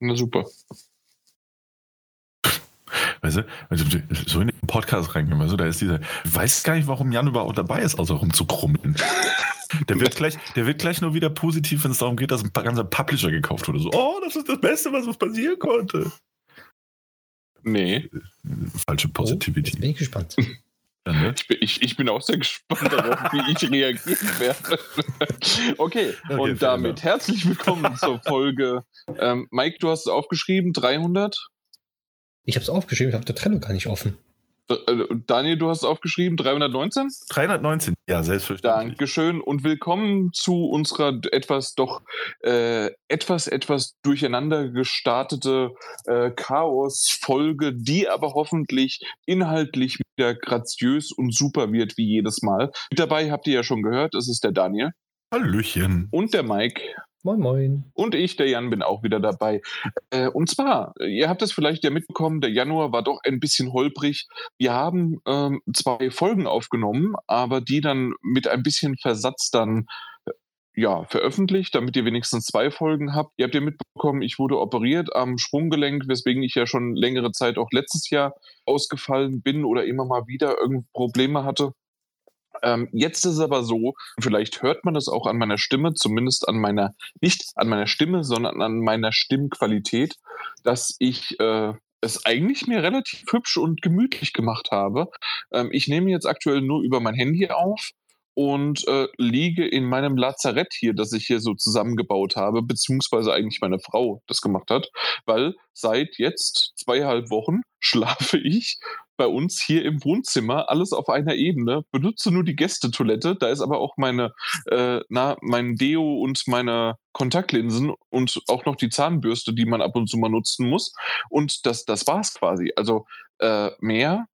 Na super. Weißt du, also so in den Podcast reingehen, weißt du, da ist dieser, ich weiß gar nicht, warum Jan überhaupt dabei ist, außer rumzukrummeln. Der wird gleich, der wird gleich nur wieder positiv, wenn es darum geht, dass ein ganzer Publisher gekauft wurde. So, oh, das ist das Beste, was uns passieren konnte. Nee. Falsche Positivity. Oh, bin ich gespannt. Ja, ne? ich, bin, ich, ich, bin, auch sehr gespannt darauf, wie ich reagieren werde. okay, okay, und damit herzlich willkommen zur Folge. Ähm, Mike, du hast es aufgeschrieben, 300? Ich habe es aufgeschrieben, ich habe die Trennung gar nicht offen. Äh, Daniel, du hast aufgeschrieben 319? 319, ja, selbstverständlich. Dankeschön und willkommen zu unserer etwas doch äh, etwas, etwas durcheinander gestartete äh, Chaos-Folge, die aber hoffentlich inhaltlich wieder graziös und super wird wie jedes Mal. Mit dabei habt ihr ja schon gehört, es ist der Daniel. Hallöchen. Und der Mike. Moin, moin. Und ich, der Jan, bin auch wieder dabei. Äh, und zwar, ihr habt es vielleicht ja mitbekommen, der Januar war doch ein bisschen holprig. Wir haben ähm, zwei Folgen aufgenommen, aber die dann mit ein bisschen Versatz dann äh, ja, veröffentlicht, damit ihr wenigstens zwei Folgen habt. Ihr habt ja mitbekommen, ich wurde operiert am Sprunggelenk, weswegen ich ja schon längere Zeit auch letztes Jahr ausgefallen bin oder immer mal wieder irgend Probleme hatte. Ähm, jetzt ist es aber so, vielleicht hört man das auch an meiner Stimme, zumindest an meiner, nicht an meiner Stimme, sondern an meiner Stimmqualität, dass ich äh, es eigentlich mir relativ hübsch und gemütlich gemacht habe. Ähm, ich nehme jetzt aktuell nur über mein Handy auf und äh, liege in meinem Lazarett hier, das ich hier so zusammengebaut habe, beziehungsweise eigentlich meine Frau das gemacht hat, weil seit jetzt zweieinhalb Wochen schlafe ich bei uns hier im Wohnzimmer, alles auf einer Ebene, benutze nur die Gästetoilette, da ist aber auch meine, äh, na, mein Deo und meine Kontaktlinsen und auch noch die Zahnbürste, die man ab und zu mal nutzen muss. Und das, das war's quasi. Also äh, mehr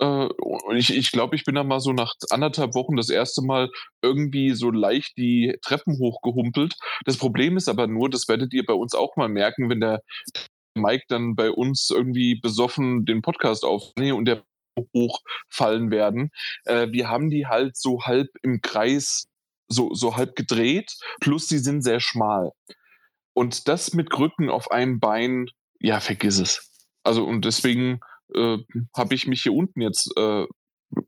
äh, ich, ich glaube, ich bin da mal so nach anderthalb Wochen das erste Mal irgendwie so leicht die Treppen hochgehumpelt. Das Problem ist aber nur, das werdet ihr bei uns auch mal merken, wenn der Mike dann bei uns irgendwie besoffen den Podcast aufnimmt und der hochfallen werden. Äh, wir haben die halt so halb im Kreis, so, so halb gedreht, plus sie sind sehr schmal. Und das mit Krücken auf einem Bein, ja, vergiss es. Also und deswegen äh, habe ich mich hier unten jetzt äh,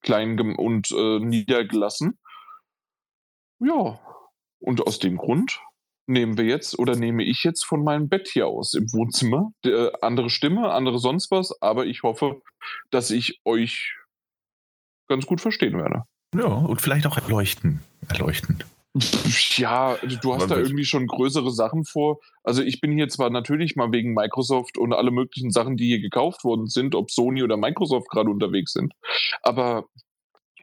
klein und äh, niedergelassen. Ja, und aus dem Grund nehmen wir jetzt oder nehme ich jetzt von meinem Bett hier aus im Wohnzimmer. Der, andere Stimme, andere sonst was, aber ich hoffe, dass ich euch ganz gut verstehen werde. Ja, und vielleicht auch erleuchten. Erleuchten. Ja, du hast da irgendwie schon größere Sachen vor. Also ich bin hier zwar natürlich mal wegen Microsoft und alle möglichen Sachen, die hier gekauft worden sind, ob Sony oder Microsoft gerade unterwegs sind. Aber,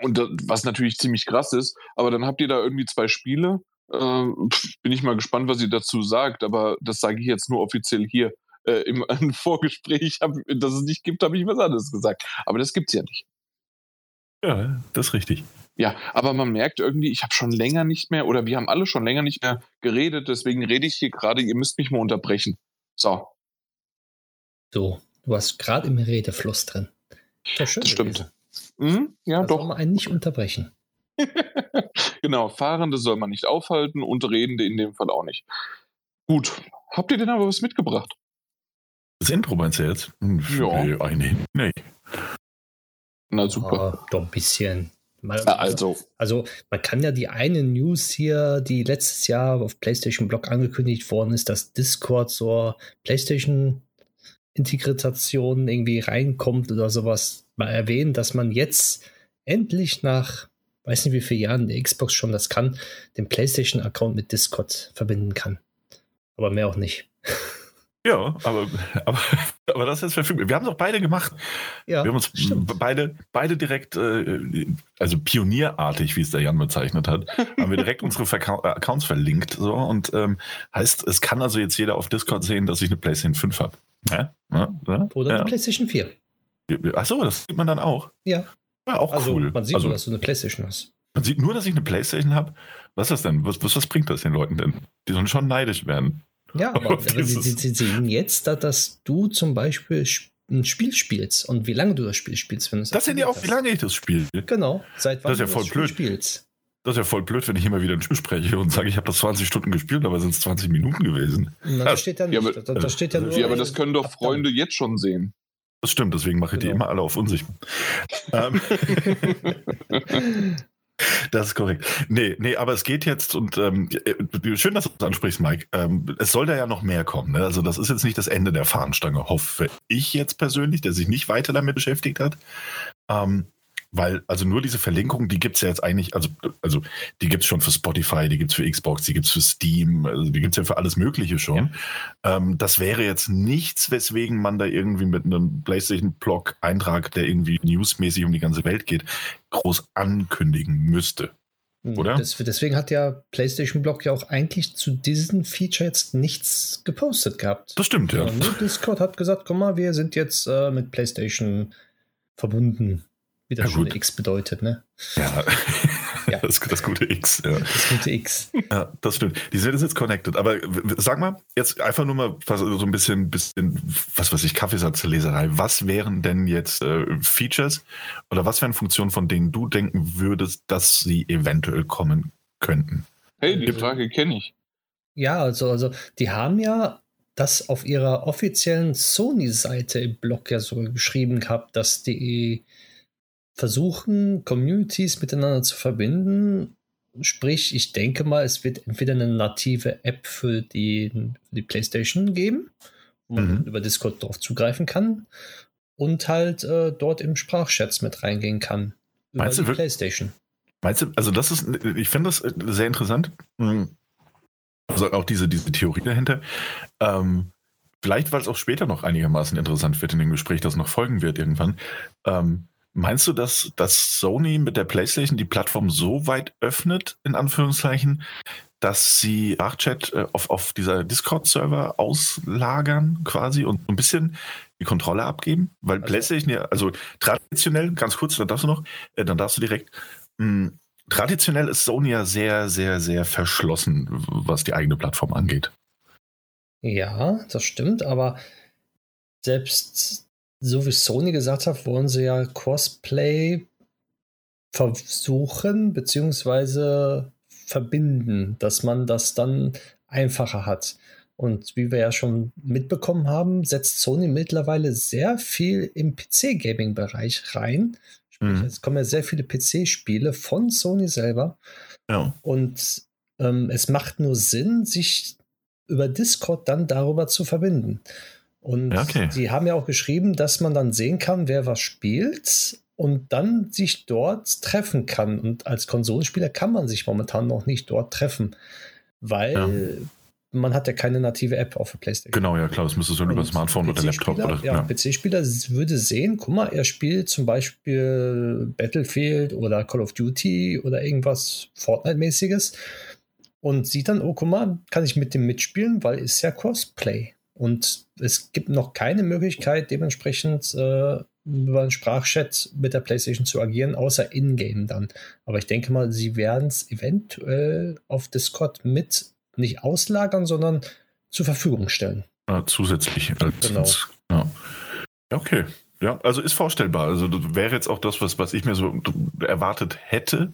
und was natürlich ziemlich krass ist, aber dann habt ihr da irgendwie zwei Spiele. Äh, bin ich mal gespannt, was ihr dazu sagt, aber das sage ich jetzt nur offiziell hier. Äh, Im, im Vorgespräch, hab, dass es nicht gibt, habe ich was anderes gesagt. Aber das gibt es ja nicht. Ja, das ist richtig. Ja, aber man merkt irgendwie, ich habe schon länger nicht mehr oder wir haben alle schon länger nicht mehr geredet, deswegen rede ich hier gerade, ihr müsst mich mal unterbrechen. So. So, du warst gerade im Redefluss drin. Das, das stimmt. Mhm, ja, da doch. Man einen nicht unterbrechen. genau, Fahrende soll man nicht aufhalten und Redende in dem Fall auch nicht. Gut, habt ihr denn aber was mitgebracht? Das Intro meinst du jetzt? Ja. Nee, eigentlich nicht. Na super. Oh, doch ein bisschen. Mal, ja, also. also man kann ja die eine News hier, die letztes Jahr auf PlayStation Blog angekündigt worden ist, dass Discord zur PlayStation Integration irgendwie reinkommt oder sowas, mal erwähnen, dass man jetzt endlich nach, weiß nicht wie viele Jahren der Xbox schon das kann, den PlayStation Account mit Discord verbinden kann. Aber mehr auch nicht. Ja, aber, aber, aber das ist verfügbar. Wir haben es auch beide gemacht. Ja, wir haben uns stimmt. beide, beide direkt, äh, also pionierartig, wie es der Jan bezeichnet hat, haben wir direkt unsere Verka Accounts verlinkt. So, und ähm, heißt, es kann also jetzt jeder auf Discord sehen, dass ich eine PlayStation 5 habe. Ja? Ja? Oder ja. eine PlayStation 4. Achso, das sieht man dann auch. Ja. Ja, auch also, cool. Man sieht also, nur, dass du eine PlayStation hast. Man sieht nur, dass ich eine PlayStation habe. Was ist das denn? Was, was, was bringt das den Leuten denn? Die sollen schon neidisch werden. Ja, aber sie, sie, sehen jetzt, dass du zum Beispiel ein Spiel spielst und wie lange du das Spiel spielst. Wenn das sehen ja auch, wie lange ich das spiele. Genau, seit wann das ist ja voll du das Spiel spielst. Das ist ja voll blöd, wenn ich immer wieder ein Spiel spreche und sage, ich habe das 20 Stunden gespielt, aber sind es 20 Minuten gewesen. Na, das steht da nicht. Ja, aber, das, steht ja, nur ja, aber das können doch Freunde jetzt schon sehen. Das stimmt, deswegen mache ich genau. die immer alle auf unsichtbar. Ähm. Das ist korrekt. Nee, nee, aber es geht jetzt und ähm, äh, schön, dass du das ansprichst, Mike. Ähm, es soll da ja noch mehr kommen. Ne? Also, das ist jetzt nicht das Ende der Fahnenstange, hoffe ich jetzt persönlich, der sich nicht weiter damit beschäftigt hat. Ähm, weil, also nur diese Verlinkung, die gibt es ja jetzt eigentlich, also, also die gibt es schon für Spotify, die gibt es für Xbox, die gibt es für Steam, also die gibt es ja für alles Mögliche schon. Ja. Ähm, das wäre jetzt nichts, weswegen man da irgendwie mit einem PlayStation-Blog-Eintrag, der irgendwie newsmäßig um die ganze Welt geht, groß ankündigen müsste. Hm, oder? Das, deswegen hat ja PlayStation Blog ja auch eigentlich zu diesem Feature jetzt nichts gepostet gehabt. Das stimmt, ja. Und Discord hat gesagt, guck mal, wir sind jetzt äh, mit PlayStation verbunden. Wie das ja, schöne X bedeutet, ne? Ja, ja. Das, das, gute X. Ja. Das gute X. Ja, das stimmt. Die sind jetzt connected. Aber sag mal, jetzt einfach nur mal so ein bisschen, bisschen was weiß ich, Kaffeesatzleserei. Was wären denn jetzt äh, Features oder was wären Funktionen, von denen du denken würdest, dass sie eventuell kommen könnten? Hey, die Frage kenne ich. Ja, also, also die haben ja das auf ihrer offiziellen Sony-Seite im Blog ja so geschrieben gehabt, dass die versuchen, Communities miteinander zu verbinden. Sprich, ich denke mal, es wird entweder eine native App für die, für die PlayStation geben, wo man mhm. über Discord darauf zugreifen kann und halt äh, dort im Sprachchats mit reingehen kann. Über Meinst die du, PlayStation. Meinst du, also das ist, ich finde das sehr interessant. Mhm. Also auch diese, diese Theorie dahinter. Ähm, vielleicht, weil es auch später noch einigermaßen interessant wird in dem Gespräch, das noch folgen wird irgendwann. Ähm, Meinst du, dass, dass Sony mit der PlayStation die Plattform so weit öffnet, in Anführungszeichen, dass sie Sprachchat äh, auf, auf dieser Discord-Server auslagern quasi und ein bisschen die Kontrolle abgeben? Weil also, PlayStation ja, also traditionell, ganz kurz, dann darfst du noch, äh, dann darfst du direkt, mh, hm, traditionell ist Sony ja sehr, sehr, sehr verschlossen, was die eigene Plattform angeht. Ja, das stimmt, aber selbst so wie Sony gesagt hat, wollen sie ja Crossplay versuchen, beziehungsweise verbinden, dass man das dann einfacher hat. Und wie wir ja schon mitbekommen haben, setzt Sony mittlerweile sehr viel im PC-Gaming-Bereich rein. Sprich, mhm. es kommen ja sehr viele PC-Spiele von Sony selber. Ja. Und ähm, es macht nur Sinn, sich über Discord dann darüber zu verbinden. Und okay. die haben ja auch geschrieben, dass man dann sehen kann, wer was spielt und dann sich dort treffen kann. Und als Konsolenspieler kann man sich momentan noch nicht dort treffen, weil ja. man hat ja keine native App auf der PlayStation. Genau, ja klar, das müsste so über Smartphone oder Laptop oder ja. ja. PC-Spieler würde sehen, guck mal, er spielt zum Beispiel Battlefield oder Call of Duty oder irgendwas Fortnite-mäßiges und sieht dann, oh, guck mal, kann ich mit dem mitspielen, weil ist ja Crossplay. Und es gibt noch keine Möglichkeit, dementsprechend äh, über einen Sprachchat mit der PlayStation zu agieren, außer in-game dann. Aber ich denke mal, sie werden es eventuell auf Discord mit nicht auslagern, sondern zur Verfügung stellen. Ja, zusätzlich. Als, genau. Als, ja. Okay. Ja, also ist vorstellbar. Also wäre jetzt auch das, was, was ich mir so erwartet hätte.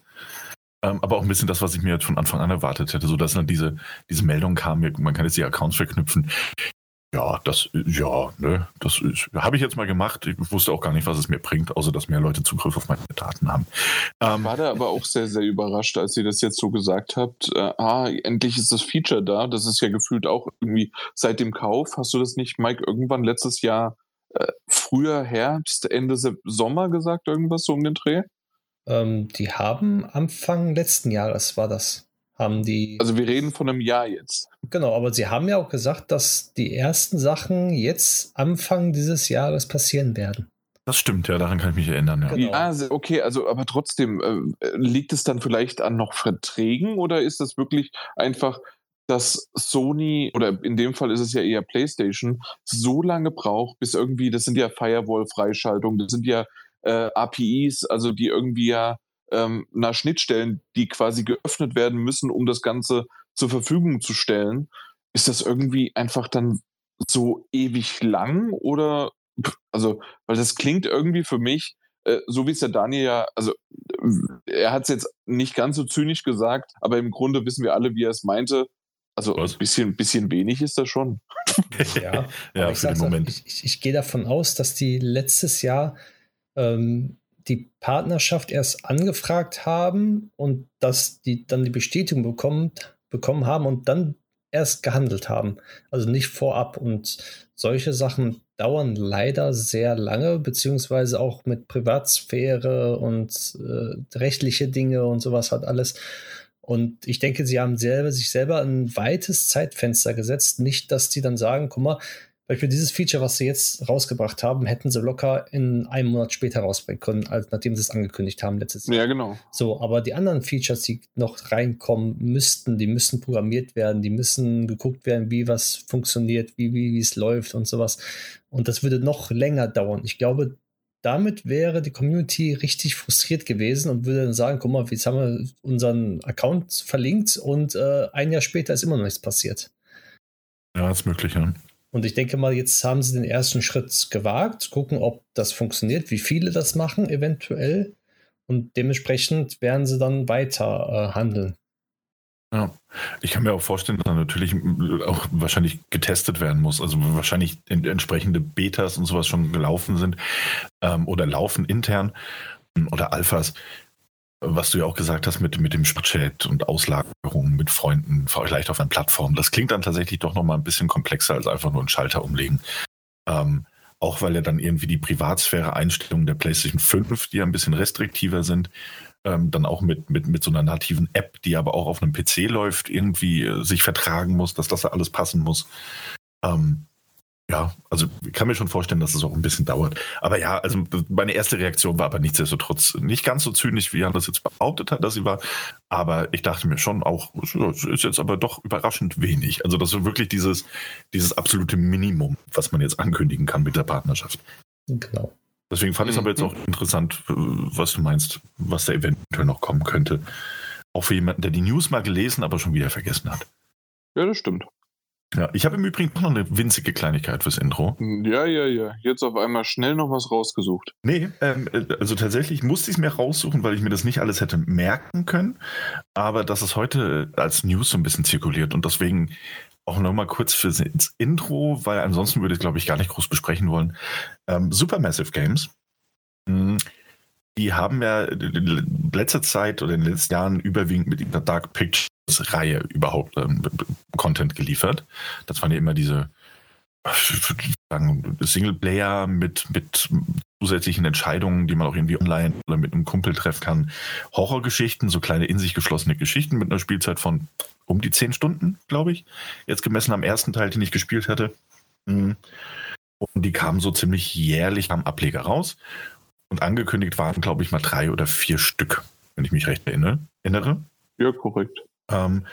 Ähm, aber auch ein bisschen das, was ich mir jetzt von Anfang an erwartet hätte, so dass dann diese, diese Meldung kam, man kann jetzt die Accounts verknüpfen. Ja, das, ja, ne, das habe ich jetzt mal gemacht. Ich wusste auch gar nicht, was es mir bringt, außer dass mehr Leute Zugriff auf meine Daten haben. Ähm, war da aber auch sehr, sehr überrascht, als ihr das jetzt so gesagt habt. Äh, ah, endlich ist das Feature da. Das ist ja gefühlt auch irgendwie seit dem Kauf. Hast du das nicht, Mike, irgendwann letztes Jahr äh, früher Herbst, Ende Sommer gesagt, irgendwas so um den Dreh? Ähm, die haben Anfang letzten Jahres war das haben die. Also wir reden von einem Jahr jetzt. Genau, aber sie haben ja auch gesagt, dass die ersten Sachen jetzt Anfang dieses Jahres passieren werden. Das stimmt, ja, daran kann ich mich erinnern. Ja, genau. ja okay, also aber trotzdem, äh, liegt es dann vielleicht an noch Verträgen oder ist das wirklich einfach, dass Sony, oder in dem Fall ist es ja eher PlayStation, so lange braucht, bis irgendwie, das sind ja Firewall-Freischaltungen, das sind ja äh, APIs, also die irgendwie ja ähm, nach Schnittstellen, die quasi geöffnet werden müssen, um das Ganze zur Verfügung zu stellen, ist das irgendwie einfach dann so ewig lang oder also, weil das klingt irgendwie für mich äh, so wie es der Daniel ja, also er hat es jetzt nicht ganz so zynisch gesagt, aber im Grunde wissen wir alle, wie er es meinte. Also ein bisschen, bisschen wenig ist das schon. ja, ja für den Moment. Auch, ich, ich, ich, gehe davon aus, dass die letztes Jahr ähm, die Partnerschaft erst angefragt haben und dass die dann die Bestätigung bekommt, bekommen haben und dann erst gehandelt haben. Also nicht vorab. Und solche Sachen dauern leider sehr lange, beziehungsweise auch mit Privatsphäre und äh, rechtliche Dinge und sowas hat alles. Und ich denke, sie haben selber, sich selber ein weites Zeitfenster gesetzt. Nicht, dass die dann sagen, guck mal, Beispiel dieses Feature, was sie jetzt rausgebracht haben, hätten sie locker in einem Monat später rausbringen können, als nachdem sie es angekündigt haben letztes Jahr. Ja, genau. So, aber die anderen Features, die noch reinkommen müssten, die müssen programmiert werden, die müssen geguckt werden, wie was funktioniert, wie, wie, wie es läuft und sowas. Und das würde noch länger dauern. Ich glaube, damit wäre die Community richtig frustriert gewesen und würde dann sagen, guck mal, jetzt haben wir unseren Account verlinkt und äh, ein Jahr später ist immer noch nichts passiert. Ja, ist möglich, ja. Und ich denke mal, jetzt haben sie den ersten Schritt gewagt, gucken, ob das funktioniert, wie viele das machen eventuell. Und dementsprechend werden sie dann weiter äh, handeln. Ja, ich kann mir auch vorstellen, dass da natürlich auch wahrscheinlich getestet werden muss. Also wahrscheinlich entsprechende Betas und sowas schon gelaufen sind ähm, oder laufen intern oder Alphas was du ja auch gesagt hast mit, mit dem Chat und Auslagerung mit Freunden, vielleicht auf einer Plattform, das klingt dann tatsächlich doch nochmal ein bisschen komplexer als einfach nur einen Schalter umlegen. Ähm, auch weil ja dann irgendwie die Privatsphäre-Einstellungen der PlayStation 5, die ja ein bisschen restriktiver sind, ähm, dann auch mit, mit, mit so einer nativen App, die aber auch auf einem PC läuft, irgendwie äh, sich vertragen muss, dass das alles passen muss. Ähm, ja, also ich kann mir schon vorstellen, dass es auch ein bisschen dauert. Aber ja, also meine erste Reaktion war aber nichtsdestotrotz nicht ganz so zynisch, wie Jan das jetzt behauptet hat, dass sie war. Aber ich dachte mir schon auch, es ist jetzt aber doch überraschend wenig. Also das ist wirklich dieses, dieses absolute Minimum, was man jetzt ankündigen kann mit der Partnerschaft. Genau. Deswegen fand ich es aber jetzt auch interessant, was du meinst, was da eventuell noch kommen könnte. Auch für jemanden, der die News mal gelesen, aber schon wieder vergessen hat. Ja, das stimmt. Ja, ich habe im Übrigen noch eine winzige Kleinigkeit fürs Intro. Ja, ja, ja. Jetzt auf einmal schnell noch was rausgesucht. Nee, ähm, äh, also tatsächlich musste ich es mir raussuchen, weil ich mir das nicht alles hätte merken können. Aber dass es heute als News so ein bisschen zirkuliert und deswegen auch nochmal kurz fürs Intro, weil ansonsten würde ich, glaube ich, gar nicht groß besprechen wollen. Ähm, Supermassive Games. Mh, hm, die haben ja in letzter Zeit oder in den letzten Jahren überwiegend mit ihrer Dark Pictures Reihe überhaupt ähm, Content geliefert. Das waren ja immer diese Singleplayer mit, mit zusätzlichen Entscheidungen, die man auch irgendwie online oder mit einem Kumpel treffen kann. Horrorgeschichten, so kleine in sich geschlossene Geschichten mit einer Spielzeit von um die zehn Stunden, glaube ich. Jetzt gemessen am ersten Teil, den ich gespielt hatte. Mhm. Und die kamen so ziemlich jährlich am Ableger raus. Und angekündigt waren, glaube ich, mal drei oder vier Stück, wenn ich mich recht erinnere. Ja, korrekt. Ähm,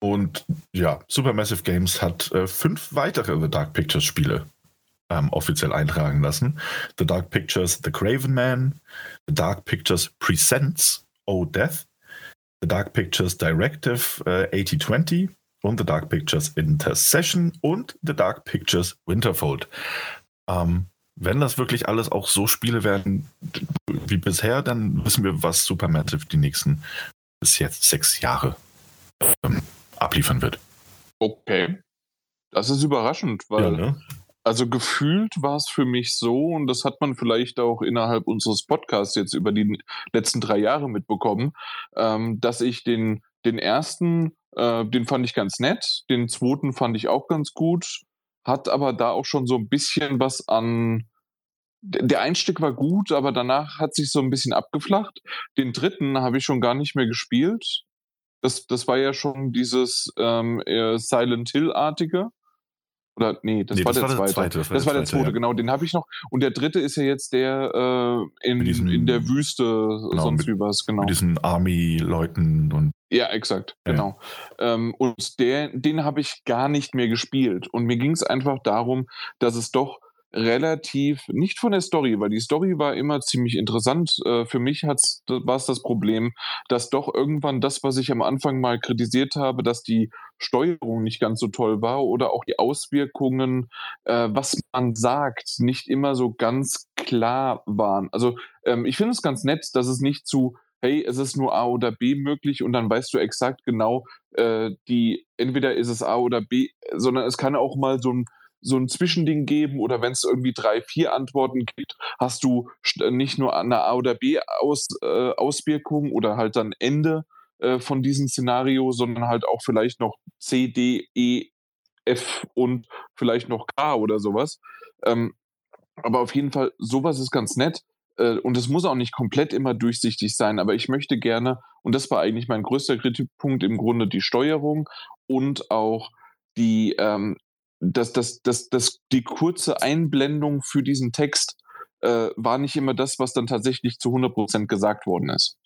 und ja, Supermassive Games hat äh, fünf weitere The Dark Pictures Spiele ähm, offiziell eintragen lassen. The Dark Pictures The Craven Man, The Dark Pictures Presents Oh Death, The Dark Pictures Directive äh, 8020 und The Dark Pictures Intercession und The Dark Pictures Winterfold. Ähm, wenn das wirklich alles auch so Spiele werden wie bisher, dann wissen wir, was Supermassive die nächsten bis jetzt sechs Jahre ähm, abliefern wird. Okay. Das ist überraschend, weil ja, ne? also gefühlt war es für mich so, und das hat man vielleicht auch innerhalb unseres Podcasts jetzt über die letzten drei Jahre mitbekommen, ähm, dass ich den, den ersten, äh, den fand ich ganz nett, den zweiten fand ich auch ganz gut, hat aber da auch schon so ein bisschen was an, der Einstieg war gut, aber danach hat sich so ein bisschen abgeflacht. Den dritten habe ich schon gar nicht mehr gespielt. Das, das war ja schon dieses ähm, Silent Hill-artige. Oder nee, das, nee, war, das der war, der zweite. Das war, das war der zweite, ja. genau. Den habe ich noch. Und der dritte ist ja jetzt der äh, in, diesen, in der Wüste, genau, sonst mit, wie was, genau. Mit diesen Army-Leuten und. Ja, exakt, ja. genau. Ähm, und der, den habe ich gar nicht mehr gespielt. Und mir ging es einfach darum, dass es doch relativ, nicht von der Story, weil die Story war immer ziemlich interessant. Äh, für mich war es das Problem, dass doch irgendwann das, was ich am Anfang mal kritisiert habe, dass die Steuerung nicht ganz so toll war oder auch die Auswirkungen, äh, was man sagt, nicht immer so ganz klar waren. Also ähm, ich finde es ganz nett, dass es nicht zu hey, es ist nur A oder B möglich und dann weißt du exakt genau, äh, die, entweder ist es A oder B, sondern es kann auch mal so ein, so ein Zwischending geben oder wenn es irgendwie drei, vier Antworten gibt, hast du nicht nur eine A oder B Aus, äh, Auswirkung oder halt dann Ende äh, von diesem Szenario, sondern halt auch vielleicht noch C, D, E, F und vielleicht noch K oder sowas. Ähm, aber auf jeden Fall, sowas ist ganz nett. Äh, und es muss auch nicht komplett immer durchsichtig sein, aber ich möchte gerne, und das war eigentlich mein größter Kritikpunkt, im Grunde die Steuerung und auch die, ähm, das, das, das, das, die kurze Einblendung für diesen Text äh, war nicht immer das, was dann tatsächlich zu 100% gesagt worden ist.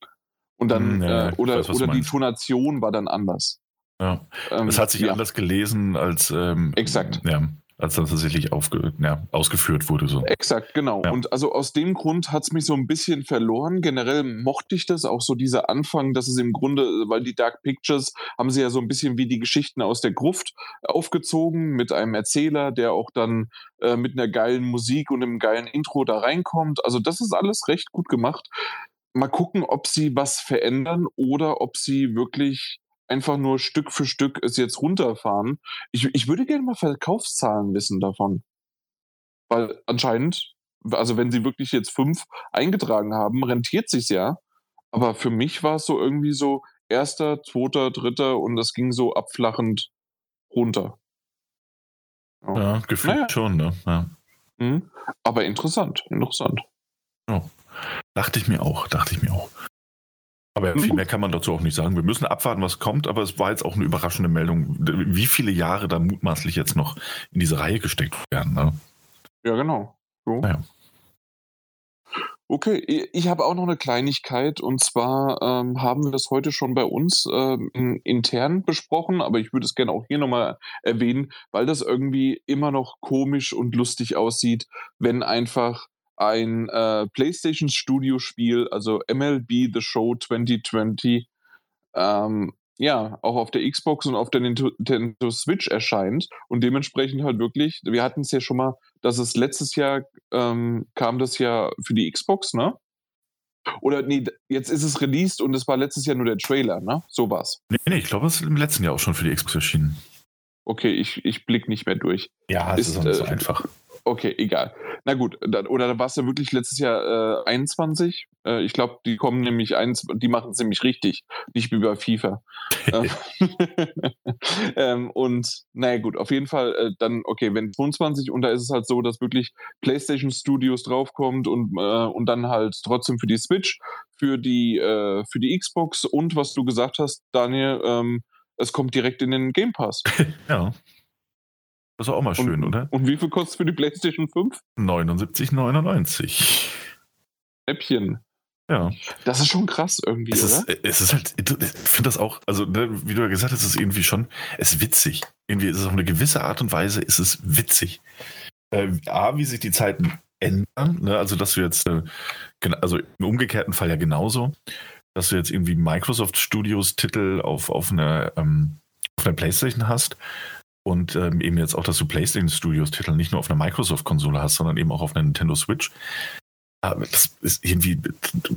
Und dann, hm, ja, äh, oder, weiß, oder die Tonation war dann anders. Ja. Ähm, es hat sich ja. anders gelesen als. Ähm, Exakt. Ja als dann tatsächlich aufge, ja, ausgeführt wurde. So. Exakt, genau. Ja. Und also aus dem Grund hat es mich so ein bisschen verloren. Generell mochte ich das, auch so dieser Anfang, dass es im Grunde, weil die Dark Pictures haben sie ja so ein bisschen wie die Geschichten aus der Gruft aufgezogen mit einem Erzähler, der auch dann äh, mit einer geilen Musik und einem geilen Intro da reinkommt. Also das ist alles recht gut gemacht. Mal gucken, ob sie was verändern oder ob sie wirklich einfach nur Stück für Stück es jetzt runterfahren. Ich, ich würde gerne mal Verkaufszahlen wissen davon. Weil anscheinend, also wenn sie wirklich jetzt fünf eingetragen haben, rentiert sich's ja. Aber für mich war es so irgendwie so erster, zweiter, dritter und das ging so abflachend runter. Ja, ja gefühlt naja. schon, ne? Ja. Mhm. Aber interessant, interessant. Ja. Dachte ich mir auch, dachte ich mir auch. Aber viel mehr kann man dazu auch nicht sagen. Wir müssen abwarten, was kommt, aber es war jetzt auch eine überraschende Meldung, wie viele Jahre da mutmaßlich jetzt noch in diese Reihe gesteckt werden. Ne? Ja, genau. So. Naja. Okay, ich habe auch noch eine Kleinigkeit und zwar ähm, haben wir das heute schon bei uns ähm, intern besprochen, aber ich würde es gerne auch hier nochmal erwähnen, weil das irgendwie immer noch komisch und lustig aussieht, wenn einfach ein äh, PlayStation Studio Spiel, also MLB The Show 2020, ähm, ja, auch auf der Xbox und auf der Nintendo Switch erscheint und dementsprechend halt wirklich, wir hatten es ja schon mal, dass es letztes Jahr ähm, kam das ja für die Xbox, ne? Oder nee, jetzt ist es released und es war letztes Jahr nur der Trailer, ne? So war's. Nee, nee, ich glaube, es ist im letzten Jahr auch schon für die Xbox erschienen. Okay, ich, ich blick nicht mehr durch. Ja, es ist, ist auch nicht so äh, einfach. Okay, egal. Na gut, dann, oder da war es ja wirklich letztes Jahr äh, 21. Äh, ich glaube, die kommen nämlich eins, die machen es nämlich richtig, nicht wie bei FIFA. Äh, ähm, und naja gut, auf jeden Fall äh, dann, okay, wenn 22 und da ist es halt so, dass wirklich PlayStation Studios draufkommt und, äh, und dann halt trotzdem für die Switch, für die, äh, für die Xbox und was du gesagt hast, Daniel, ähm, es kommt direkt in den Game Pass. ja. Das ist auch mal schön, und, oder? Und wie viel kostet es für die PlayStation 5? 79,99. Äppchen. Ja. Das ist schon krass irgendwie, es ist, oder? Es ist halt, ich finde das auch, also ne, wie du ja gesagt hast, ist es irgendwie schon, es ist witzig. Irgendwie ist es auf eine gewisse Art und Weise, ist es witzig. Äh, A, wie sich die Zeiten ändern, ne? also dass du jetzt, äh, also im umgekehrten Fall ja genauso, dass du jetzt irgendwie Microsoft Studios Titel auf, auf, einer, ähm, auf einer Playstation hast und ähm, eben jetzt auch, dass du PlayStation Studios Titel nicht nur auf einer Microsoft-Konsole hast, sondern eben auch auf einer Nintendo Switch. Aber das ist irgendwie,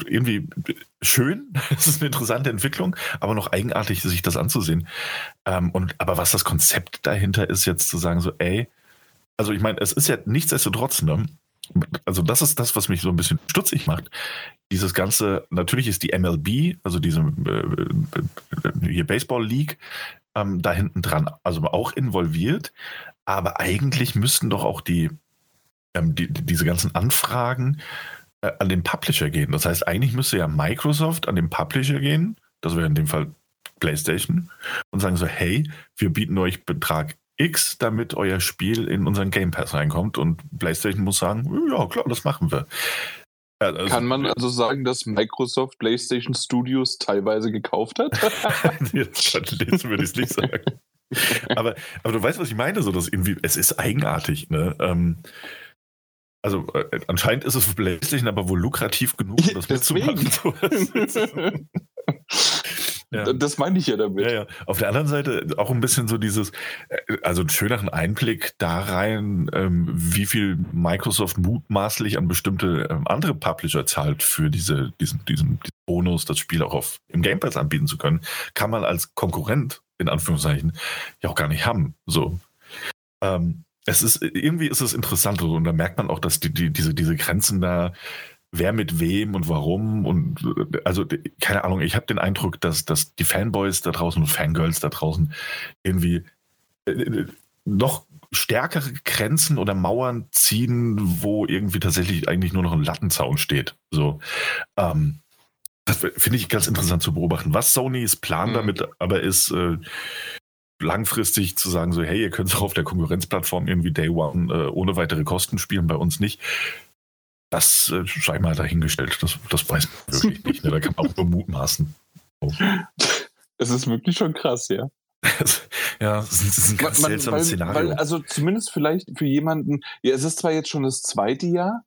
irgendwie schön. Das ist eine interessante Entwicklung, aber noch eigenartig, sich das anzusehen. Ähm, und, aber was das Konzept dahinter ist, jetzt zu sagen, so, ey, also ich meine, es ist ja nichtsdestotrotz, ne? Also das ist das, was mich so ein bisschen stutzig macht. Dieses ganze, natürlich ist die MLB, also diese äh, äh, hier Baseball League, ähm, da hinten dran, also auch involviert. Aber eigentlich müssten doch auch die, ähm, die diese ganzen Anfragen äh, an den Publisher gehen. Das heißt, eigentlich müsste ja Microsoft an den Publisher gehen, das wäre in dem Fall PlayStation, und sagen so, hey, wir bieten euch Betrag X, damit euer Spiel in unseren Game Pass reinkommt. Und PlayStation muss sagen, ja klar, das machen wir. Also, Kann man also sagen, dass Microsoft PlayStation Studios teilweise gekauft hat? jetzt, jetzt würde ich es nicht sagen. aber, aber du weißt, was ich meine, so dass irgendwie, es ist eigenartig, ne? Ähm, also äh, anscheinend ist es für PlayStation aber wohl lukrativ genug, um das mitzumachen. Ja. Das meine ich ja damit. Ja, ja. Auf der anderen Seite auch ein bisschen so dieses, äh, also ein schöneren Einblick da rein, ähm, wie viel Microsoft mutmaßlich an bestimmte ähm, andere Publisher zahlt für diese, diesen, diesen, diesen Bonus, das Spiel auch auf, im Game Pass anbieten zu können, kann man als Konkurrent, in Anführungszeichen, ja auch gar nicht haben. So. Ähm, es ist, irgendwie ist es interessant und da merkt man auch, dass die, die, diese, diese Grenzen da wer mit wem und warum und also keine Ahnung, ich habe den Eindruck, dass, dass die Fanboys da draußen und Fangirls da draußen irgendwie äh, noch stärkere Grenzen oder Mauern ziehen, wo irgendwie tatsächlich eigentlich nur noch ein Lattenzaun steht. So, ähm, das finde ich ganz interessant zu beobachten. Was Sonys Plan mhm. damit aber ist, äh, langfristig zu sagen, so, hey, ihr könnt auch auf der Konkurrenzplattform irgendwie Day One äh, ohne weitere Kosten spielen, bei uns nicht. Das äh, sei mal dahingestellt. Das, das weiß man wirklich nicht. Ne? Da kann man auch nur mutmaßen. Oh. Es ist wirklich schon krass, ja. ja, das ist, ein ganz man, seltsames weil, Szenario. Weil, also zumindest vielleicht für jemanden, ja, es ist zwar jetzt schon das zweite Jahr,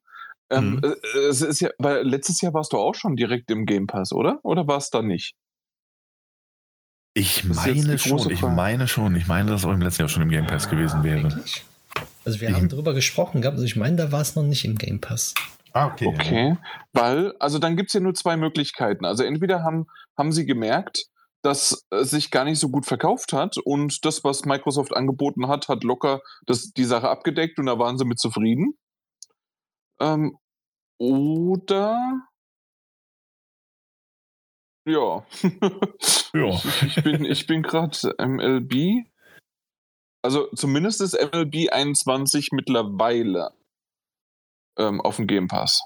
ähm, mhm. Äh, es ist ja, weil letztes Jahr warst du auch schon direkt im Game Pass, oder? Oder war es da nicht? Ich meine schon, ich meine schon, ich meine, dass es auch im letzten Jahr schon im Game Pass gewesen wäre. Wirklich? Also wir ich haben darüber gesprochen gehabt, also ich meine, da war es noch nicht im Game Pass. Ah, okay. Okay, weil, also dann gibt es ja nur zwei Möglichkeiten. Also entweder haben, haben sie gemerkt, dass es sich gar nicht so gut verkauft hat und das, was Microsoft angeboten hat, hat locker das, die Sache abgedeckt und da waren sie mit zufrieden. Ähm, oder ja. ja. ich, ich bin, ich bin gerade MLB. Also zumindest ist MLB 21 mittlerweile ähm, auf dem Game Pass.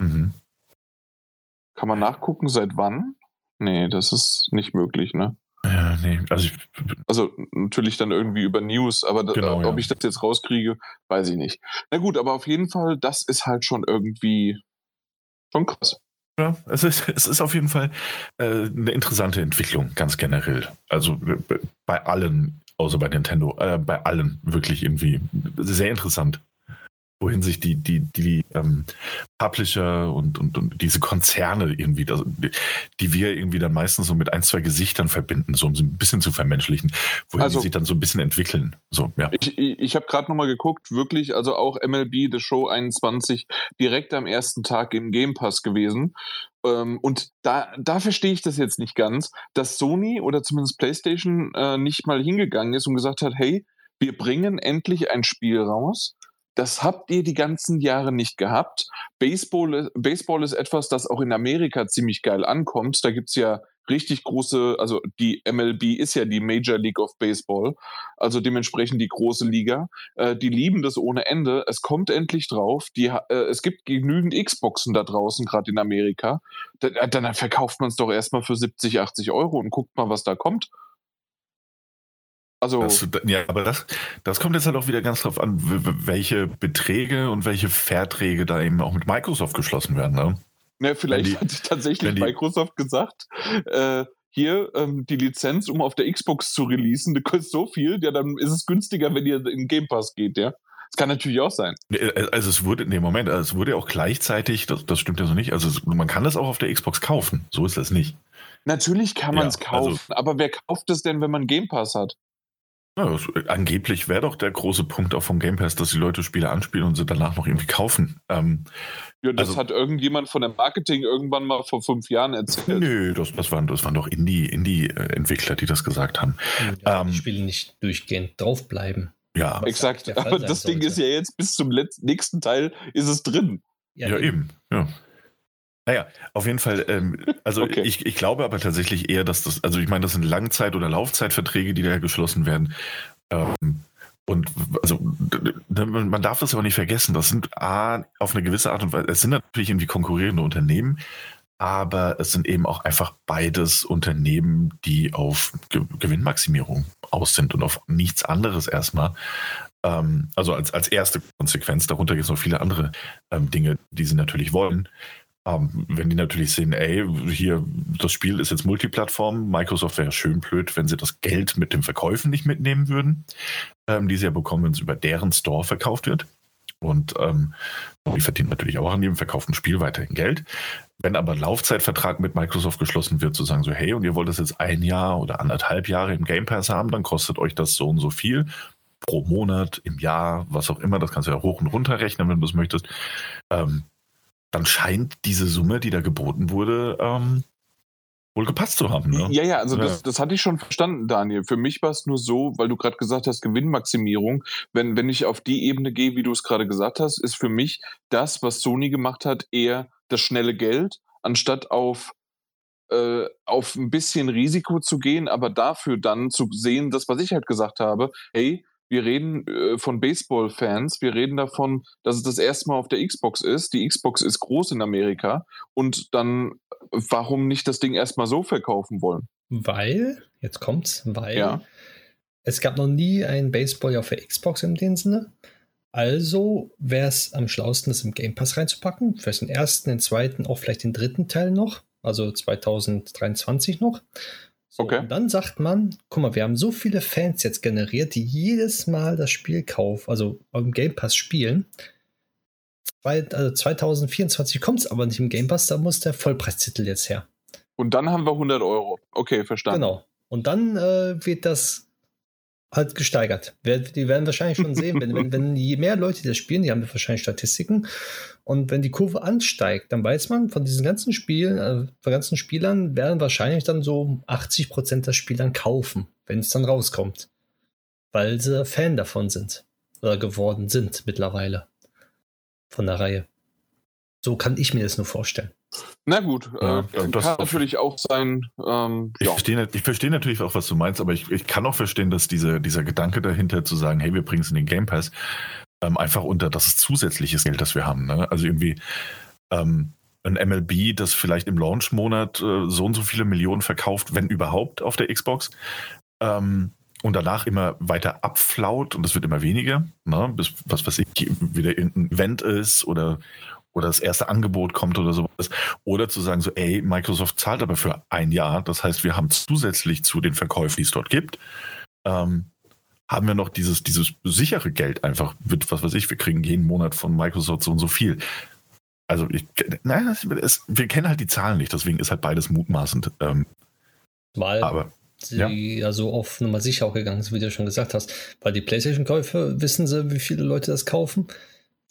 Mhm. Kann man nachgucken, seit wann? Nee, das ist nicht möglich, ne? Ja, nee. Also, ich, also natürlich dann irgendwie über News, aber da, genau, ob ja. ich das jetzt rauskriege, weiß ich nicht. Na gut, aber auf jeden Fall, das ist halt schon irgendwie schon krass. Ja, es ist, es ist auf jeden Fall äh, eine interessante Entwicklung, ganz generell. Also bei allen, außer bei Nintendo, äh, bei allen wirklich irgendwie sehr interessant wohin sich die, die, die ähm, Publisher und, und, und diese Konzerne irgendwie, also die, die wir irgendwie dann meistens so mit ein, zwei Gesichtern verbinden, so um sie ein bisschen zu vermenschlichen, wohin also, die sich dann so ein bisschen entwickeln. So, ja. Ich, ich, ich habe gerade nochmal geguckt, wirklich, also auch MLB The Show 21 direkt am ersten Tag im Game Pass gewesen. Ähm, und da, da verstehe ich das jetzt nicht ganz, dass Sony oder zumindest PlayStation äh, nicht mal hingegangen ist und gesagt hat, hey, wir bringen endlich ein Spiel raus, das habt ihr die ganzen Jahre nicht gehabt. Baseball, Baseball ist etwas, das auch in Amerika ziemlich geil ankommt. Da gibt es ja richtig große, also die MLB ist ja die Major League of Baseball, also dementsprechend die große Liga. Äh, die lieben das ohne Ende. Es kommt endlich drauf. Die, äh, es gibt genügend Xboxen da draußen, gerade in Amerika. Da, dann verkauft man es doch erstmal für 70, 80 Euro und guckt mal, was da kommt. Also das, ja, aber das, das kommt jetzt halt auch wieder ganz drauf an, welche Beträge und welche Verträge da eben auch mit Microsoft geschlossen werden. Ne? Ja, vielleicht die, hat tatsächlich die, Microsoft gesagt, äh, hier ähm, die Lizenz, um auf der Xbox zu releasen, die kostet so viel, ja, dann ist es günstiger, wenn ihr in Game Pass geht, ja. Das kann natürlich auch sein. Äh, also es wurde, nee, Moment, also es wurde auch gleichzeitig, das, das stimmt ja so nicht, also man kann das auch auf der Xbox kaufen, so ist das nicht. Natürlich kann man es ja, also kaufen, also, aber wer kauft es denn, wenn man Game Pass hat? Ja, das, angeblich wäre doch der große Punkt auch vom Game Pass, dass die Leute Spiele anspielen und sie danach noch irgendwie kaufen. Ähm, ja, das also, hat irgendjemand von der Marketing irgendwann mal vor fünf Jahren erzählt. Nö, das, das, waren, das waren doch Indie-Entwickler, Indie die das gesagt haben. Ja, ähm, die Spiele nicht durchgehend draufbleiben. Ja, exakt. Aber das Ding ist ja jetzt bis zum nächsten Teil ist es drin. Ja, ja eben. Ja. Naja, auf jeden Fall, ähm, also okay. ich, ich glaube aber tatsächlich eher, dass das, also ich meine, das sind Langzeit- oder Laufzeitverträge, die da geschlossen werden. Ähm, und also man darf das aber nicht vergessen, das sind A, auf eine gewisse Art und Weise, es sind natürlich irgendwie konkurrierende Unternehmen, aber es sind eben auch einfach beides Unternehmen, die auf Gewinnmaximierung aus sind und auf nichts anderes erstmal. Ähm, also als, als erste Konsequenz, darunter gibt es noch viele andere ähm, Dinge, die sie natürlich wollen. Ähm, wenn die natürlich sehen, ey, hier, das Spiel ist jetzt Multiplattform, Microsoft wäre schön blöd, wenn sie das Geld mit den Verkäufen nicht mitnehmen würden, ähm, die sie ja bekommen, wenn es über deren Store verkauft wird. Und ähm, die verdienen natürlich auch an jedem verkauften Spiel weiterhin Geld. Wenn aber Laufzeitvertrag mit Microsoft geschlossen wird, zu sagen so, hey, und ihr wollt das jetzt ein Jahr oder anderthalb Jahre im Game Pass haben, dann kostet euch das so und so viel pro Monat, im Jahr, was auch immer, das kannst du ja hoch und runter rechnen, wenn du es möchtest. Ähm, dann scheint diese Summe, die da geboten wurde, ähm, wohl gepasst zu haben. Ne? Ja, ja, also ja. Das, das hatte ich schon verstanden, Daniel. Für mich war es nur so, weil du gerade gesagt hast, Gewinnmaximierung. Wenn, wenn ich auf die Ebene gehe, wie du es gerade gesagt hast, ist für mich das, was Sony gemacht hat, eher das schnelle Geld, anstatt auf äh, auf ein bisschen Risiko zu gehen, aber dafür dann zu sehen, das, was ich halt gesagt habe, hey, wir reden äh, von Baseball-Fans, wir reden davon, dass es das erste Mal auf der Xbox ist. Die Xbox ist groß in Amerika und dann warum nicht das Ding erstmal so verkaufen wollen? Weil, jetzt kommt's, weil ja. es gab noch nie ein Baseball auf der Xbox in dem Sinne. Also wäre es am schlausten, das im Game Pass reinzupacken. Vielleicht den ersten, den zweiten, auch vielleicht den dritten Teil noch, also 2023 noch. Okay. Und dann sagt man, guck mal, wir haben so viele Fans jetzt generiert, die jedes Mal das Spiel kaufen, also im Game Pass spielen. also 2024 kommt es aber nicht im Game Pass, da muss der Vollpreistitel jetzt her. Und dann haben wir 100 Euro. Okay, verstanden. Genau. Und dann äh, wird das halt gesteigert. Die werden wahrscheinlich schon sehen, wenn, wenn, wenn je mehr Leute das spielen, die haben wahrscheinlich Statistiken. Und wenn die Kurve ansteigt, dann weiß man, von diesen ganzen Spielen, äh, von ganzen Spielern werden wahrscheinlich dann so 80 Prozent der Spielern kaufen, wenn es dann rauskommt. Weil sie Fan davon sind. Oder geworden sind mittlerweile. Von der Reihe. So kann ich mir das nur vorstellen. Na gut, ja, äh, kann natürlich auch sein. Ähm, ich, ja. verstehe, ich verstehe natürlich auch, was du meinst, aber ich, ich kann auch verstehen, dass diese, dieser Gedanke dahinter zu sagen, hey, wir bringen es in den Game Pass, ähm, einfach unter das zusätzliches Geld, das wir haben. Ne? Also irgendwie ähm, ein MLB, das vielleicht im Launch-Monat äh, so und so viele Millionen verkauft, wenn überhaupt, auf der Xbox. Ähm, und danach immer weiter abflaut und es wird immer weniger, ne? bis was weiß ich, wieder ein Event ist oder oder das erste Angebot kommt oder sowas. Oder zu sagen so, ey, Microsoft zahlt aber für ein Jahr. Das heißt, wir haben zusätzlich zu den Verkäufen, die es dort gibt, ähm, haben wir noch dieses, dieses sichere Geld einfach mit, was weiß ich, wir kriegen jeden Monat von Microsoft so und so viel. Also ich, nein, es, wir kennen halt die Zahlen nicht, deswegen ist halt beides mutmaßend. Ähm, Mal aber sie ja. so auf Nummer sicher auch gegangen sind, wie du schon gesagt hast. Weil die PlayStation-Käufe, wissen sie, wie viele Leute das kaufen?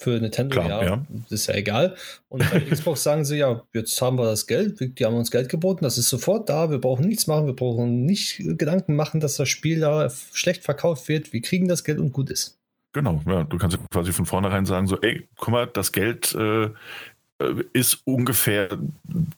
Für Nintendo, Klar, ja, ja, ist ja egal. Und bei Xbox sagen sie, ja, jetzt haben wir das Geld, die haben uns Geld geboten, das ist sofort da, wir brauchen nichts machen, wir brauchen nicht Gedanken machen, dass das Spiel da schlecht verkauft wird, wir kriegen das Geld und gut ist. Genau, ja, du kannst quasi von vornherein sagen, so, ey, guck mal, das Geld äh, äh ist ungefähr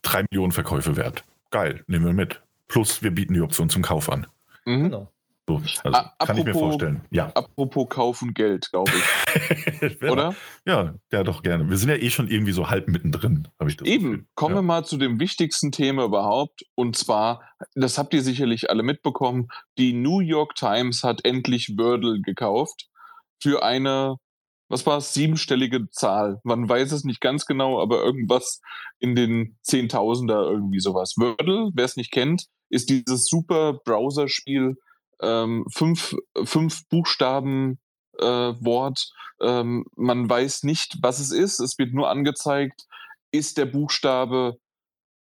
drei Millionen Verkäufe wert. Geil, nehmen wir mit. Plus, wir bieten die Option zum Kauf an. Mhm. Genau. So, also A kann ich mir vorstellen. Ja. Apropos Kaufen Geld, glaube ich. Oder? Ja, ja, doch gerne. Wir sind ja eh schon irgendwie so halb mittendrin, habe ich das Eben, Gefühl. kommen ja. wir mal zu dem wichtigsten Thema überhaupt. Und zwar, das habt ihr sicherlich alle mitbekommen, die New York Times hat endlich Wordle gekauft für eine, was war es, siebenstellige Zahl. Man weiß es nicht ganz genau, aber irgendwas in den Zehntausender, irgendwie sowas. Wordle, wer es nicht kennt, ist dieses super Browser-Spiel, ähm, fünf, fünf Buchstaben äh, Wort. Ähm, man weiß nicht, was es ist. Es wird nur angezeigt, ist der Buchstabe,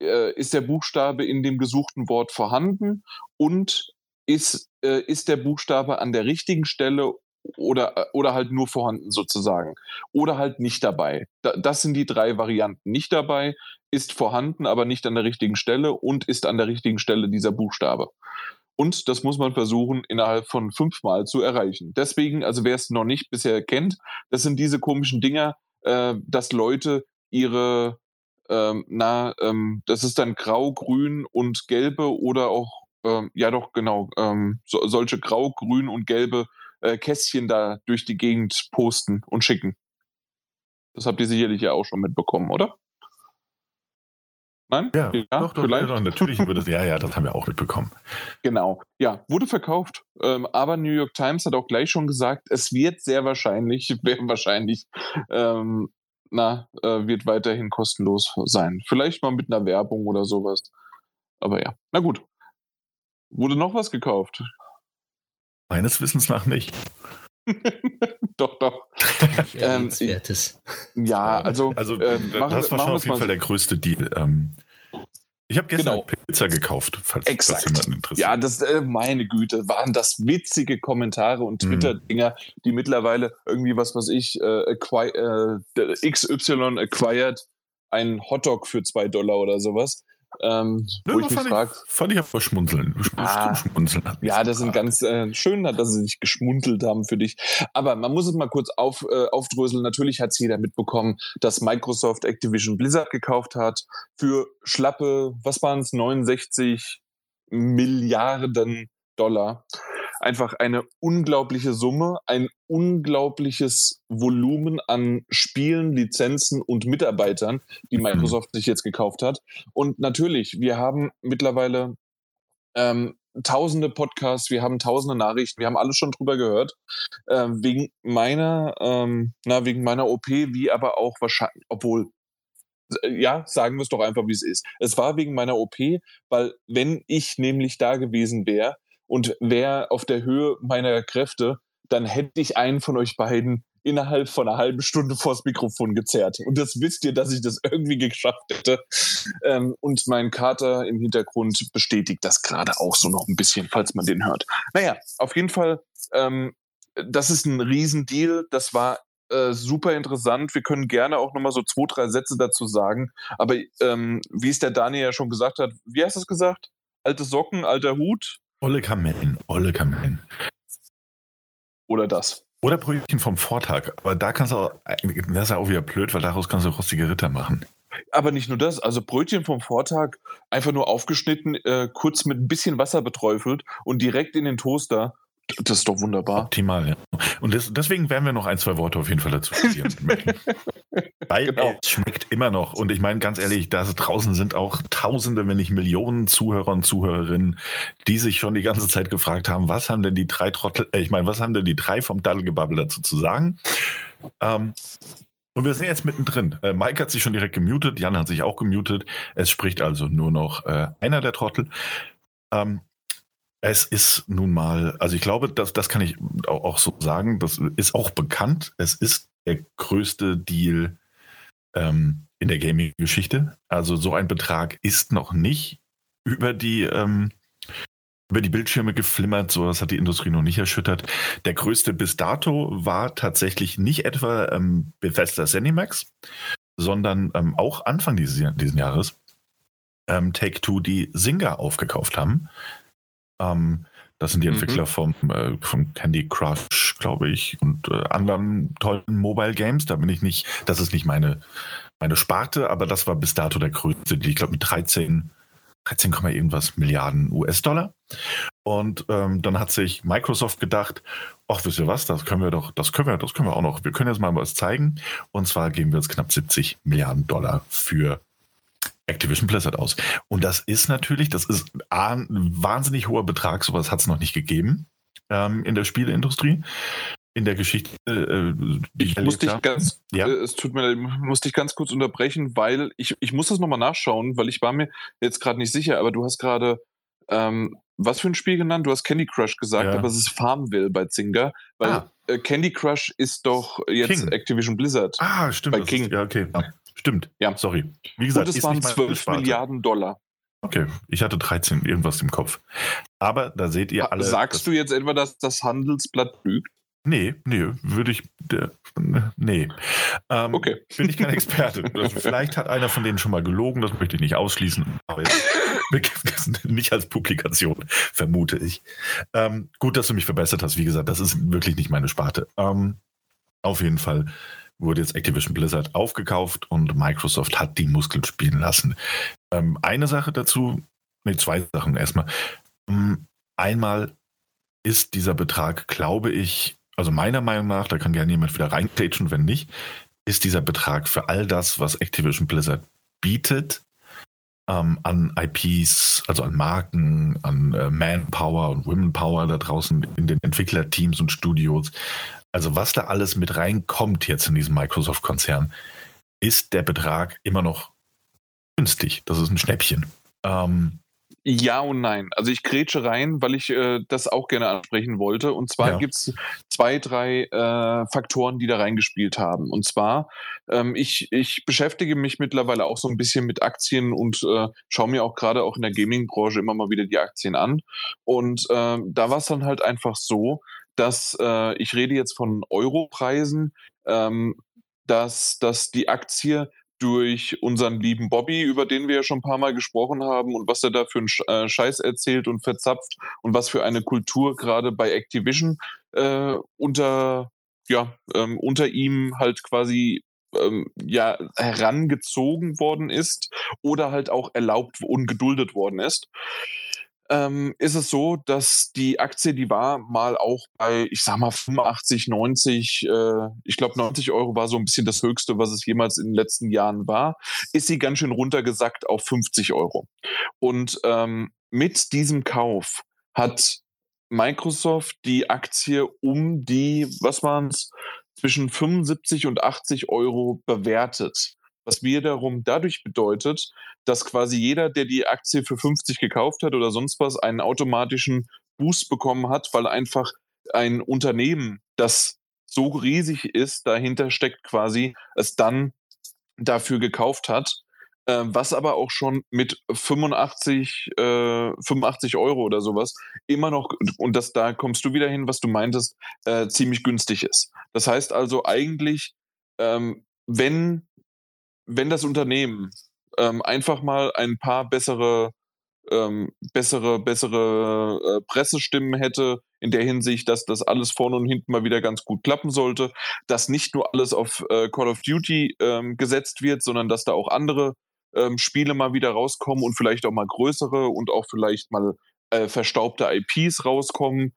äh, ist der Buchstabe in dem gesuchten Wort vorhanden und ist, äh, ist der Buchstabe an der richtigen Stelle oder, oder halt nur vorhanden sozusagen. Oder halt nicht dabei. Da, das sind die drei Varianten. Nicht dabei, ist vorhanden, aber nicht an der richtigen Stelle und ist an der richtigen Stelle dieser Buchstabe. Und das muss man versuchen, innerhalb von fünfmal zu erreichen. Deswegen, also wer es noch nicht bisher kennt, das sind diese komischen Dinger, äh, dass Leute ihre, ähm, na, ähm, das ist dann grau, grün und gelbe oder auch, ähm, ja doch, genau, ähm, so, solche grau, grün und gelbe äh, Kästchen da durch die Gegend posten und schicken. Das habt ihr sicherlich ja auch schon mitbekommen, oder? Nein? Ja, ja doch, doch, vielleicht. Ja, natürlich würde es, ja, ja, das haben wir auch mitbekommen. Genau, ja, wurde verkauft. Ähm, aber New York Times hat auch gleich schon gesagt, es wird sehr wahrscheinlich, sehr wahrscheinlich, ähm, na, äh, wird weiterhin kostenlos sein. Vielleicht mal mit einer Werbung oder sowas. Aber ja, na gut. Wurde noch was gekauft? Meines Wissens nach nicht. doch, doch. ähm, ja, also, also äh, machen, das war schon auf jeden Fall der größte Deal. Ähm, ich habe gestern genau. Pizza gekauft, falls Exakt. das jemanden interessiert. Ja, das, äh, meine Güte, waren das witzige Kommentare und mhm. Twitter-Dinger, die mittlerweile irgendwie, was weiß ich, äh, äh, XY acquired ein Hotdog für zwei Dollar oder sowas. Ähm, ja, wo ich mich frage. Fand ich aber schmunzeln. Ah, schmunzeln ja, das sind ganz äh, schön, dass sie sich geschmunzelt haben für dich. Aber man muss es mal kurz auf, äh, aufdröseln. Natürlich hat es jeder mitbekommen, dass Microsoft Activision Blizzard gekauft hat für schlappe, was waren es, 69 Milliarden Dollar einfach eine unglaubliche Summe, ein unglaubliches Volumen an Spielen, Lizenzen und Mitarbeitern, die mhm. Microsoft sich jetzt gekauft hat. Und natürlich, wir haben mittlerweile ähm, tausende Podcasts, wir haben tausende Nachrichten, wir haben alles schon drüber gehört. Äh, wegen meiner, ähm, na, wegen meiner OP, wie aber auch wahrscheinlich, obwohl äh, ja, sagen wir es doch einfach, wie es ist. Es war wegen meiner OP, weil wenn ich nämlich da gewesen wäre, und wäre auf der Höhe meiner Kräfte, dann hätte ich einen von euch beiden innerhalb von einer halben Stunde vors Mikrofon gezerrt. Und das wisst ihr, dass ich das irgendwie geschafft hätte. Ähm, und mein Kater im Hintergrund bestätigt das gerade auch so noch ein bisschen, falls man den hört. Naja, auf jeden Fall, ähm, das ist ein Riesendeal. Das war äh, super interessant. Wir können gerne auch nochmal so zwei, drei Sätze dazu sagen. Aber ähm, wie es der Daniel ja schon gesagt hat, wie hast du es gesagt? Alte Socken, alter Hut. Olle Kamellen, olle Kamellen. Oder das. Oder Brötchen vom Vortag. Aber da kannst du auch, das ist ja auch wieder blöd, weil daraus kannst du rostige Ritter machen. Aber nicht nur das, also Brötchen vom Vortag einfach nur aufgeschnitten, äh, kurz mit ein bisschen Wasser beträufelt und direkt in den Toaster das ist doch wunderbar. Optimal, ja. Und das, deswegen werden wir noch ein, zwei Worte auf jeden Fall dazu verlieren. Weil genau. es schmeckt immer noch. Und ich meine, ganz ehrlich, da draußen sind auch Tausende, wenn nicht Millionen Zuhörer und Zuhörerinnen, die sich schon die ganze Zeit gefragt haben, was haben denn die drei Trottel, äh, ich meine, was haben denn die drei vom Daddelgebabbel dazu zu sagen? Ähm, und wir sind jetzt mittendrin. Äh, Mike hat sich schon direkt gemutet, Jan hat sich auch gemutet. Es spricht also nur noch äh, einer der Trottel. Ähm, es ist nun mal, also ich glaube, das, das kann ich auch so sagen, das ist auch bekannt. Es ist der größte Deal ähm, in der Gaming-Geschichte. Also so ein Betrag ist noch nicht über die, ähm, über die Bildschirme geflimmert, so das hat die Industrie noch nicht erschüttert. Der größte bis dato war tatsächlich nicht etwa ähm, Bethesda Zenimax, sondern ähm, auch Anfang dieses, dieses Jahres ähm, Take-Two die Zynga aufgekauft haben. Ähm, das sind die mhm. Entwickler mhm. vom, äh, von Candy Crush, glaube ich, und äh, anderen tollen Mobile Games. Da bin ich nicht, das ist nicht meine, meine Sparte, aber das war bis dato der größte, die ich glaube mit 13, 13, irgendwas Milliarden US-Dollar. Und ähm, dann hat sich Microsoft gedacht, ach, wisst ihr was, das können wir doch, das können wir, das können wir auch noch, wir können jetzt mal was zeigen. Und zwar geben wir jetzt knapp 70 Milliarden Dollar für Activision Blizzard aus. Und das ist natürlich, das ist ein wahnsinnig hoher Betrag, sowas hat es noch nicht gegeben ähm, in der Spieleindustrie. In der Geschichte, äh, ich, ich muss dich ganz, ja? äh, es tut mir leid, muss dich ganz kurz unterbrechen, weil ich, ich muss das nochmal nachschauen, weil ich war mir jetzt gerade nicht sicher, aber du hast gerade ähm, was für ein Spiel genannt? Du hast Candy Crush gesagt, ja. aber es ist Farmville bei Zynga, weil ah. äh, Candy Crush ist doch jetzt King. Activision Blizzard. Ah, stimmt. Bei King. Ist, ja, okay. Ja. Stimmt. Ja. Sorry. Wie gesagt, Und es waren 12 Milliarden Dollar. Okay, ich hatte 13 irgendwas im Kopf. Aber da seht ihr alle. Sagst du jetzt etwa, dass das Handelsblatt lügt? Nee, nee, würde ich. Nee. Ähm, okay. Bin ich kein Experte. Also vielleicht hat einer von denen schon mal gelogen, das möchte ich nicht ausschließen. Aber nicht als Publikation, vermute ich. Ähm, gut, dass du mich verbessert hast. Wie gesagt, das ist wirklich nicht meine Sparte. Ähm, auf jeden Fall wurde jetzt Activision Blizzard aufgekauft und Microsoft hat die Muskeln spielen lassen. Ähm, eine Sache dazu, nee, zwei Sachen erstmal. Ähm, einmal ist dieser Betrag, glaube ich, also meiner Meinung nach, da kann gerne jemand wieder reinklatschen, wenn nicht, ist dieser Betrag für all das, was Activision Blizzard bietet, ähm, an IPs, also an Marken, an äh, Manpower und Womenpower da draußen in den Entwicklerteams und Studios, also was da alles mit reinkommt jetzt in diesen Microsoft-Konzern, ist der Betrag immer noch günstig. Das ist ein Schnäppchen. Ähm, Ja und nein. Also ich grätsche rein, weil ich äh, das auch gerne ansprechen wollte. Und zwar ja. gibt es zwei, drei äh, Faktoren, die da reingespielt haben. Und zwar, ähm, ich, ich beschäftige mich mittlerweile auch so ein bisschen mit Aktien und äh, schaue mir auch gerade auch in der Gaming-Branche immer mal wieder die Aktien an. Und äh, da war es dann halt einfach so, dass äh, ich rede jetzt von Europreisen, ähm, dass, dass die Aktie durch unseren lieben Bobby, über den wir ja schon ein paar Mal gesprochen haben und was er da für einen äh, Scheiß erzählt und verzapft und was für eine Kultur gerade bei Activision äh, unter, ja, ähm, unter ihm halt quasi ähm, ja, herangezogen worden ist oder halt auch erlaubt und geduldet worden ist ähm, ist es so, dass die Aktie, die war mal auch bei, ich sag mal, 85, 90, äh, ich glaube 90 Euro war so ein bisschen das Höchste, was es jemals in den letzten Jahren war, ist sie ganz schön runtergesackt auf 50 Euro. Und ähm, mit diesem Kauf hat Microsoft die Aktie um die, was waren es, zwischen 75 und 80 Euro bewertet was wiederum dadurch bedeutet, dass quasi jeder, der die Aktie für 50 gekauft hat oder sonst was, einen automatischen Boost bekommen hat, weil einfach ein Unternehmen, das so riesig ist, dahinter steckt quasi, es dann dafür gekauft hat, äh, was aber auch schon mit 85, äh, 85 Euro oder sowas immer noch, und das, da kommst du wieder hin, was du meintest, äh, ziemlich günstig ist. Das heißt also eigentlich, ähm, wenn wenn das Unternehmen ähm, einfach mal ein paar bessere, ähm, bessere, bessere äh, Pressestimmen hätte, in der Hinsicht, dass das alles vorne und hinten mal wieder ganz gut klappen sollte, dass nicht nur alles auf äh, Call of Duty ähm, gesetzt wird, sondern dass da auch andere ähm, Spiele mal wieder rauskommen und vielleicht auch mal größere und auch vielleicht mal äh, verstaubte IPs rauskommen,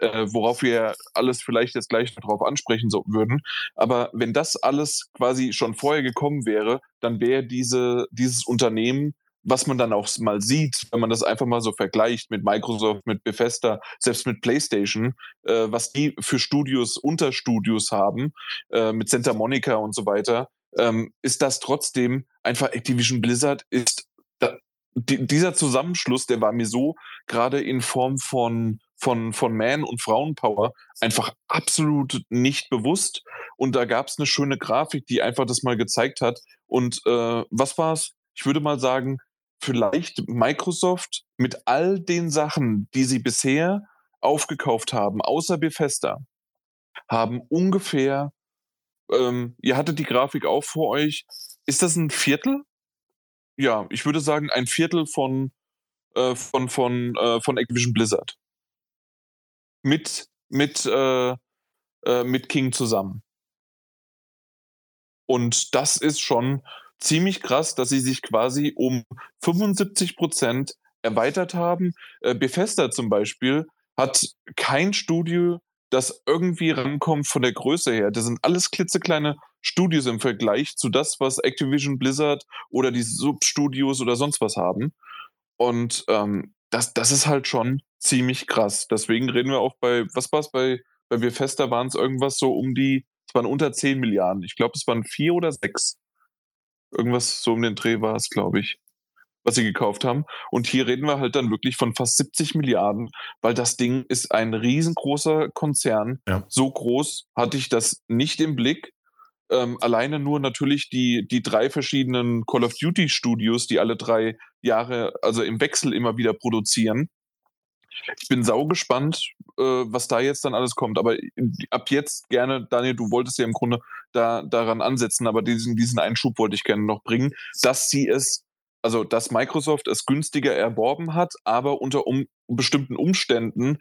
äh, worauf wir alles vielleicht jetzt gleich drauf ansprechen so, würden. Aber wenn das alles quasi schon vorher gekommen wäre, dann wäre diese, dieses Unternehmen was man dann auch mal sieht, wenn man das einfach mal so vergleicht mit Microsoft, mit Bethesda, selbst mit PlayStation, äh, was die für Studios, Unterstudios haben, äh, mit Santa Monica und so weiter, ähm, ist das trotzdem einfach Activision Blizzard ist da, die, dieser Zusammenschluss, der war mir so gerade in Form von von, von Man- und Frauenpower einfach absolut nicht bewusst. Und da gab es eine schöne Grafik, die einfach das mal gezeigt hat. Und äh, was war's? Ich würde mal sagen, vielleicht Microsoft mit all den Sachen, die sie bisher aufgekauft haben, außer Bethesda, haben ungefähr, ähm, ihr hattet die Grafik auch vor euch, ist das ein Viertel? Ja, ich würde sagen, ein Viertel von, äh, von, von, äh, von Activision Blizzard mit, mit, äh, äh, mit King zusammen. Und das ist schon ziemlich krass, dass sie sich quasi um 75 Prozent erweitert haben. Äh, Bethesda zum Beispiel hat kein Studio, das irgendwie rankommt von der Größe her. Das sind alles klitzekleine Studios im Vergleich zu das, was Activision Blizzard oder die Substudios oder sonst was haben. Und ähm, das, das ist halt schon ziemlich krass. Deswegen reden wir auch bei, was war es bei, bei Bethesda waren es irgendwas so um die, es waren unter 10 Milliarden. Ich glaube, es waren vier oder sechs. Irgendwas so um den Dreh war es, glaube ich, was sie gekauft haben. Und hier reden wir halt dann wirklich von fast 70 Milliarden, weil das Ding ist ein riesengroßer Konzern. Ja. So groß hatte ich das nicht im Blick. Ähm, alleine nur natürlich die, die drei verschiedenen Call of Duty Studios, die alle drei Jahre, also im Wechsel immer wieder produzieren. Ich bin sau gespannt, äh, was da jetzt dann alles kommt. Aber ab jetzt gerne, Daniel, du wolltest ja im Grunde da, daran ansetzen, aber diesen, diesen Einschub wollte ich gerne noch bringen, dass sie es, also dass Microsoft es günstiger erworben hat, aber unter um, bestimmten Umständen,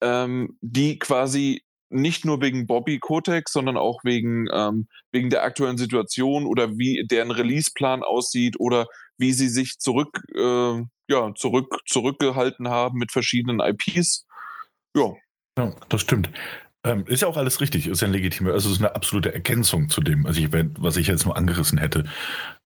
ähm, die quasi nicht nur wegen Bobby Kotek, sondern auch wegen, ähm, wegen der aktuellen Situation oder wie deren Releaseplan aussieht oder wie sie sich zurück, äh, ja, zurück, zurückgehalten haben mit verschiedenen IPs. Ja. Ja, das stimmt. Ähm, ist ja auch alles richtig, ist ja ein legitimer, also ist eine absolute Ergänzung zu dem, also ich, was ich jetzt nur angerissen hätte.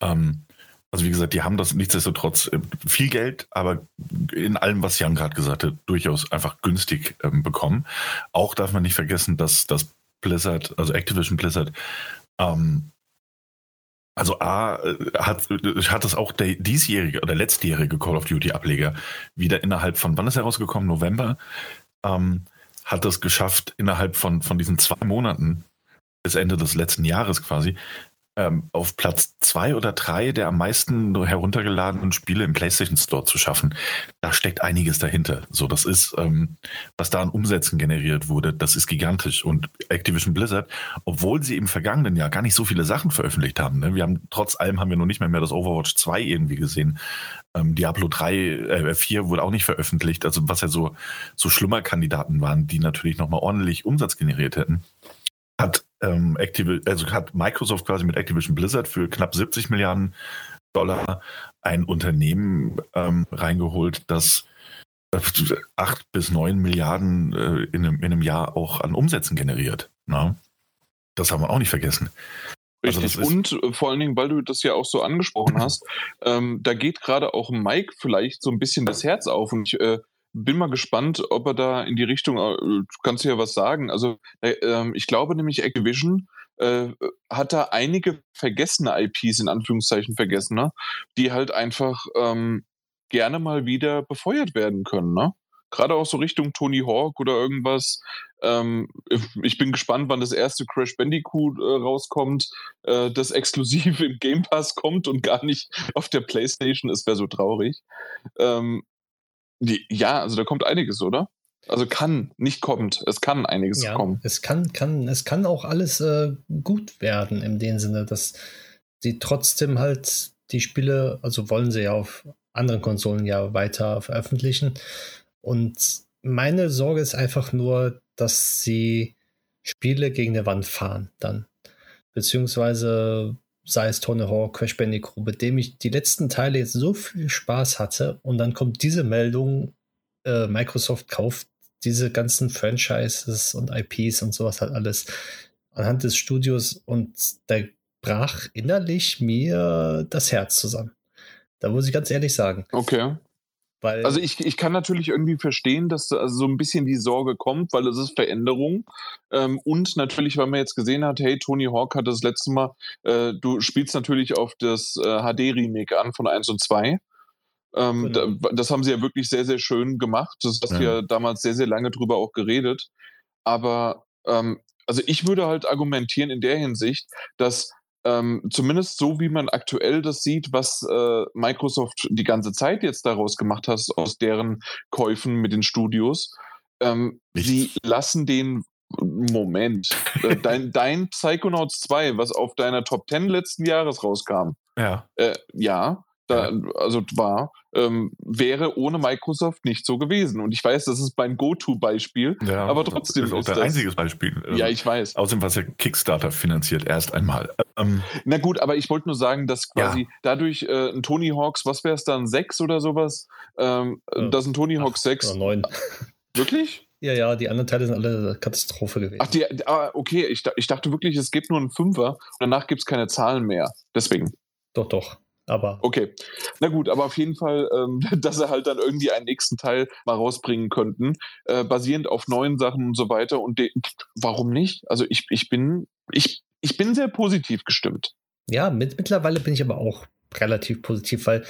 Ähm, also wie gesagt, die haben das nichtsdestotrotz äh, viel Geld, aber in allem, was Jan gerade gesagt hat, durchaus einfach günstig ähm, bekommen. Auch darf man nicht vergessen, dass das Blizzard, also Activision Blizzard, ähm, Also A äh, hat, hat es auch der diesjährige oder letztjährige Call of Duty Ableger wieder innerhalb von, wann ist er rausgekommen? November? Ähm, hat es geschafft, innerhalb von, von diesen zwei Monaten bis Ende des letzten Jahres quasi, ähm, auf Platz zwei oder drei der am meisten heruntergeladenen Spiele im PlayStation Store zu schaffen. Da steckt einiges dahinter. So, das ist, ähm, was da an Umsätzen generiert wurde, das ist gigantisch. Und Activision Blizzard, obwohl sie im vergangenen Jahr gar nicht so viele Sachen veröffentlicht haben, ne? wir haben trotz allem haben wir noch nicht mehr, mehr das Overwatch 2 irgendwie gesehen. Ähm, Diablo 3, äh, 4 wurde auch nicht veröffentlicht, also was ja so, so Schlummerkandidaten waren, die natürlich nochmal ordentlich Umsatz generiert hätten hat ähm, Activ also hat Microsoft quasi mit Activision Blizzard für knapp 70 Milliarden Dollar ein Unternehmen ähm, reingeholt, das acht bis neun Milliarden äh, in, einem, in, einem, Jahr auch an Umsätzen generiert. Na? Ne? Das haben wir auch nicht vergessen. Also Richtig. Also und äh, vor allen Dingen, weil du das ja auch so angesprochen hast, ähm, da geht gerade auch Mike vielleicht so ein bisschen das Herz auf. Und ich äh, bin mal gespannt, ob er da in die Richtung, äh, kannst du ja was sagen. Also äh, ähm, ich glaube nämlich Activision äh, hat da einige vergessene IPs in Anführungszeichen vergessen, ne? die halt einfach ähm, gerne mal wieder befeuert werden können. Ne? Gerade auch so Richtung Tony Hawk oder irgendwas. Ähm, ich bin gespannt, wann das erste Crash Bandicoot äh, rauskommt, äh, das exklusiv im Game Pass kommt und gar nicht auf der PlayStation. Es wäre so traurig. Ähm, ja, also da kommt einiges, oder? Also kann, nicht kommt. Es kann einiges ja, kommen. Es kann, kann, es kann auch alles äh, gut werden, in dem Sinne, dass sie trotzdem halt die Spiele, also wollen sie ja auf anderen Konsolen ja weiter veröffentlichen. Und meine Sorge ist einfach nur, dass sie Spiele gegen eine Wand fahren dann. Beziehungsweise sei es Tony Hawk, Crash Bandicoot, mit dem ich die letzten Teile jetzt so viel Spaß hatte und dann kommt diese Meldung, äh, Microsoft kauft diese ganzen Franchises und IPs und sowas halt alles anhand des Studios und da brach innerlich mir das Herz zusammen. Da muss ich ganz ehrlich sagen. Okay. Weil also ich, ich kann natürlich irgendwie verstehen, dass also so ein bisschen die Sorge kommt, weil es ist Veränderung. Ähm, und natürlich, weil man jetzt gesehen hat, hey, Tony Hawk hat das letzte Mal, äh, du spielst natürlich auf das äh, HD-Remake an von 1 und 2. Ähm, genau. da, das haben sie ja wirklich sehr, sehr schön gemacht. Das hast ja. du ja damals sehr, sehr lange drüber auch geredet. Aber ähm, also ich würde halt argumentieren in der Hinsicht, dass ähm, zumindest so wie man aktuell das sieht, was äh, Microsoft die ganze Zeit jetzt daraus gemacht hat, aus deren Käufen mit den Studios, ähm, sie lassen den Moment, äh, dein, dein Psychonauts 2, was auf deiner Top 10 letzten Jahres rauskam, ja, äh, ja da, also war, ähm, wäre ohne Microsoft nicht so gewesen. Und ich weiß, das ist mein Go-To-Beispiel, ja, aber trotzdem das ist auch ist dein das, einziges Beispiel. Also, ja, ich weiß. Außerdem was ja Kickstarter finanziert erst einmal. Ähm, Na gut, aber ich wollte nur sagen, dass quasi ja. dadurch äh, ein Tony Hawks, was wäre es dann, sechs oder sowas, ähm, ja. das ein Tony Hawks 6. Oder neun. Wirklich? Ja, ja, die anderen Teile sind alle Katastrophe gewesen. Ach, die, ah, okay, ich, ich dachte wirklich, es gibt nur einen Fünfer und danach gibt es keine Zahlen mehr. Deswegen. Doch, doch. Aber okay, na gut, aber auf jeden Fall, ähm, dass sie halt dann irgendwie einen nächsten Teil mal rausbringen könnten, äh, basierend auf neuen Sachen und so weiter. Und warum nicht? Also ich, ich bin, ich, ich bin sehr positiv gestimmt. Ja, mit, mittlerweile bin ich aber auch relativ positiv, weil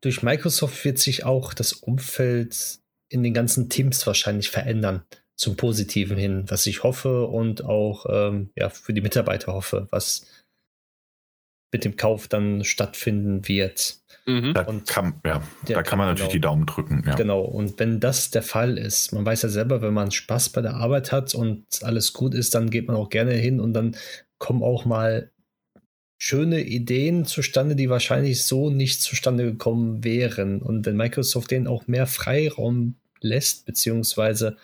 durch Microsoft wird sich auch das Umfeld in den ganzen Teams wahrscheinlich verändern zum Positiven hin, was ich hoffe und auch ähm, ja, für die Mitarbeiter hoffe, was mit dem Kauf dann stattfinden wird. Mhm. Da, und kann, ja, da kann man natürlich genau, die Daumen drücken. Ja. Genau, und wenn das der Fall ist, man weiß ja selber, wenn man Spaß bei der Arbeit hat und alles gut ist, dann geht man auch gerne hin und dann kommen auch mal schöne Ideen zustande, die wahrscheinlich so nicht zustande gekommen wären. Und wenn Microsoft denen auch mehr Freiraum lässt, beziehungsweise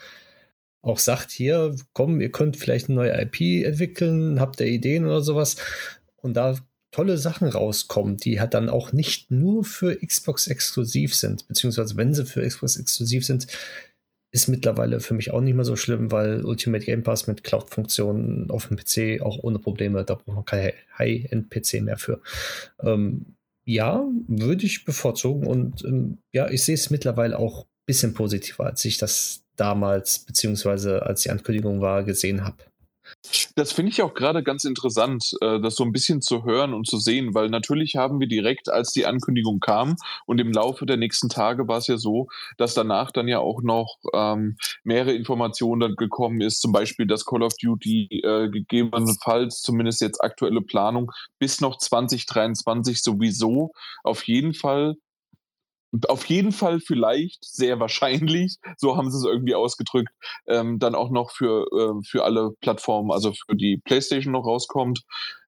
auch sagt, hier, komm, ihr könnt vielleicht eine neue IP entwickeln, habt ihr Ideen oder sowas. Und da tolle Sachen rauskommen, die halt dann auch nicht nur für Xbox exklusiv sind, beziehungsweise wenn sie für Xbox exklusiv sind, ist mittlerweile für mich auch nicht mehr so schlimm, weil Ultimate Game Pass mit Cloud-Funktionen auf dem PC auch ohne Probleme, da braucht man kein High-End-PC mehr für. Ähm, ja, würde ich bevorzugen und ähm, ja, ich sehe es mittlerweile auch ein bisschen positiver, als ich das damals, beziehungsweise als die Ankündigung war, gesehen habe. Das finde ich auch gerade ganz interessant, äh, das so ein bisschen zu hören und zu sehen, weil natürlich haben wir direkt, als die Ankündigung kam und im Laufe der nächsten Tage war es ja so, dass danach dann ja auch noch ähm, mehrere Informationen dann gekommen ist, zum Beispiel, dass Call of Duty äh, gegebenenfalls, zumindest jetzt aktuelle Planung, bis noch 2023 sowieso auf jeden Fall auf jeden Fall vielleicht, sehr wahrscheinlich, so haben sie es irgendwie ausgedrückt, ähm, dann auch noch für, äh, für alle Plattformen, also für die PlayStation noch rauskommt.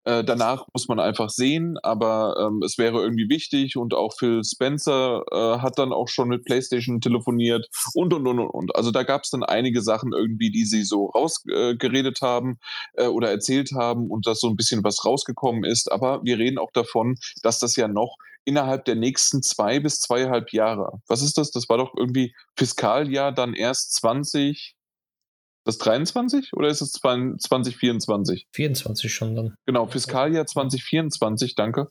Äh, danach muss man einfach sehen, aber ähm, es wäre irgendwie wichtig und auch Phil Spencer äh, hat dann auch schon mit PlayStation telefoniert und und und und. und. Also da gab es dann einige Sachen irgendwie, die sie so rausgeredet äh, haben äh, oder erzählt haben und dass so ein bisschen was rausgekommen ist. Aber wir reden auch davon, dass das ja noch innerhalb der nächsten zwei bis zweieinhalb Jahre. Was ist das? Das war doch irgendwie Fiskaljahr dann erst 20, das 23 oder ist es 2024? 24 schon dann. Genau, Fiskaljahr 2024, danke.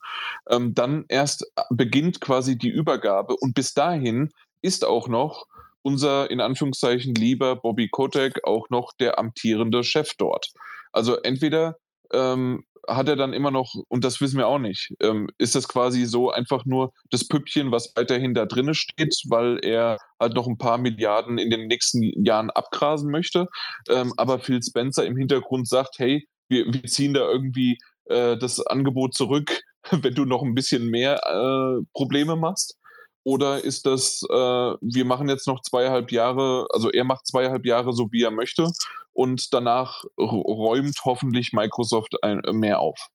Ähm, dann erst beginnt quasi die Übergabe und bis dahin ist auch noch unser in Anführungszeichen lieber Bobby Kotek auch noch der amtierende Chef dort. Also entweder ähm, hat er dann immer noch, und das wissen wir auch nicht, ähm, ist das quasi so einfach nur das Püppchen, was weiterhin da drinne steht, weil er halt noch ein paar Milliarden in den nächsten Jahren abgrasen möchte. Ähm, aber Phil Spencer im Hintergrund sagt, hey, wir, wir ziehen da irgendwie äh, das Angebot zurück, wenn du noch ein bisschen mehr äh, Probleme machst. Oder ist das, äh, wir machen jetzt noch zweieinhalb Jahre, also er macht zweieinhalb Jahre so, wie er möchte, und danach räumt hoffentlich Microsoft ein, mehr auf.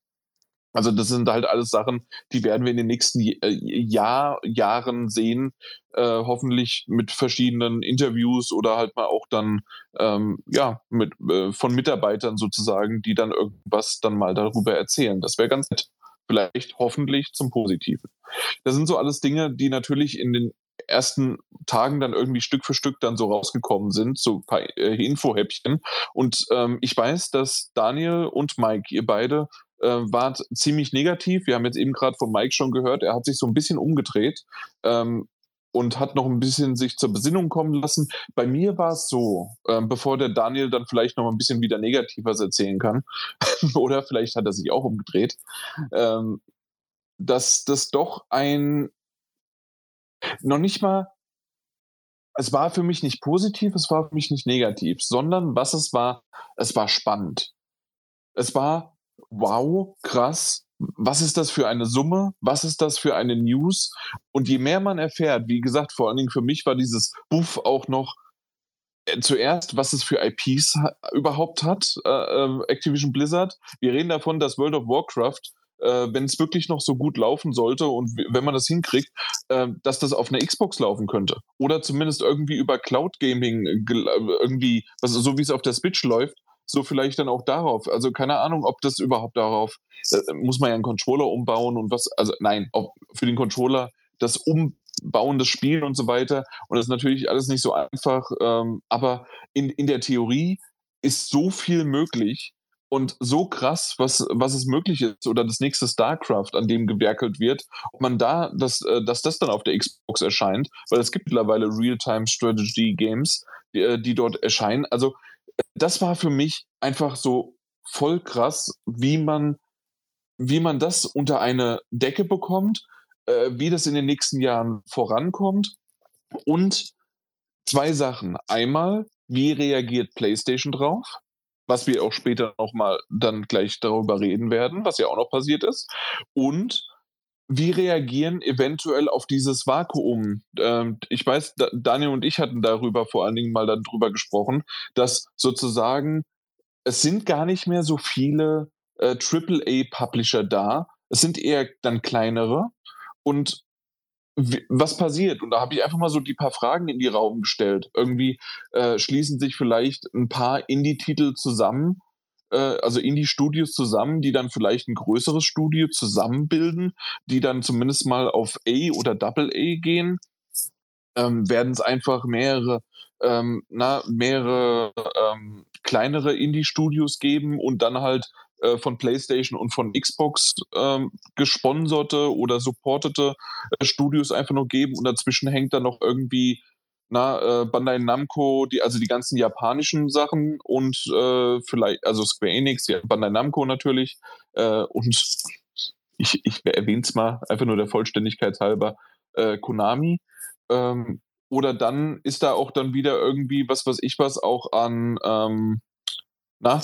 Also das sind halt alles Sachen, die werden wir in den nächsten äh, Jahr, Jahren sehen, äh, hoffentlich mit verschiedenen Interviews oder halt mal auch dann ähm, ja mit äh, von Mitarbeitern sozusagen, die dann irgendwas dann mal darüber erzählen. Das wäre ganz nett vielleicht hoffentlich zum Positiven. Das sind so alles Dinge, die natürlich in den ersten Tagen dann irgendwie Stück für Stück dann so rausgekommen sind, so ein paar äh, Infohäppchen. Und ähm, ich weiß, dass Daniel und Mike, ihr beide, äh, wart ziemlich negativ. Wir haben jetzt eben gerade von Mike schon gehört, er hat sich so ein bisschen umgedreht. Ähm, und hat noch ein bisschen sich zur Besinnung kommen lassen. Bei mir war es so, äh, bevor der Daniel dann vielleicht noch ein bisschen wieder negativ was erzählen kann, oder vielleicht hat er sich auch umgedreht, ähm, dass das doch ein noch nicht mal, es war für mich nicht positiv, es war für mich nicht negativ, sondern was es war, es war spannend. Es war wow, krass, was ist das für eine Summe? Was ist das für eine News? Und je mehr man erfährt, wie gesagt, vor allen Dingen für mich war dieses Buff auch noch äh, zuerst, was es für IPs ha überhaupt hat, äh, äh, Activision Blizzard. Wir reden davon, dass World of Warcraft, äh, wenn es wirklich noch so gut laufen sollte und wenn man das hinkriegt, äh, dass das auf einer Xbox laufen könnte. Oder zumindest irgendwie über Cloud Gaming, äh, irgendwie, also so wie es auf der Switch läuft, so vielleicht dann auch darauf. Also keine Ahnung, ob das überhaupt darauf, äh, muss man ja einen Controller umbauen und was, also nein, auch für den Controller das Umbauen des Spiels und so weiter. Und das ist natürlich alles nicht so einfach, ähm, aber in, in der Theorie ist so viel möglich und so krass, was, was es möglich ist, oder das nächste StarCraft, an dem gewerkelt wird, ob man da, das, äh, dass das dann auf der Xbox erscheint, weil es gibt mittlerweile Real-Time-Strategy-Games, die, äh, die dort erscheinen. Also das war für mich einfach so voll krass, wie man, wie man das unter eine Decke bekommt, äh, wie das in den nächsten Jahren vorankommt und zwei Sachen. Einmal, wie reagiert PlayStation drauf? Was wir auch später nochmal dann gleich darüber reden werden, was ja auch noch passiert ist. Und wie reagieren eventuell auf dieses Vakuum? Ähm, ich weiß, Daniel und ich hatten darüber vor allen Dingen mal dann drüber gesprochen, dass sozusagen es sind gar nicht mehr so viele äh, AAA-Publisher da. Es sind eher dann kleinere. Und was passiert? Und da habe ich einfach mal so die paar Fragen in die Raum gestellt. Irgendwie äh, schließen sich vielleicht ein paar Indie-Titel zusammen also Indie-Studios zusammen, die dann vielleicht ein größeres Studio zusammenbilden, die dann zumindest mal auf A oder Double A gehen, ähm, werden es einfach mehrere, ähm, na, mehrere ähm, kleinere Indie-Studios geben und dann halt äh, von PlayStation und von Xbox ähm, gesponserte oder supportete äh, Studios einfach nur geben und dazwischen hängt dann noch irgendwie na, äh, Bandai Namco, die, also die ganzen japanischen Sachen und äh, vielleicht, also Square Enix, ja, Bandai Namco natürlich äh, und ich, ich erwähne es mal, einfach nur der Vollständigkeit halber, äh, Konami. Ähm, oder dann ist da auch dann wieder irgendwie, was weiß ich was, auch an, ähm, na,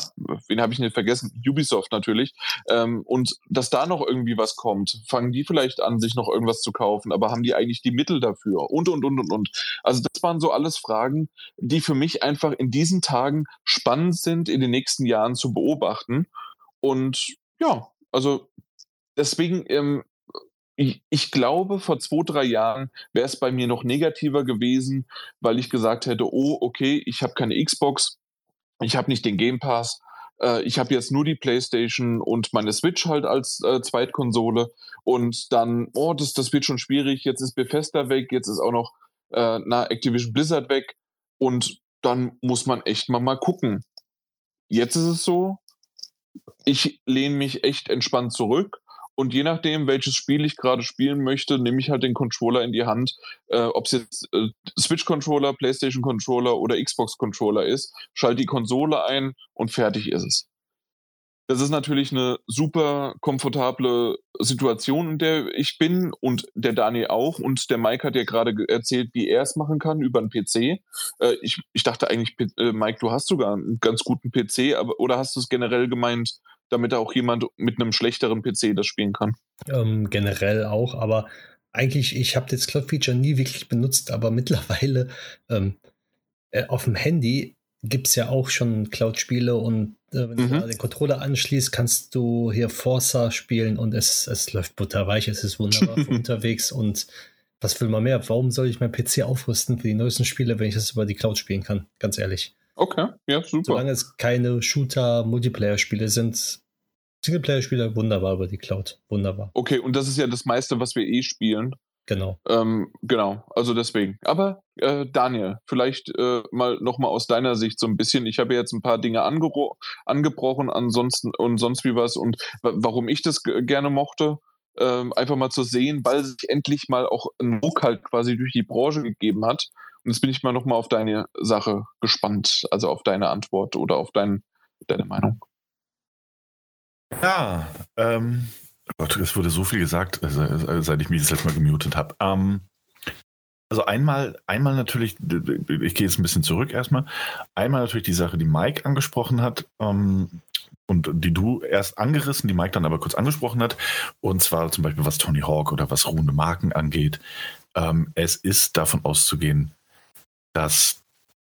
wen habe ich nicht vergessen? Ubisoft natürlich. Ähm, und dass da noch irgendwie was kommt, fangen die vielleicht an, sich noch irgendwas zu kaufen, aber haben die eigentlich die Mittel dafür? Und, und, und, und, und. Also das waren so alles Fragen, die für mich einfach in diesen Tagen spannend sind, in den nächsten Jahren zu beobachten. Und ja, also deswegen, ähm, ich, ich, glaube, vor zwei, drei Jahren wäre es bei mir noch negativer gewesen, weil ich gesagt hätte, oh, okay, ich habe keine Xbox, ich habe nicht den Game Pass, äh, ich habe jetzt nur die PlayStation und meine Switch halt als äh, Zweitkonsole. Und dann, oh, das, das wird schon schwierig, jetzt ist Bethesda weg, jetzt ist auch noch äh, na, Activision Blizzard weg. Und dann muss man echt mal mal gucken. Jetzt ist es so, ich lehne mich echt entspannt zurück und je nachdem, welches Spiel ich gerade spielen möchte, nehme ich halt den Controller in die Hand. Äh, Ob es jetzt äh, Switch-Controller, PlayStation-Controller oder Xbox-Controller ist, schalte die Konsole ein und fertig ist es. Das ist natürlich eine super komfortable Situation, in der ich bin und der Daniel auch. Und der Mike hat ja gerade erzählt, wie er es machen kann über einen PC. Äh, ich, ich dachte eigentlich, äh, Mike, du hast sogar einen ganz guten PC, aber oder hast du es generell gemeint, damit auch jemand mit einem schlechteren PC das spielen kann. Ähm, generell auch, aber eigentlich, ich habe das Cloud-Feature nie wirklich benutzt, aber mittlerweile ähm, äh, auf dem Handy gibt es ja auch schon Cloud-Spiele und äh, wenn mhm. du den Controller anschließt, kannst du hier Forza spielen und es, es läuft butterweich, es ist wunderbar unterwegs und was will man mehr? Warum soll ich mein PC aufrüsten für die neuesten Spiele, wenn ich das über die Cloud spielen kann? Ganz ehrlich. Okay, ja, super. Solange es keine Shooter-Multiplayer-Spiele sind, Singleplayer-Spiele wunderbar über die Cloud. Wunderbar. Okay, und das ist ja das meiste, was wir eh spielen. Genau. Ähm, genau, also deswegen. Aber äh, Daniel, vielleicht äh, mal nochmal aus deiner Sicht so ein bisschen. Ich habe jetzt ein paar Dinge angebrochen, ansonsten und sonst wie was und warum ich das gerne mochte. Ähm, einfach mal zu sehen, weil sich endlich mal auch ein Ruck halt quasi durch die Branche gegeben hat jetzt bin ich mal nochmal auf deine Sache gespannt, also auf deine Antwort oder auf dein, deine Meinung. Ja, ähm, Gott, es wurde so viel gesagt, also, seit ich mich das letzte Mal gemutet habe. Ähm, also einmal, einmal natürlich, ich gehe jetzt ein bisschen zurück erstmal. Einmal natürlich die Sache, die Mike angesprochen hat ähm, und die du erst angerissen, die Mike dann aber kurz angesprochen hat. Und zwar zum Beispiel was Tony Hawk oder was ruhende Marken angeht. Ähm, es ist davon auszugehen, dass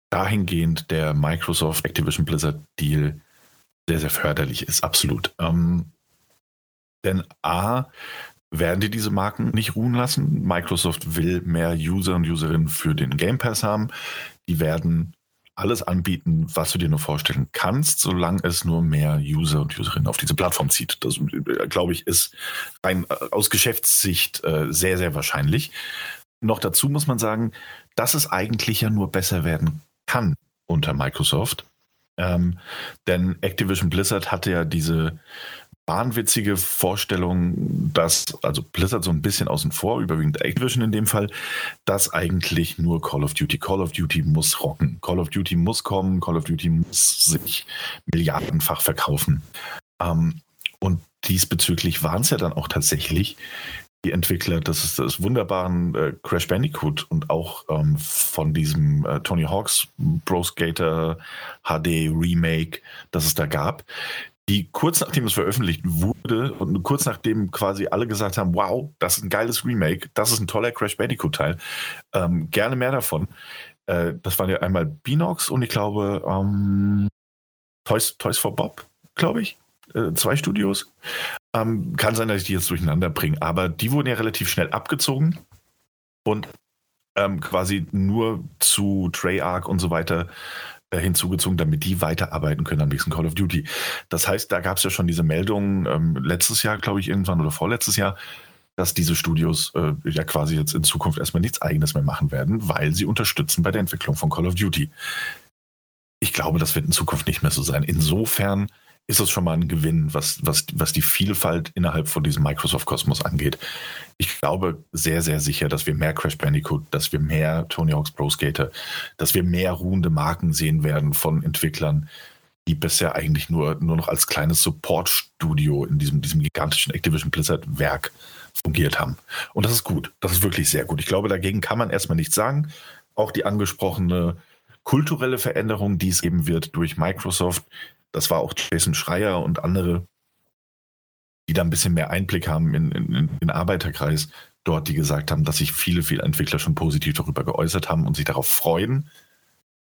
dahingehend der Microsoft Activision Blizzard Deal sehr, sehr förderlich ist, absolut. Ähm, denn A, werden die diese Marken nicht ruhen lassen. Microsoft will mehr User und Userinnen für den Game Pass haben. Die werden alles anbieten, was du dir nur vorstellen kannst, solange es nur mehr User und Userinnen auf diese Plattform zieht. Das, äh, glaube ich, ist rein äh, aus Geschäftssicht äh, sehr, sehr wahrscheinlich. Noch dazu muss man sagen, dass es eigentlich ja nur besser werden kann unter Microsoft. Ähm, denn Activision Blizzard hatte ja diese wahnwitzige Vorstellung, dass, also Blizzard so ein bisschen außen vor, überwiegend Activision in dem Fall, dass eigentlich nur Call of Duty, Call of Duty muss rocken. Call of Duty muss kommen, Call of Duty muss sich milliardenfach verkaufen. Ähm, und diesbezüglich waren es ja dann auch tatsächlich die Entwickler des, des wunderbaren äh, Crash Bandicoot und auch ähm, von diesem äh, Tony Hawks Pro Skater HD Remake, das es da gab, die kurz nachdem es veröffentlicht wurde und kurz nachdem quasi alle gesagt haben, wow, das ist ein geiles Remake, das ist ein toller Crash Bandicoot Teil, ähm, gerne mehr davon. Äh, das waren ja einmal Binox und ich glaube ähm, Toys, Toys for Bob, glaube ich. Äh, zwei Studios. Ähm, kann sein, dass ich die jetzt durcheinander bringe, aber die wurden ja relativ schnell abgezogen und ähm, quasi nur zu Treyarch und so weiter äh, hinzugezogen, damit die weiterarbeiten können am nächsten Call of Duty. Das heißt, da gab es ja schon diese Meldung ähm, letztes Jahr, glaube ich, irgendwann oder vorletztes Jahr, dass diese Studios äh, ja quasi jetzt in Zukunft erstmal nichts eigenes mehr machen werden, weil sie unterstützen bei der Entwicklung von Call of Duty. Ich glaube, das wird in Zukunft nicht mehr so sein. Insofern ist es schon mal ein Gewinn, was, was, was die Vielfalt innerhalb von diesem Microsoft-Kosmos angeht. Ich glaube sehr, sehr sicher, dass wir mehr Crash Bandicoot, dass wir mehr Tony Hawk's Pro Skater, dass wir mehr ruhende Marken sehen werden von Entwicklern, die bisher eigentlich nur, nur noch als kleines Support-Studio in diesem, diesem gigantischen Activision Blizzard-Werk fungiert haben. Und das ist gut. Das ist wirklich sehr gut. Ich glaube, dagegen kann man erstmal nichts sagen. Auch die angesprochene kulturelle Veränderung, die es geben wird durch Microsoft, das war auch Jason Schreier und andere, die da ein bisschen mehr Einblick haben in, in, in den Arbeiterkreis dort, die gesagt haben, dass sich viele, viele Entwickler schon positiv darüber geäußert haben und sich darauf freuen,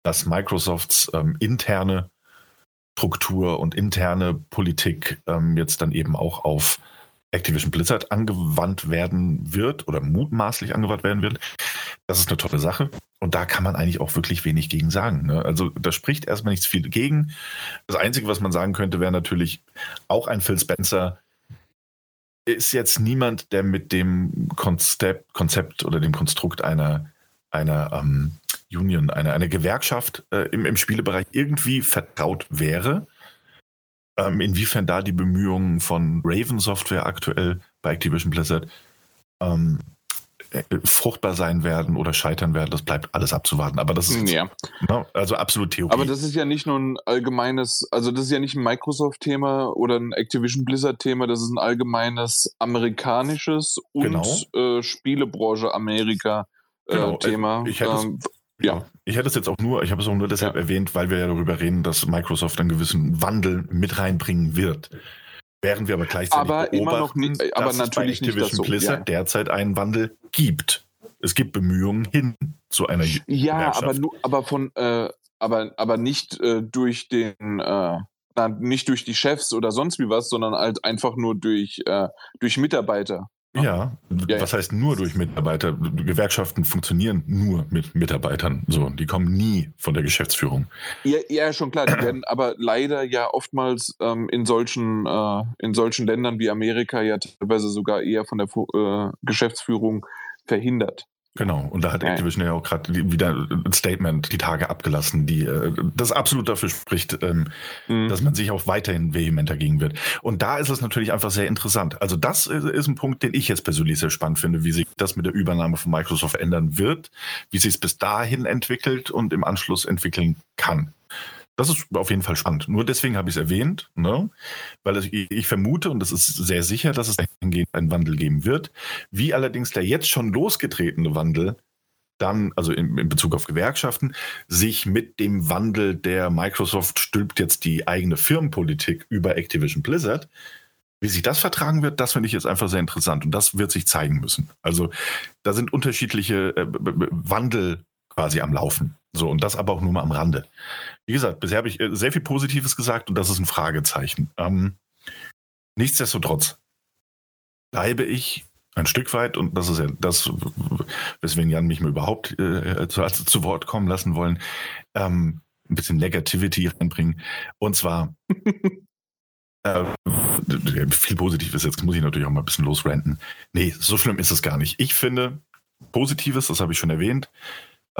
dass Microsofts ähm, interne Struktur und interne Politik ähm, jetzt dann eben auch auf Activision Blizzard angewandt werden wird oder mutmaßlich angewandt werden wird. Das ist eine tolle Sache. Und da kann man eigentlich auch wirklich wenig gegen sagen. Ne? Also da spricht erstmal nichts viel gegen. Das Einzige, was man sagen könnte, wäre natürlich auch ein Phil Spencer ist jetzt niemand, der mit dem Konzept, Konzept oder dem Konstrukt einer, einer ähm, Union, einer, einer Gewerkschaft äh, im, im Spielebereich irgendwie vertraut wäre. Ähm, inwiefern da die Bemühungen von Raven Software aktuell bei Activision Blizzard ähm, äh, fruchtbar sein werden oder scheitern werden, das bleibt alles abzuwarten. Aber das ist ja. ne, also absolut Theorie. Aber das ist ja nicht nur ein allgemeines, also das ist ja nicht ein Microsoft-Thema oder ein Activision Blizzard-Thema, das ist ein allgemeines amerikanisches und genau. äh, Spielebranche Amerika-Thema. Äh, genau. Ich hätte ähm, ja. Ich hätte es jetzt auch nur, ich habe es auch nur deshalb ja. erwähnt, weil wir ja darüber reden, dass Microsoft einen gewissen Wandel mit reinbringen wird. Während wir aber gleichzeitig aber immer noch nicht, aber dass natürlich es bei Activision nicht so, Blizzard ja. derzeit einen Wandel gibt. Es gibt Bemühungen hin zu einer Ja, aber aber von, äh, aber, aber nicht äh, durch den, äh, nicht durch die Chefs oder sonst wie was, sondern halt einfach nur durch, äh, durch Mitarbeiter. Ja, ja, was heißt nur durch Mitarbeiter? Gewerkschaften funktionieren nur mit Mitarbeitern. So, die kommen nie von der Geschäftsführung. Ja, ja schon klar. Die werden aber leider ja oftmals ähm, in solchen äh, in solchen Ländern wie Amerika ja teilweise sogar eher von der äh, Geschäftsführung verhindert. Genau, und da hat Activision ja auch gerade wieder ein Statement die Tage abgelassen, die äh, das absolut dafür spricht, ähm, mhm. dass man sich auch weiterhin vehement dagegen wird. Und da ist es natürlich einfach sehr interessant. Also das ist ein Punkt, den ich jetzt persönlich sehr spannend finde, wie sich das mit der Übernahme von Microsoft ändern wird, wie sich es bis dahin entwickelt und im Anschluss entwickeln kann. Das ist auf jeden Fall spannend. Nur deswegen habe ich es erwähnt, ne? weil ich, ich vermute, und das ist sehr sicher, dass es einen Wandel geben wird. Wie allerdings der jetzt schon losgetretene Wandel dann, also in, in, Bezug auf Gewerkschaften, sich mit dem Wandel der Microsoft stülpt jetzt die eigene Firmenpolitik über Activision Blizzard. Wie sich das vertragen wird, das finde ich jetzt einfach sehr interessant und das wird sich zeigen müssen. Also da sind unterschiedliche äh, Wandel quasi am Laufen. So, und das aber auch nur mal am Rande. Wie gesagt, bisher habe ich äh, sehr viel Positives gesagt und das ist ein Fragezeichen. Ähm, nichtsdestotrotz bleibe ich ein Stück weit, und das ist ja das, weswegen Jan mich mal überhaupt äh, zu, zu, Wort kommen lassen wollen, ähm, ein bisschen Negativity reinbringen. Und zwar äh, viel Positives, jetzt muss ich natürlich auch mal ein bisschen losrenten. Nee, so schlimm ist es gar nicht. Ich finde Positives, das habe ich schon erwähnt,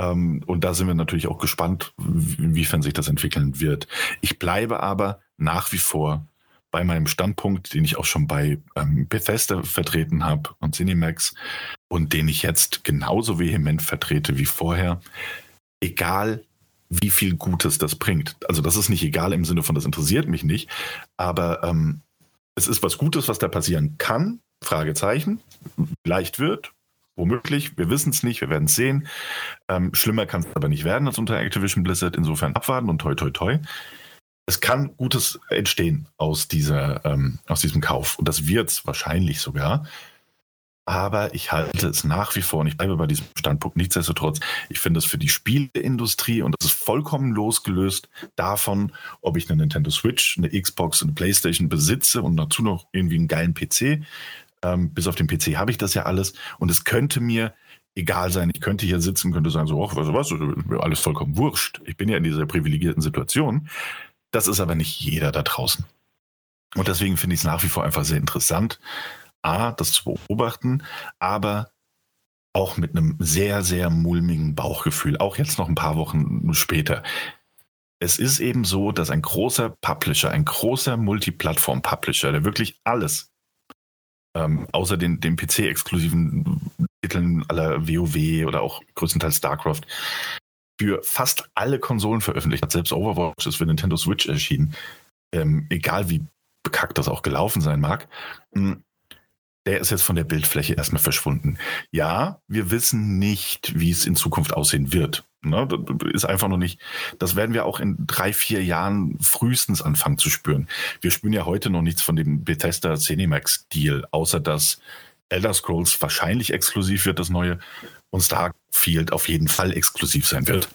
und da sind wir natürlich auch gespannt, inwiefern sich das entwickeln wird. Ich bleibe aber nach wie vor bei meinem Standpunkt, den ich auch schon bei ähm, Bethesda vertreten habe und Cinemax und den ich jetzt genauso vehement vertrete wie vorher. Egal, wie viel Gutes das bringt. Also das ist nicht egal im Sinne von, das interessiert mich nicht, aber ähm, es ist was Gutes, was da passieren kann. Fragezeichen. Leicht wird, Womöglich, wir wissen es nicht, wir werden es sehen. Ähm, schlimmer kann es aber nicht werden als unter Activision Blizzard. Insofern abwarten und toi toi toi. Es kann Gutes entstehen aus, dieser, ähm, aus diesem Kauf. Und das wird es wahrscheinlich sogar. Aber ich halte es nach wie vor, und ich bleibe bei diesem Standpunkt nichtsdestotrotz, ich finde es für die Spieleindustrie, und das ist vollkommen losgelöst davon, ob ich eine Nintendo Switch, eine Xbox, eine Playstation besitze und dazu noch irgendwie einen geilen PC, ähm, bis auf den PC habe ich das ja alles. Und es könnte mir egal sein. Ich könnte hier sitzen, könnte sagen, so, ach, du was, alles vollkommen wurscht. Ich bin ja in dieser privilegierten Situation. Das ist aber nicht jeder da draußen. Und deswegen finde ich es nach wie vor einfach sehr interessant, A, das zu beobachten, aber auch mit einem sehr, sehr mulmigen Bauchgefühl, auch jetzt noch ein paar Wochen später. es ist eben so, dass ein großer Publisher, ein großer Multiplattform-Publisher, der wirklich alles, ähm, außer den, den PC-exklusiven Titeln aller WoW oder auch größtenteils StarCraft, für fast alle Konsolen veröffentlicht hat. Selbst Overwatch ist für Nintendo Switch erschienen. Ähm, egal wie bekackt das auch gelaufen sein mag. Der ist jetzt von der Bildfläche erstmal verschwunden. Ja, wir wissen nicht, wie es in Zukunft aussehen wird. Ne, das ist einfach noch nicht, das werden wir auch in drei, vier Jahren frühestens anfangen zu spüren. Wir spüren ja heute noch nichts von dem Bethesda Cinemax Deal, außer dass Elder Scrolls wahrscheinlich exklusiv wird, das neue, und Starfield auf jeden Fall exklusiv sein wird.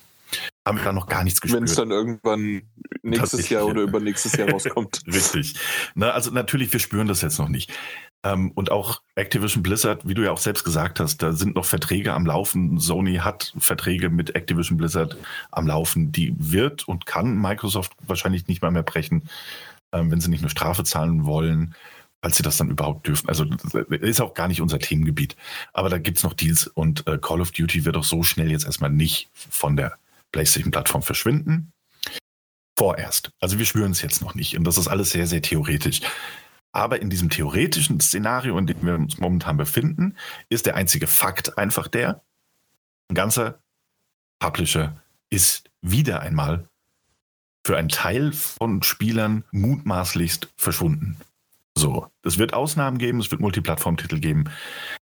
Haben wir da noch gar nichts gespürt. Wenn es dann irgendwann nächstes Jahr oder übernächstes Jahr rauskommt. Richtig. Na, also natürlich, wir spüren das jetzt noch nicht. Ähm, und auch Activision Blizzard, wie du ja auch selbst gesagt hast, da sind noch Verträge am Laufen. Sony hat Verträge mit Activision Blizzard am Laufen. Die wird und kann Microsoft wahrscheinlich nicht mal mehr brechen, ähm, wenn sie nicht eine Strafe zahlen wollen, falls sie das dann überhaupt dürfen. Also ist auch gar nicht unser Themengebiet. Aber da gibt es noch Deals und äh, Call of Duty wird auch so schnell jetzt erstmal nicht von der PlayStation-Plattform verschwinden. Vorerst. Also wir spüren es jetzt noch nicht. Und das ist alles sehr, sehr theoretisch. Aber in diesem theoretischen Szenario, in dem wir uns momentan befinden, ist der einzige Fakt einfach der, ein ganzer Publisher ist wieder einmal für einen Teil von Spielern mutmaßlichst verschwunden. So, es wird Ausnahmen geben, es wird Multiplattform-Titel geben,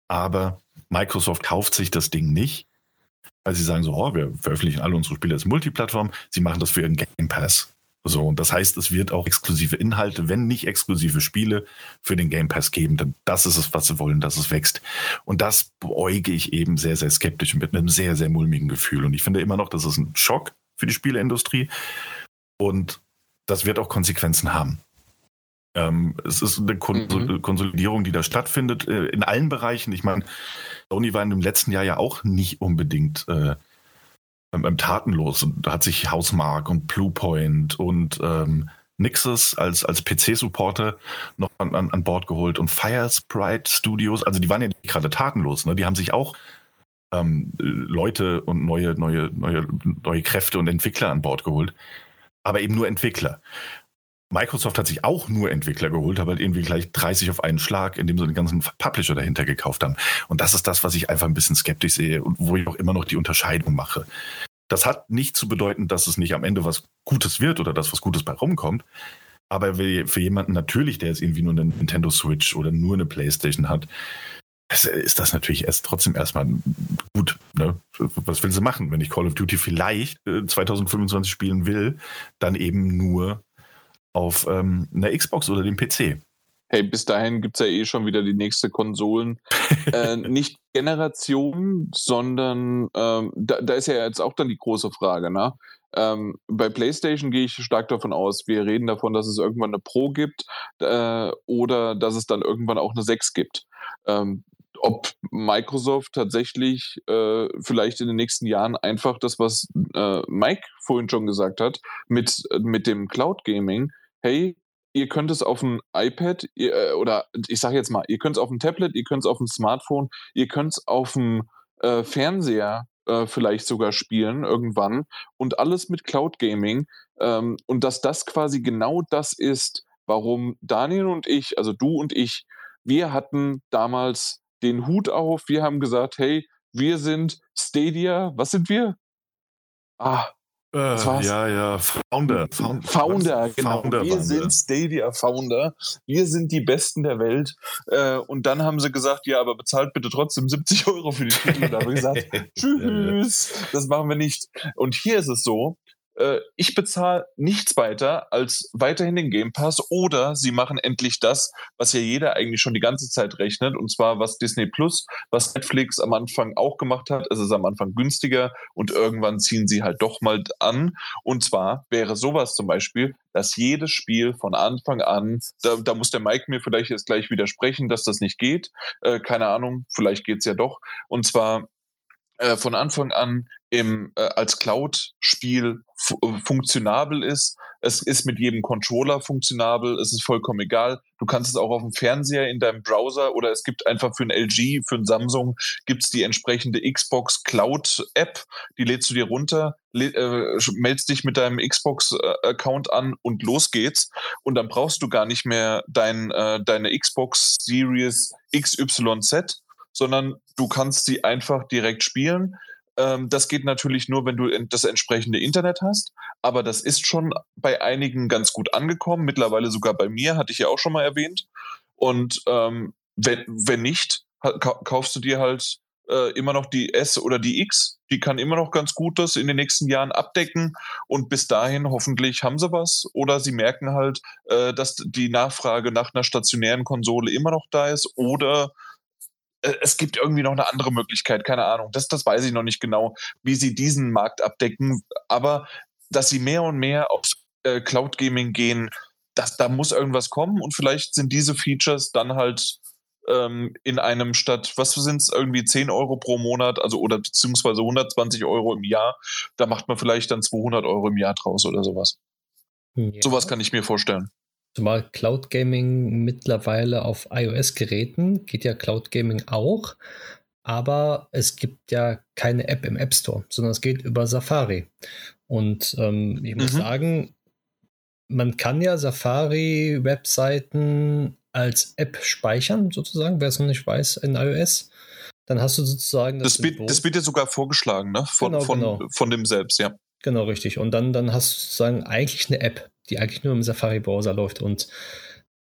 aber Microsoft kauft sich das Ding nicht, weil sie sagen so, oh, wir veröffentlichen alle unsere Spiele als Multiplattform, sie machen das für ihren Game Pass. So, und das heißt, es wird auch exklusive Inhalte, wenn nicht exklusive Spiele für den Game Pass geben. Denn das ist es, was sie wollen, dass es wächst. Und das beäuge ich eben sehr, sehr skeptisch und mit einem sehr, sehr mulmigen Gefühl. Und ich finde immer noch, das ist ein Schock für die Spieleindustrie. Und das wird auch Konsequenzen haben. Ähm, es ist eine Kon mhm. Konsolidierung, die da stattfindet, äh, in allen Bereichen. Ich meine, Sony war in dem letzten Jahr ja auch nicht unbedingt äh, ähm, tatenlos und da hat sich Housemark und Bluepoint und ähm, Nixus als, als PC-Supporter noch an, an, an Bord geholt und Firesprite Studios, also die waren ja nicht gerade tatenlos, ne? Die haben sich auch ähm, Leute und neue, neue, neue, neue Kräfte und Entwickler an Bord geholt. Aber eben nur Entwickler. Microsoft hat sich auch nur Entwickler geholt, aber halt irgendwie gleich 30 auf einen Schlag, indem sie den ganzen Publisher dahinter gekauft haben. Und das ist das, was ich einfach ein bisschen skeptisch sehe und wo ich auch immer noch die Unterscheidung mache. Das hat nicht zu bedeuten, dass es nicht am Ende was Gutes wird oder dass was Gutes bei rumkommt. Aber für jemanden natürlich, der jetzt irgendwie nur eine Nintendo Switch oder nur eine Playstation hat, ist das natürlich erst trotzdem erstmal gut. Ne? Was will sie machen? Wenn ich Call of Duty vielleicht 2025 äh, spielen will, dann eben nur auf ähm, einer Xbox oder dem PC. Hey, bis dahin gibt es ja eh schon wieder die nächste Konsolen. äh, nicht Generation, sondern ähm, da, da, ist ja jetzt auch dann die große Frage, ne? Ähm, bei PlayStation gehe ich stark davon aus, wir reden davon, dass es irgendwann eine Pro gibt äh, oder dass es dann irgendwann auch eine 6 gibt. Ähm, ob Microsoft tatsächlich äh, vielleicht in den nächsten Jahren einfach das, was äh, Mike vorhin schon gesagt hat, mit, mit dem Cloud Gaming, hey, ihr könnt es auf dem iPad ihr, äh, oder ich sage jetzt mal, ihr könnt es auf dem Tablet, ihr könnt es auf dem Smartphone, ihr könnt es auf dem äh, Fernseher äh, vielleicht sogar spielen irgendwann und alles mit Cloud Gaming ähm, und dass das quasi genau das ist, warum Daniel und ich, also du und ich, wir hatten damals den Hut auf, wir haben gesagt, hey, wir sind Stadia, was sind wir? Ah, äh, ja, ja, Founder. Founder, Founder genau. Founder wir sind Stadia Founder. Wir sind die Besten der Welt. Äh, und dann haben sie gesagt, ja, aber bezahlt bitte trotzdem 70 Euro für die Titel. Und da haben wir gesagt, tschüss, das machen wir nicht. Und hier ist es so, äh, ich bezahle nichts weiter als weiterhin den Game Pass oder sie machen endlich das, was ja jeder eigentlich schon die ganze Zeit rechnet, und zwar was Disney Plus, was Netflix am Anfang auch gemacht hat. Es ist am Anfang günstiger und irgendwann ziehen sie halt doch mal an. Und zwar wäre sowas zum Beispiel, dass jedes Spiel von Anfang an, da, da muss der Mike mir vielleicht jetzt gleich widersprechen, dass das nicht geht. Äh, keine Ahnung, vielleicht geht's ja doch. Und zwar äh, von Anfang an im, äh, als Cloud-Spiel äh, funktionabel ist. Es ist mit jedem Controller funktionabel. Es ist vollkommen egal. Du kannst es auch auf dem Fernseher in deinem Browser oder es gibt einfach für ein LG, für ein Samsung gibt es die entsprechende Xbox Cloud App. Die lädst du dir runter, äh, meldest dich mit deinem Xbox äh, Account an und los geht's. Und dann brauchst du gar nicht mehr dein, äh, deine Xbox Series XYZ, sondern du kannst sie einfach direkt spielen ähm, das geht natürlich nur, wenn du das entsprechende Internet hast. Aber das ist schon bei einigen ganz gut angekommen. Mittlerweile sogar bei mir, hatte ich ja auch schon mal erwähnt. Und ähm, wenn, wenn nicht, kaufst du dir halt äh, immer noch die S oder die X. Die kann immer noch ganz gut das in den nächsten Jahren abdecken. Und bis dahin hoffentlich haben sie was. Oder sie merken halt, äh, dass die Nachfrage nach einer stationären Konsole immer noch da ist. Oder es gibt irgendwie noch eine andere Möglichkeit, keine Ahnung. Das, das weiß ich noch nicht genau, wie sie diesen Markt abdecken. Aber dass sie mehr und mehr auf äh, Cloud Gaming gehen, das, da muss irgendwas kommen und vielleicht sind diese Features dann halt ähm, in einem statt, was sind es, irgendwie 10 Euro pro Monat, also oder beziehungsweise 120 Euro im Jahr, da macht man vielleicht dann 200 Euro im Jahr draus oder sowas. Ja. Sowas kann ich mir vorstellen. Zumal Cloud Gaming mittlerweile auf iOS-Geräten geht ja Cloud Gaming auch, aber es gibt ja keine App im App Store, sondern es geht über Safari. Und ähm, ich muss mhm. sagen, man kann ja Safari-Webseiten als App speichern, sozusagen, wer es noch nicht weiß, in iOS. Dann hast du sozusagen das. Das, wird, das wird dir sogar vorgeschlagen, ne? Von, genau, von, genau. von dem selbst, ja. Genau, richtig. Und dann, dann hast du sozusagen eigentlich eine App die eigentlich nur im Safari-Browser läuft. Und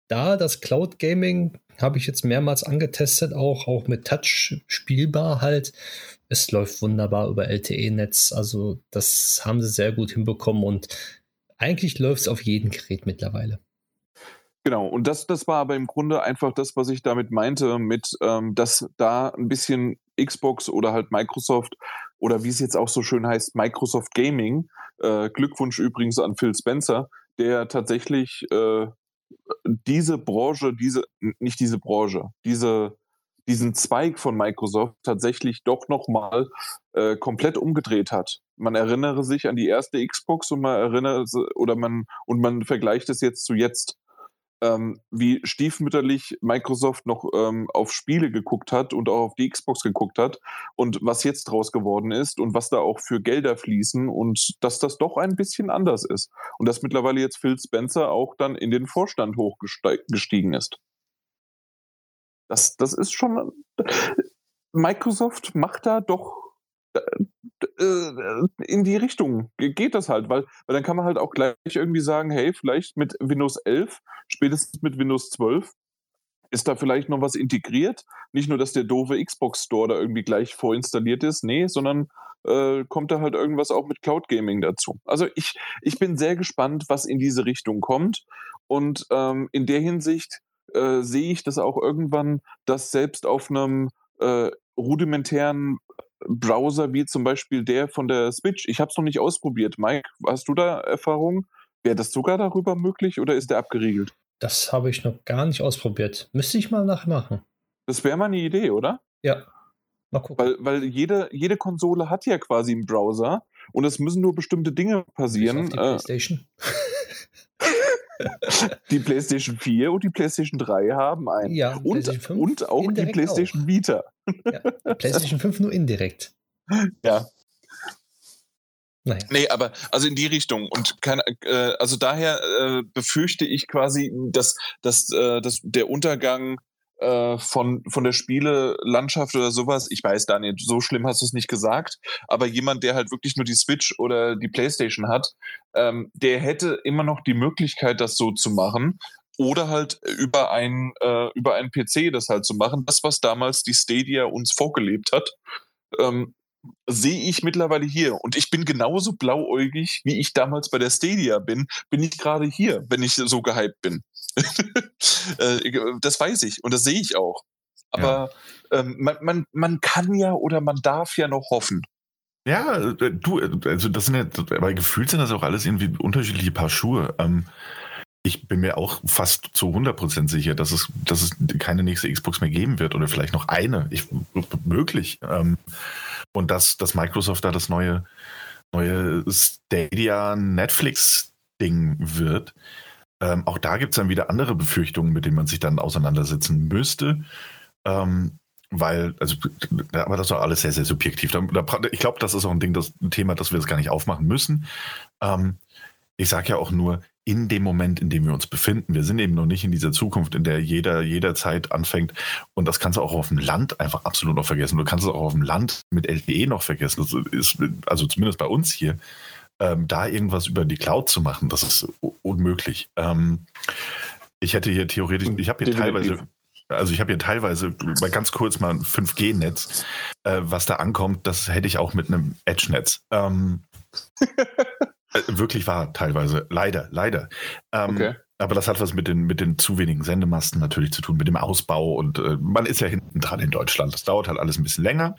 da das Cloud Gaming habe ich jetzt mehrmals angetestet, auch, auch mit Touch spielbar halt. Es läuft wunderbar über LTE-Netz. Also das haben sie sehr gut hinbekommen und eigentlich läuft es auf jedem Gerät mittlerweile. Genau, und das, das war aber im Grunde einfach das, was ich damit meinte, mit, ähm, dass da ein bisschen Xbox oder halt Microsoft oder wie es jetzt auch so schön heißt, Microsoft Gaming, äh, Glückwunsch übrigens an Phil Spencer, der tatsächlich äh, diese Branche, diese, nicht diese Branche, diese, diesen Zweig von Microsoft tatsächlich doch nochmal äh, komplett umgedreht hat. Man erinnere sich an die erste Xbox und man erinnert oder man und man vergleicht es jetzt zu jetzt ähm, wie stiefmütterlich Microsoft noch ähm, auf Spiele geguckt hat und auch auf die Xbox geguckt hat und was jetzt draus geworden ist und was da auch für Gelder fließen und dass das doch ein bisschen anders ist. Und dass mittlerweile jetzt Phil Spencer auch dann in den Vorstand hochgestiegen ist. Das, das ist schon. Microsoft macht da doch äh, in die Richtung geht das halt, weil, weil dann kann man halt auch gleich irgendwie sagen, hey, vielleicht mit Windows 11, spätestens mit Windows 12, ist da vielleicht noch was integriert. Nicht nur, dass der doofe Xbox Store da irgendwie gleich vorinstalliert ist, nee, sondern äh, kommt da halt irgendwas auch mit Cloud Gaming dazu. Also ich, ich bin sehr gespannt, was in diese Richtung kommt. Und ähm, in der Hinsicht äh, sehe ich das auch irgendwann, dass selbst auf einem äh, rudimentären Browser wie zum Beispiel der von der Switch. Ich habe es noch nicht ausprobiert. Mike, hast du da Erfahrung? Wäre das sogar darüber möglich oder ist der abgeriegelt? Das habe ich noch gar nicht ausprobiert. Müsste ich mal nachmachen. Das wäre mal eine Idee, oder? Ja. Mal gucken. Weil, weil jede, jede Konsole hat ja quasi einen Browser und es müssen nur bestimmte Dinge passieren. Die äh, PlayStation. Die PlayStation 4 und die PlayStation 3 haben einen. Ja, und, und auch die PlayStation auch. Vita. Ja, PlayStation 5 nur indirekt. Ja. Naja. Nee, aber also in die Richtung. Und kann, äh, also daher äh, befürchte ich quasi, dass, dass, äh, dass der Untergang äh, von, von der Spielelandschaft oder sowas, ich weiß, Daniel, so schlimm hast du es nicht gesagt, aber jemand, der halt wirklich nur die Switch oder die Playstation hat, ähm, der hätte immer noch die Möglichkeit, das so zu machen oder halt über ein äh, über einen PC das halt zu machen. Das, was damals die Stadia uns vorgelebt hat, ähm, sehe ich mittlerweile hier. Und ich bin genauso blauäugig, wie ich damals bei der Stadia bin, bin ich gerade hier, wenn ich so gehypt bin. Äh, das weiß ich und das sehe ich auch. Aber ja. ähm, man, man, man kann ja oder man darf ja noch hoffen. Ja, äh, du, also das sind ja, aber gefühlt sind das auch alles irgendwie unterschiedliche Paar Schuhe. Ähm, ich bin mir auch fast zu 100% sicher, dass es, dass es keine nächste Xbox mehr geben wird oder vielleicht noch eine. Ich, möglich. Ähm, Und dass, dass Microsoft da das neue, neue Stadia Netflix-Ding wird. Ähm, auch da gibt es dann wieder andere Befürchtungen, mit denen man sich dann auseinandersetzen müsste. Ähm, weil, also, aber das doch alles sehr, sehr subjektiv. Ich glaube, das ist auch ein Ding, das ein Thema, das wir jetzt gar nicht aufmachen müssen. Ähm, ich sage ja auch nur, in dem Moment, in dem wir uns befinden, wir sind eben noch nicht in dieser Zukunft, in der jeder jederzeit anfängt. Und das kannst du auch auf dem Land einfach absolut noch vergessen. Du kannst es auch auf dem Land mit LTE noch vergessen. Das ist, also zumindest bei uns hier, ähm, da irgendwas über die Cloud zu machen, das ist unmöglich. Ähm, ich hätte hier theoretisch, ich habe hier teilweise also ich habe hier teilweise mal ganz kurz mal ein 5G-Netz, äh, was da ankommt, das hätte ich auch mit einem Edge-Netz. Ähm, äh, wirklich wahr, teilweise. Leider, leider. Ähm, okay. Aber das hat was mit den, mit den zu wenigen Sendemasten natürlich zu tun, mit dem Ausbau. Und äh, man ist ja hinten dran in Deutschland. Das dauert halt alles ein bisschen länger.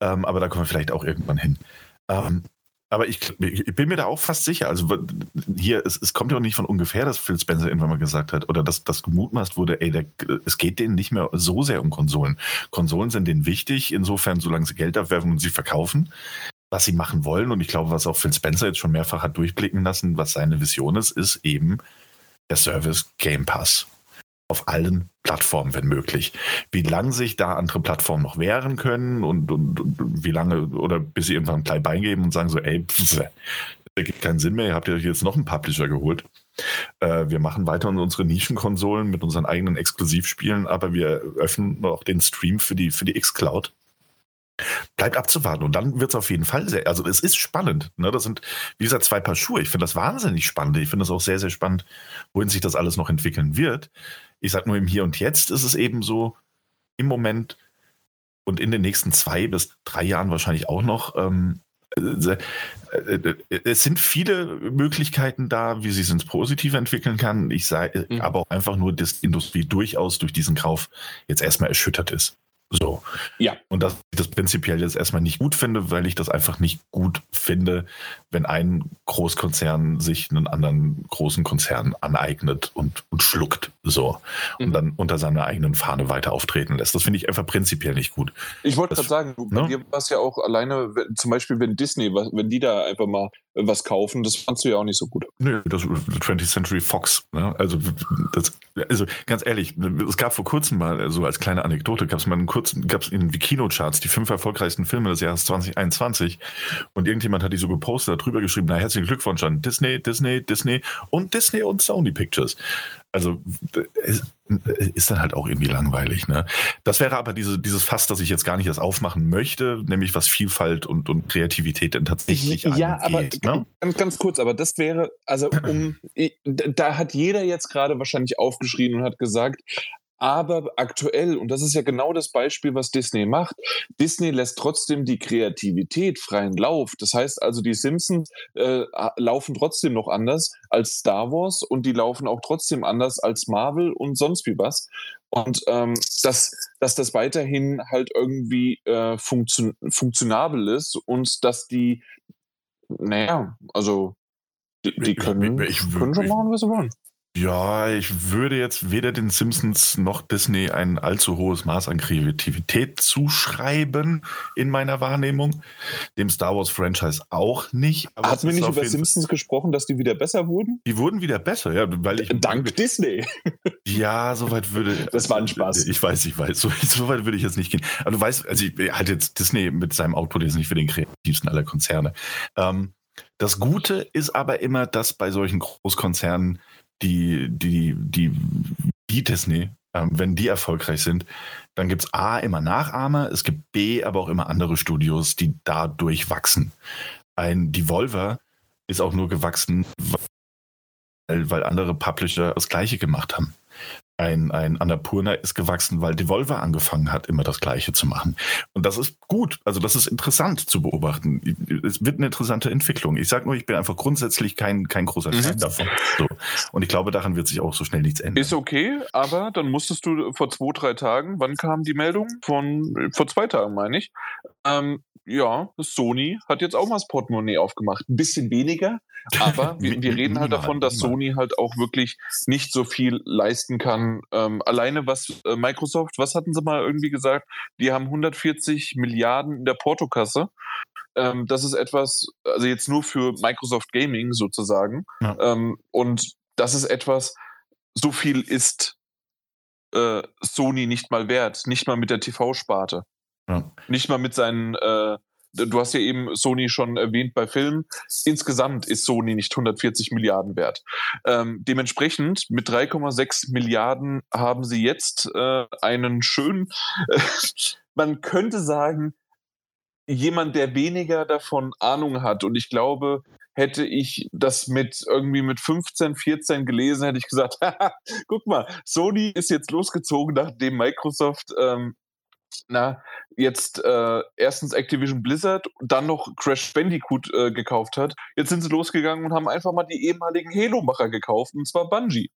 Ähm, aber da kommen wir vielleicht auch irgendwann hin. Ähm, aber ich, ich, bin mir da auch fast sicher. Also hier, es, es, kommt ja auch nicht von ungefähr, dass Phil Spencer irgendwann mal gesagt hat, oder dass das gemutmaßt wurde, ey, der, es geht denen nicht mehr so sehr um Konsolen. Konsolen sind denen wichtig, insofern, solange sie Geld abwerfen und sie verkaufen, was sie machen wollen. Und ich glaube, was auch Phil Spencer jetzt schon mehrfach hat durchblicken lassen, was seine Vision ist, ist eben der Service Game Pass auf allen Plattformen, wenn möglich. Wie lange sich da andere Plattformen noch wehren können und, und, und wie lange oder bis sie irgendwann gleich beigeben und sagen so, ey, pff, das gibt keinen Sinn mehr, ihr habt ja jetzt noch einen Publisher geholt. Äh, wir machen weiter unsere Nischenkonsolen mit unseren eigenen Exklusivspielen, aber wir öffnen auch den Stream für die, für die X-Cloud. Bleibt abzuwarten und dann wird es auf jeden Fall sehr, also es ist spannend. Ne? Das sind, wie gesagt, zwei Paar Schuhe. Ich finde das wahnsinnig spannend. Ich finde das auch sehr, sehr spannend, wohin sich das alles noch entwickeln wird. Ich sage nur im Hier und Jetzt ist es eben so, im Moment und in den nächsten zwei bis drei Jahren wahrscheinlich auch noch. Ähm, äh, äh, es sind viele Möglichkeiten da, wie sie es ins Positive entwickeln kann. Ich sage mhm. aber auch einfach nur, dass die Industrie durchaus durch diesen Kauf jetzt erstmal erschüttert ist. So. Ja. Und dass ich das prinzipiell jetzt erstmal nicht gut finde, weil ich das einfach nicht gut finde, wenn ein Großkonzern sich einen anderen großen Konzern aneignet und, und schluckt. So. Und mhm. dann unter seiner eigenen Fahne weiter auftreten lässt. Das finde ich einfach prinzipiell nicht gut. Ich wollte gerade sagen, du, ne? bei dir war es ja auch alleine, wenn, zum Beispiel, wenn Disney, wenn die da einfach mal was kaufen, das fandst du ja auch nicht so gut. Nö, das 20th Century Fox. Ne? Also, das, also ganz ehrlich, es gab vor kurzem mal, so als kleine Anekdote, gab es mal einen kurzen, gab es in den Kinocharts die fünf erfolgreichsten Filme des Jahres 2021 und irgendjemand hat die so gepostet, darüber geschrieben, na herzlichen Glückwunsch an Disney, Disney, Disney und Disney und Sony Pictures. Also ist, dann halt auch irgendwie langweilig. Ne? Das wäre aber diese, dieses Fass, das ich jetzt gar nicht erst aufmachen möchte, nämlich was Vielfalt und, und Kreativität denn tatsächlich Ja, angeht, aber ne? ganz, ganz kurz, aber das wäre, also um, da hat jeder jetzt gerade wahrscheinlich aufgeschrien und hat gesagt, aber aktuell, und das ist ja genau das Beispiel, was Disney macht, Disney lässt trotzdem die Kreativität freien Lauf. Das heißt also, die Simpsons äh, laufen trotzdem noch anders als Star Wars und die laufen auch trotzdem anders als Marvel und sonst wie was. Und ähm, dass, dass das weiterhin halt irgendwie äh, funktio funktionabel ist und dass die, naja, also die, die können, ich, ich, ich, können schon machen, was sie wollen. Ja, ich würde jetzt weder den Simpsons noch Disney ein allzu hohes Maß an Kreativität zuschreiben in meiner Wahrnehmung. Dem Star Wars Franchise auch nicht. Hat mir nicht über Simpsons gesprochen, dass die wieder besser wurden? Die wurden wieder besser, ja, weil ich. Dank Disney. Ja, soweit würde. Das war ein Spaß. Ich weiß, ich weiß. So, so weit würde ich jetzt nicht gehen. Aber du weißt, also ich halte jetzt Disney mit seinem Output jetzt nicht für den kreativsten aller Konzerne. Ähm, das Gute ist aber immer, dass bei solchen Großkonzernen die, die, die, die Disney, ähm, wenn die erfolgreich sind, dann gibt es A immer Nachahmer, es gibt B aber auch immer andere Studios, die dadurch wachsen. Ein Devolver ist auch nur gewachsen, weil, weil andere Publisher das gleiche gemacht haben ein, ein Annapurna ist gewachsen, weil Devolver angefangen hat, immer das Gleiche zu machen. Und das ist gut. Also das ist interessant zu beobachten. Es wird eine interessante Entwicklung. Ich sage nur, ich bin einfach grundsätzlich kein, kein großer Fan mhm. davon. So. Und ich glaube, daran wird sich auch so schnell nichts ändern. Ist okay, aber dann musstest du vor zwei, drei Tagen, wann kam die Meldung? Von vor zwei Tagen, meine ich, Ähm, ja, Sony hat jetzt auch mal das Portemonnaie aufgemacht. Ein bisschen weniger, aber wir, wir reden halt davon, dass Sony halt auch wirklich nicht so viel leisten kann. Ähm, alleine was äh, Microsoft, was hatten sie mal irgendwie gesagt? Die haben 140 Milliarden in der Portokasse. Ähm, das ist etwas, also jetzt nur für Microsoft Gaming sozusagen. Ja. Ähm, und das ist etwas, so viel ist äh, Sony nicht mal wert, nicht mal mit der TV-Sparte. Ja. Nicht mal mit seinen, äh, du hast ja eben Sony schon erwähnt bei Filmen, insgesamt ist Sony nicht 140 Milliarden wert. Ähm, dementsprechend mit 3,6 Milliarden haben sie jetzt äh, einen schönen, äh, man könnte sagen, jemand, der weniger davon Ahnung hat. Und ich glaube, hätte ich das mit irgendwie mit 15, 14 gelesen, hätte ich gesagt, guck mal, Sony ist jetzt losgezogen, nachdem Microsoft ähm, na, jetzt äh, erstens Activision Blizzard, dann noch Crash Bandicoot äh, gekauft hat. Jetzt sind sie losgegangen und haben einfach mal die ehemaligen Halo-Macher gekauft, und zwar Bungie.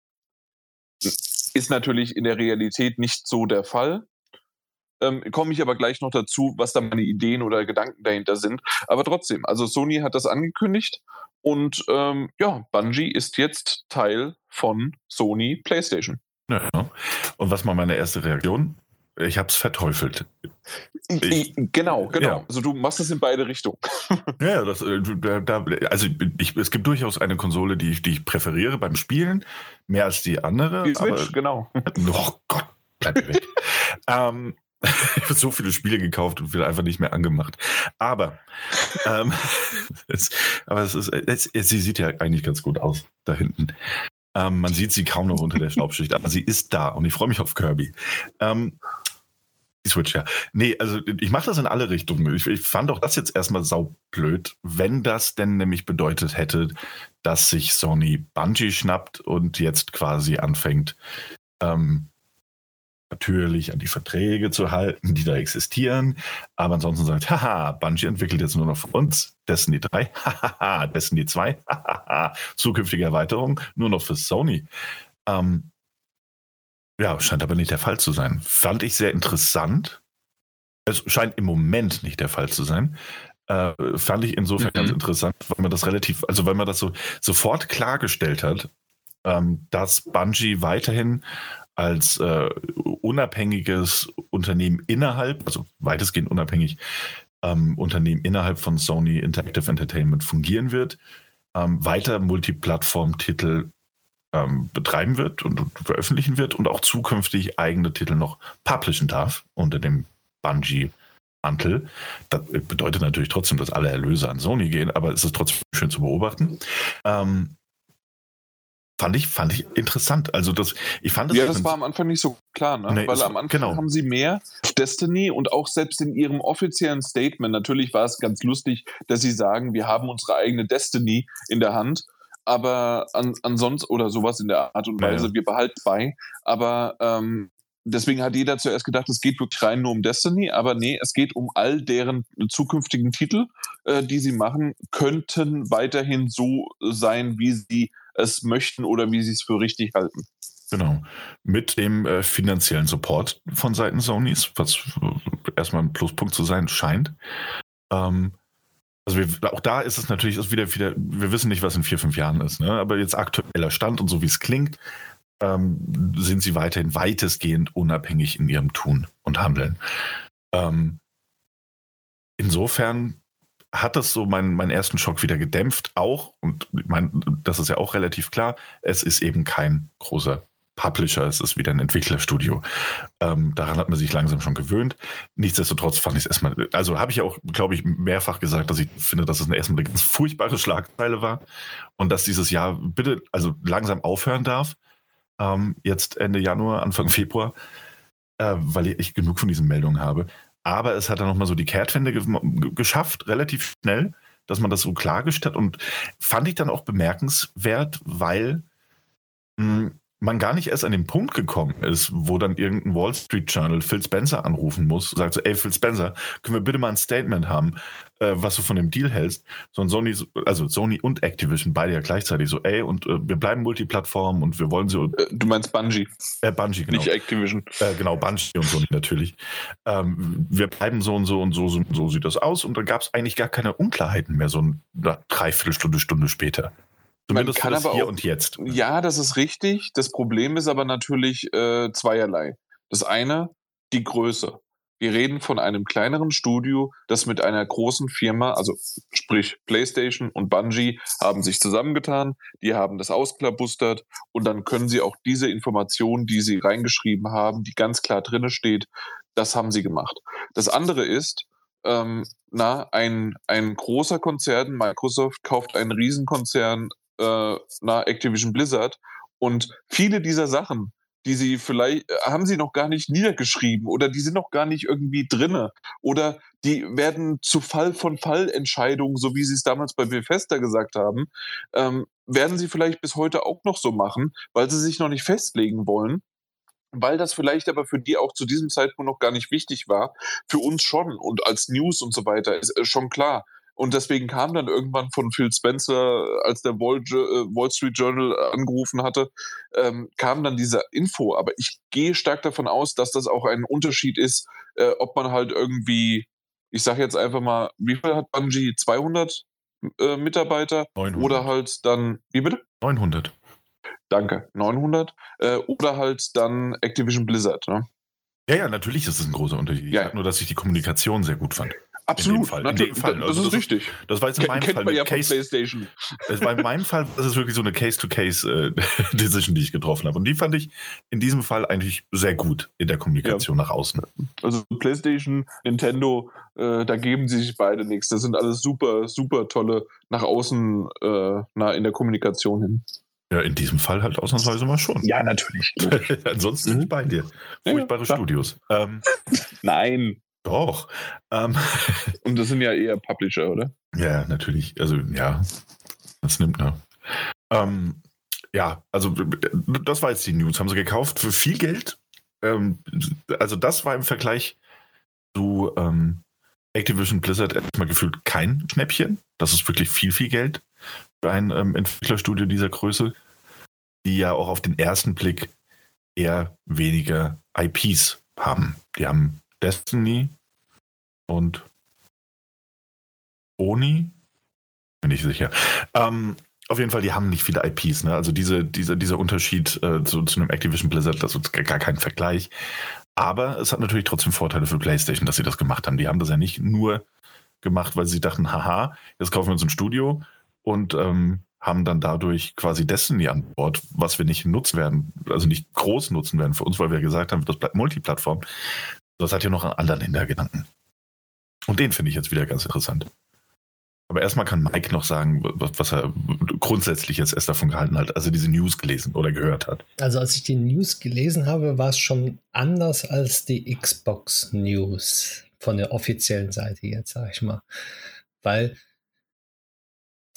Ist natürlich in der Realität nicht so der Fall. Ähm, Komme ich aber gleich noch dazu, was da meine Ideen oder Gedanken dahinter sind. Aber trotzdem, also Sony hat das angekündigt und ähm, ja, Bungie ist jetzt Teil von Sony PlayStation. Ja, und was war meine erste Reaktion? Ich habe es verteufelt. Ich, genau, genau. Ja. Also du machst es in beide Richtungen. ja, das, äh, da, also ich, es gibt durchaus eine Konsole, die, die ich präferiere beim Spielen, mehr als die andere. Die Switch, aber, genau. Oh Gott, bleib weg. ähm, ich habe so viele Spiele gekauft und wieder einfach nicht mehr angemacht. Aber, ähm, es, aber es ist, es, sie sieht ja eigentlich ganz gut aus da hinten. Ähm, man sieht sie kaum noch unter der Staubschicht, aber sie ist da und ich freue mich auf Kirby. Ähm, die Switch, ja. Nee, also ich mache das in alle Richtungen. Ich, ich fand auch das jetzt erstmal saublöd, wenn das denn nämlich bedeutet hätte, dass sich Sony Bungie schnappt und jetzt quasi anfängt, ähm, natürlich an die Verträge zu halten, die da existieren, aber ansonsten sagt, haha, Bungie entwickelt jetzt nur noch für uns Destiny 3, haha, Destiny 2, haha, zukünftige Erweiterung nur noch für Sony. Ähm, ja, scheint aber nicht der Fall zu sein. Fand ich sehr interessant. Es scheint im Moment nicht der Fall zu sein. Äh, fand ich insofern mhm. ganz interessant, weil man das relativ, also weil man das so sofort klargestellt hat, ähm, dass Bungie weiterhin als äh, unabhängiges Unternehmen innerhalb, also weitestgehend unabhängig ähm, Unternehmen innerhalb von Sony Interactive Entertainment fungieren wird, ähm, weiter Multiplattform-Titel ähm, betreiben wird und, veröffentlichen wird und auch zukünftig eigene Titel noch publishen darf unter dem Bungie Mantel. Das bedeutet natürlich trotzdem, dass alle Erlöse an Sony gehen, aber es ist trotzdem schön zu beobachten. Ähm, Fand ich, fand ich interessant. Also das, ich fand das. Ja, das war am Anfang nicht so klar, ne? Nee, Weil am Anfang genau. haben sie mehr Destiny und auch selbst in ihrem offiziellen Statement, natürlich war es ganz lustig, dass sie sagen, wir haben unsere eigene Destiny in der Hand, aber an, ansonsten oder sowas in der Art und Weise, ja, ja. wir behalten bei. Aber ähm, deswegen hat jeder zuerst gedacht, es geht wirklich rein nur um Destiny, aber nee, es geht um all deren zukünftigen Titel, äh, die sie machen, könnten weiterhin so sein, wie sie es möchten oder wie sie es für richtig halten. Genau. Mit dem äh, finanziellen Support von Seiten Sonys, was äh, erstmal ein Pluspunkt zu sein scheint. Ähm, also wir, auch da ist es natürlich ist wieder, wieder, wir wissen nicht, was in vier, fünf Jahren ist, ne? aber jetzt aktueller Stand und so wie es klingt, ähm, sind sie weiterhin weitestgehend unabhängig in ihrem Tun und Handeln. Ähm, insofern hat das so meinen, meinen ersten Schock wieder gedämpft. Auch, und ich meine, das ist ja auch relativ klar, es ist eben kein großer Publisher, es ist wieder ein Entwicklerstudio. Ähm, daran hat man sich langsam schon gewöhnt. Nichtsdestotrotz fand ich es erstmal, also habe ich ja auch, glaube ich, mehrfach gesagt, dass ich finde, dass es eine erstmal eine ganz furchtbare Schlagzeile war und dass dieses Jahr bitte, also langsam aufhören darf. Ähm, jetzt Ende Januar, Anfang Februar, äh, weil ich genug von diesen Meldungen habe. Aber es hat dann nochmal so die Kehrtwende ge geschafft, relativ schnell, dass man das so klargestellt hat. Und fand ich dann auch bemerkenswert, weil mh, hm, man gar nicht erst an den Punkt gekommen ist, wo dann irgendein Wall Street Journal Phil Spencer anrufen muss, sagt so, ey Phil Spencer, können wir bitte mal ein Statement haben, äh, was du von dem Deal hältst? Sondern Sony, also Sony und Activision, beide ja gleichzeitig so, ey, und äh, wir bleiben Multiplattform und wir wollen so. Äh, du meinst Bungie? Äh, Bungie, genau. Nicht Activision. Äh, genau, Bungie und Sony natürlich. Ähm, wir bleiben so und so und so, so, so sieht das aus. Und da gab es eigentlich gar keine Unklarheiten mehr, so eine Dreiviertelstunde, Stunde später. Zumindest Man kann aber hier auch, und jetzt. Ja, das ist richtig. Das Problem ist aber natürlich äh, zweierlei. Das eine, die Größe. Wir reden von einem kleineren Studio, das mit einer großen Firma, also sprich PlayStation und Bungie, haben sich zusammengetan, die haben das ausklabustert und dann können sie auch diese Information, die sie reingeschrieben haben, die ganz klar drinne steht, das haben sie gemacht. Das andere ist, ähm, na, ein, ein großer Konzern, Microsoft, kauft einen Riesenkonzern äh, na, Activision Blizzard. Und viele dieser Sachen, die sie vielleicht, äh, haben sie noch gar nicht niedergeschrieben oder die sind noch gar nicht irgendwie drinne oder die werden zu Fall von Fall Entscheidungen, so wie sie es damals bei Bethesda gesagt haben, ähm, werden sie vielleicht bis heute auch noch so machen, weil sie sich noch nicht festlegen wollen weil das vielleicht aber für die auch zu diesem Zeitpunkt noch gar nicht wichtig war, für uns schon und als News und so weiter ist äh, schon klar. Und deswegen kam dann irgendwann von Phil Spencer, als der Wall, äh, Wall Street Journal angerufen hatte, ähm, kam dann diese Info. Aber ich gehe stark davon aus, dass das auch ein Unterschied ist, äh, ob man halt irgendwie, ich sage jetzt einfach mal, wie viel hat Bungie? 200 äh, Mitarbeiter? 900. Oder halt dann, wie bitte? 900. Danke, 900. Äh, oder halt dann Activision Blizzard. Ne? Ja, ja, natürlich ist es ein großer Unterschied. Ja. Nur, dass ich die Kommunikation sehr gut fand. Absolut, in dem Fall. In dem Fall. Also das ist richtig. Das war jetzt in meinem Kennt Fall man ja Case, PlayStation. Das war in meinem Fall, das ist wirklich so eine Case-to-Case-Decision, äh, die ich getroffen habe. Und die fand ich in diesem Fall eigentlich sehr gut in der Kommunikation ja. nach außen. Also PlayStation, Nintendo, äh, da geben sie sich beide nichts. Das sind alles super, super tolle nach außen äh, na, in der Kommunikation hin. Ja, in diesem Fall halt ausnahmsweise mal schon. Ja, natürlich. Ansonsten bin ich bei dir. Furchtbare ja, Studios. Ähm, Nein. Doch. Ähm. Und das sind ja eher Publisher, oder? Ja, natürlich. Also, ja, das nimmt, ne? Ähm, ja, also, das war jetzt die News. Haben sie gekauft für viel Geld. Ähm, also, das war im Vergleich zu ähm, Activision Blizzard erstmal gefühlt kein Schnäppchen. Das ist wirklich viel, viel Geld für ein ähm, Entwicklerstudio dieser Größe, die ja auch auf den ersten Blick eher weniger IPs haben. Die haben Destiny und Oni, bin ich sicher. Ähm, auf jeden Fall, die haben nicht viele IPs. Ne? Also diese, diese, dieser Unterschied äh, zu, zu einem Activision Blizzard, das ist gar kein Vergleich. Aber es hat natürlich trotzdem Vorteile für PlayStation, dass sie das gemacht haben. Die haben das ja nicht nur gemacht, weil sie dachten, haha, jetzt kaufen wir uns ein Studio und ähm, haben dann dadurch quasi Destiny an Bord, was wir nicht nutzen werden, also nicht groß nutzen werden für uns, weil wir gesagt haben, das bleibt Multiplattform. Das hat ja noch einen anderen Hintergedanken. Und den finde ich jetzt wieder ganz interessant. Aber erstmal kann Mike noch sagen, was er grundsätzlich jetzt erst davon gehalten hat, als er diese News gelesen oder gehört hat. Also als ich die News gelesen habe, war es schon anders als die Xbox News von der offiziellen Seite jetzt, sage ich mal. Weil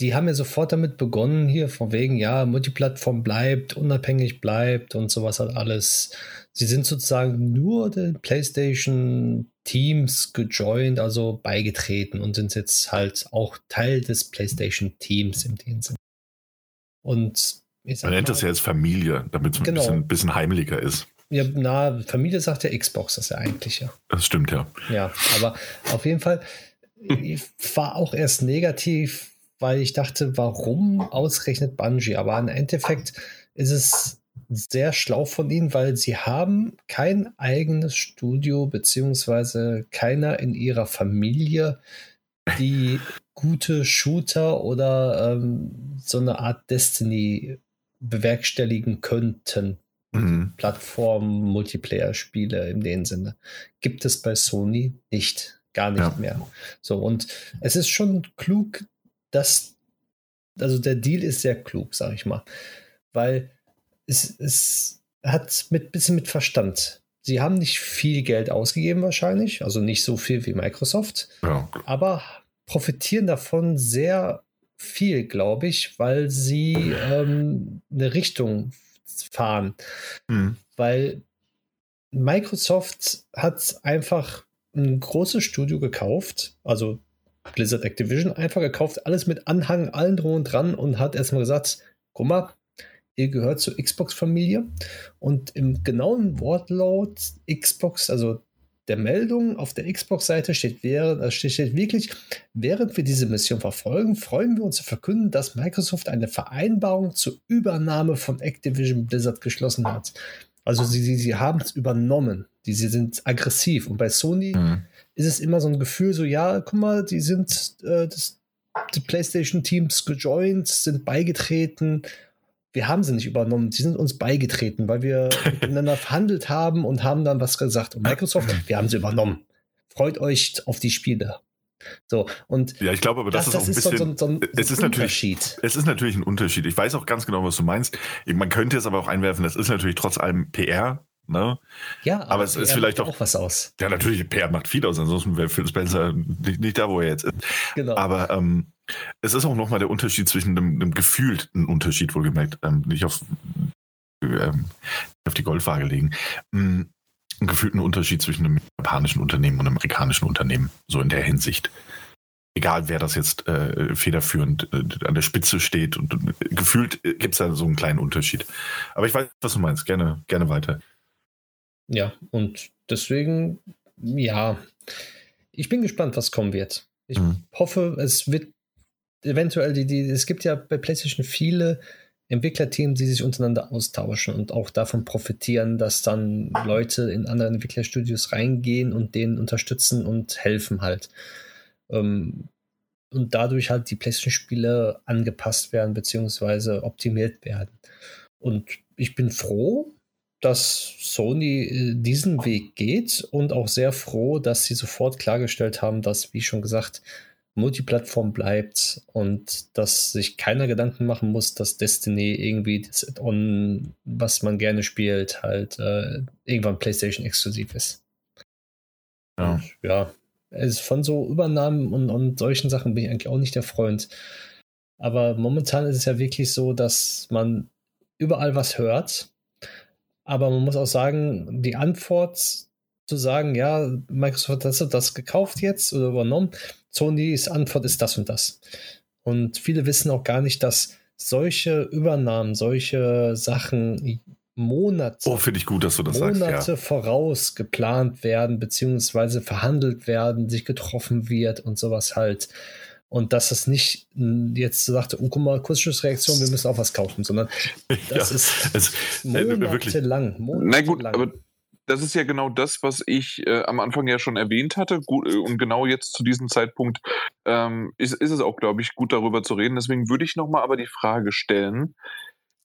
die haben ja sofort damit begonnen, hier von wegen, ja, Multiplattform bleibt, unabhängig bleibt und sowas hat alles. Sie sind sozusagen nur den PlayStation Teams gejoint, also beigetreten und sind jetzt halt auch Teil des PlayStation Teams im Sinn. Und man nennt das ja jetzt Familie, damit es genau. ein bisschen, bisschen heimlicher ist. Ja, na, Familie sagt ja Xbox, das ist ja eigentlich ja. Das stimmt, ja. Ja, aber auf jeden Fall, ich war auch erst negativ weil ich dachte, warum ausgerechnet Bungie? Aber im Endeffekt ist es sehr schlau von ihnen, weil sie haben kein eigenes Studio, beziehungsweise keiner in ihrer Familie, die gute Shooter oder ähm, so eine Art Destiny bewerkstelligen könnten. Mhm. Plattform, Multiplayer-Spiele in dem Sinne. Gibt es bei Sony nicht. Gar nicht ja. mehr. So, und es ist schon klug, das, also der Deal ist sehr klug, sag ich mal. Weil es, es hat mit bisschen mit Verstand. Sie haben nicht viel Geld ausgegeben wahrscheinlich, also nicht so viel wie Microsoft, ja. aber profitieren davon sehr viel, glaube ich, weil sie ähm, eine Richtung fahren. Mhm. Weil Microsoft hat einfach ein großes Studio gekauft, also Blizzard Activision, einfach gekauft, alles mit Anhang, allen und dran und hat erstmal gesagt, guck mal, ihr gehört zur Xbox-Familie und im genauen Wortlaut Xbox, also der Meldung auf der Xbox-Seite steht, während, also steht wirklich, während wir diese Mission verfolgen, freuen wir uns zu verkünden, dass Microsoft eine Vereinbarung zur Übernahme von Activision Blizzard geschlossen hat. Also sie, sie, sie haben es übernommen. Die, sie sind aggressiv. Und bei Sony mhm. ist es immer so ein Gefühl, so, ja, guck mal, die sind äh, das, die PlayStation-Teams gejoint, sind beigetreten. Wir haben sie nicht übernommen, sie sind uns beigetreten, weil wir miteinander verhandelt haben und haben dann was gesagt. Und Microsoft, wir haben sie übernommen. Freut euch auf die Spiele. So, und ja, ich glaube, aber das, das ist auch ein bisschen. So, so, so ein, es ist Unterschied. Es ist natürlich ein Unterschied. Ich weiß auch ganz genau, was du meinst. Man könnte es aber auch einwerfen, das ist natürlich trotz allem PR. Ne? Ja, aber, aber es PR ist vielleicht auch, auch, was aus. Ja, natürlich, PR macht viel aus, ansonsten wäre Phil Spencer nicht, nicht, da, wo er jetzt ist. Genau. Aber ähm, es ist auch nochmal der Unterschied zwischen dem, dem gefühlten Unterschied, wohlgemerkt, ähm, nicht auf, ähm, auf die Goldwaage legen. Ähm, einen gefühlten Unterschied zwischen einem japanischen Unternehmen und einem amerikanischen Unternehmen, so in der Hinsicht. Egal, wer das jetzt äh, federführend äh, an der Spitze steht und äh, gefühlt äh, gibt es da so einen kleinen Unterschied. Aber ich weiß, was du meinst. Gerne, gerne weiter. Ja, und deswegen, ja, ich bin gespannt, was kommen wird. Ich mhm. hoffe, es wird eventuell die, die, es gibt ja bei PlayStation viele Entwicklerteams, die sich untereinander austauschen und auch davon profitieren, dass dann Leute in andere Entwicklerstudios reingehen und denen unterstützen und helfen halt. Ähm, und dadurch halt die PlayStation-Spiele angepasst werden beziehungsweise optimiert werden. Und ich bin froh, dass Sony äh, diesen Weg geht und auch sehr froh, dass sie sofort klargestellt haben, dass, wie schon gesagt, Multiplattform bleibt und dass sich keiner Gedanken machen muss, dass Destiny irgendwie das Add-on, was man gerne spielt, halt äh, irgendwann PlayStation exklusiv ist. Ja. Und, ja. Also von so Übernahmen und, und solchen Sachen bin ich eigentlich auch nicht der Freund. Aber momentan ist es ja wirklich so, dass man überall was hört. Aber man muss auch sagen, die Antwort zu sagen, ja, Microsoft hat das gekauft jetzt oder übernommen, Sonys Antwort ist das und das. Und viele wissen auch gar nicht, dass solche Übernahmen, solche Sachen Monate, oh, finde ich gut, dass du das Monate sagst, ja. voraus geplant werden, beziehungsweise verhandelt werden, sich getroffen wird und sowas halt. Und dass es nicht jetzt sagt, oh, guck mal, Kurzschlussreaktion, wir müssen auch was kaufen, sondern das ja, ist es, monatelang. monatelang. Na gut, aber das ist ja genau das, was ich äh, am Anfang ja schon erwähnt hatte. Gut, äh, und genau jetzt zu diesem Zeitpunkt ähm, ist, ist es auch, glaube ich, gut darüber zu reden. Deswegen würde ich nochmal aber die Frage stellen,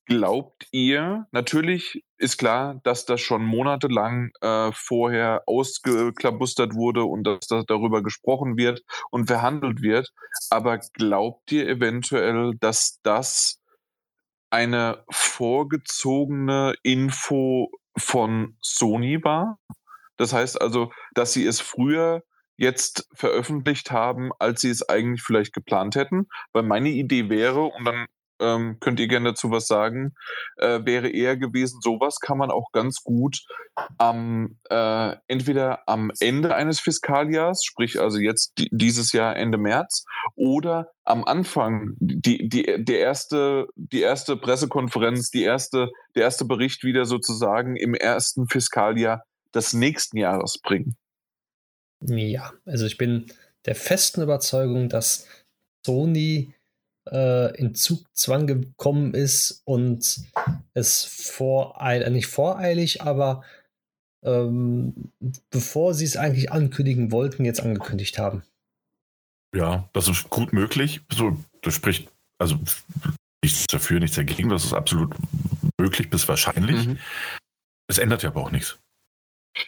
glaubt ihr, natürlich ist klar, dass das schon monatelang äh, vorher ausgeklabustert wurde und dass da darüber gesprochen wird und verhandelt wird, aber glaubt ihr eventuell, dass das eine vorgezogene Info von Sony war. Das heißt also, dass sie es früher jetzt veröffentlicht haben, als sie es eigentlich vielleicht geplant hätten. Weil meine Idee wäre, und dann ähm, könnt ihr gerne dazu was sagen, äh, wäre eher gewesen, sowas kann man auch ganz gut am, äh, entweder am Ende eines Fiskaljahrs, sprich also jetzt dieses Jahr Ende März, oder am Anfang, die, die, die, erste, die erste Pressekonferenz, die erste, der erste Bericht wieder sozusagen im ersten Fiskaljahr des nächsten Jahres bringen. Ja, also ich bin der festen Überzeugung, dass Sony äh, in Zugzwang gekommen ist und es voreil, nicht voreilig, aber ähm, bevor sie es eigentlich ankündigen wollten, jetzt angekündigt haben. Ja, das ist gut möglich. So, das spricht also nichts dafür, nichts dagegen. Das ist absolut möglich bis wahrscheinlich. Mhm. Es ändert ja aber auch nichts.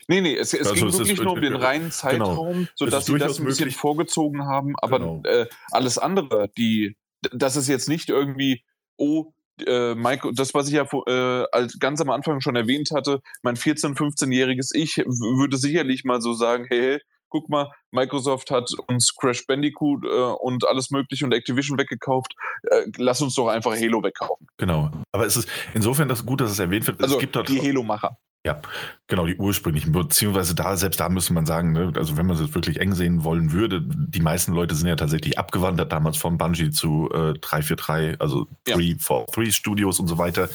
Nee, nee, es, es also ging es wirklich ist, nur um den reinen genau. Zeitraum, genau. sodass sie das ein bisschen möglich. vorgezogen haben. Aber genau. äh, alles andere, die das ist jetzt nicht irgendwie, oh, äh, Mike, das, was ich ja äh, als ganz am Anfang schon erwähnt hatte, mein 14-, 15-jähriges Ich würde sicherlich mal so sagen, hey, guck mal, Microsoft hat uns Crash Bandicoot äh, und alles Mögliche und Activision weggekauft. Äh, lass uns doch einfach Halo wegkaufen. Genau. Aber es ist insofern das gut, dass es erwähnt wird. Also es gibt dort die Halo-Macher. Ja, genau, die ursprünglichen. Beziehungsweise da, selbst da müsste man sagen, ne, also wenn man es wirklich eng sehen wollen würde, die meisten Leute sind ja tatsächlich abgewandert damals von Bungie zu äh, 343, also 343 ja. Studios und so weiter.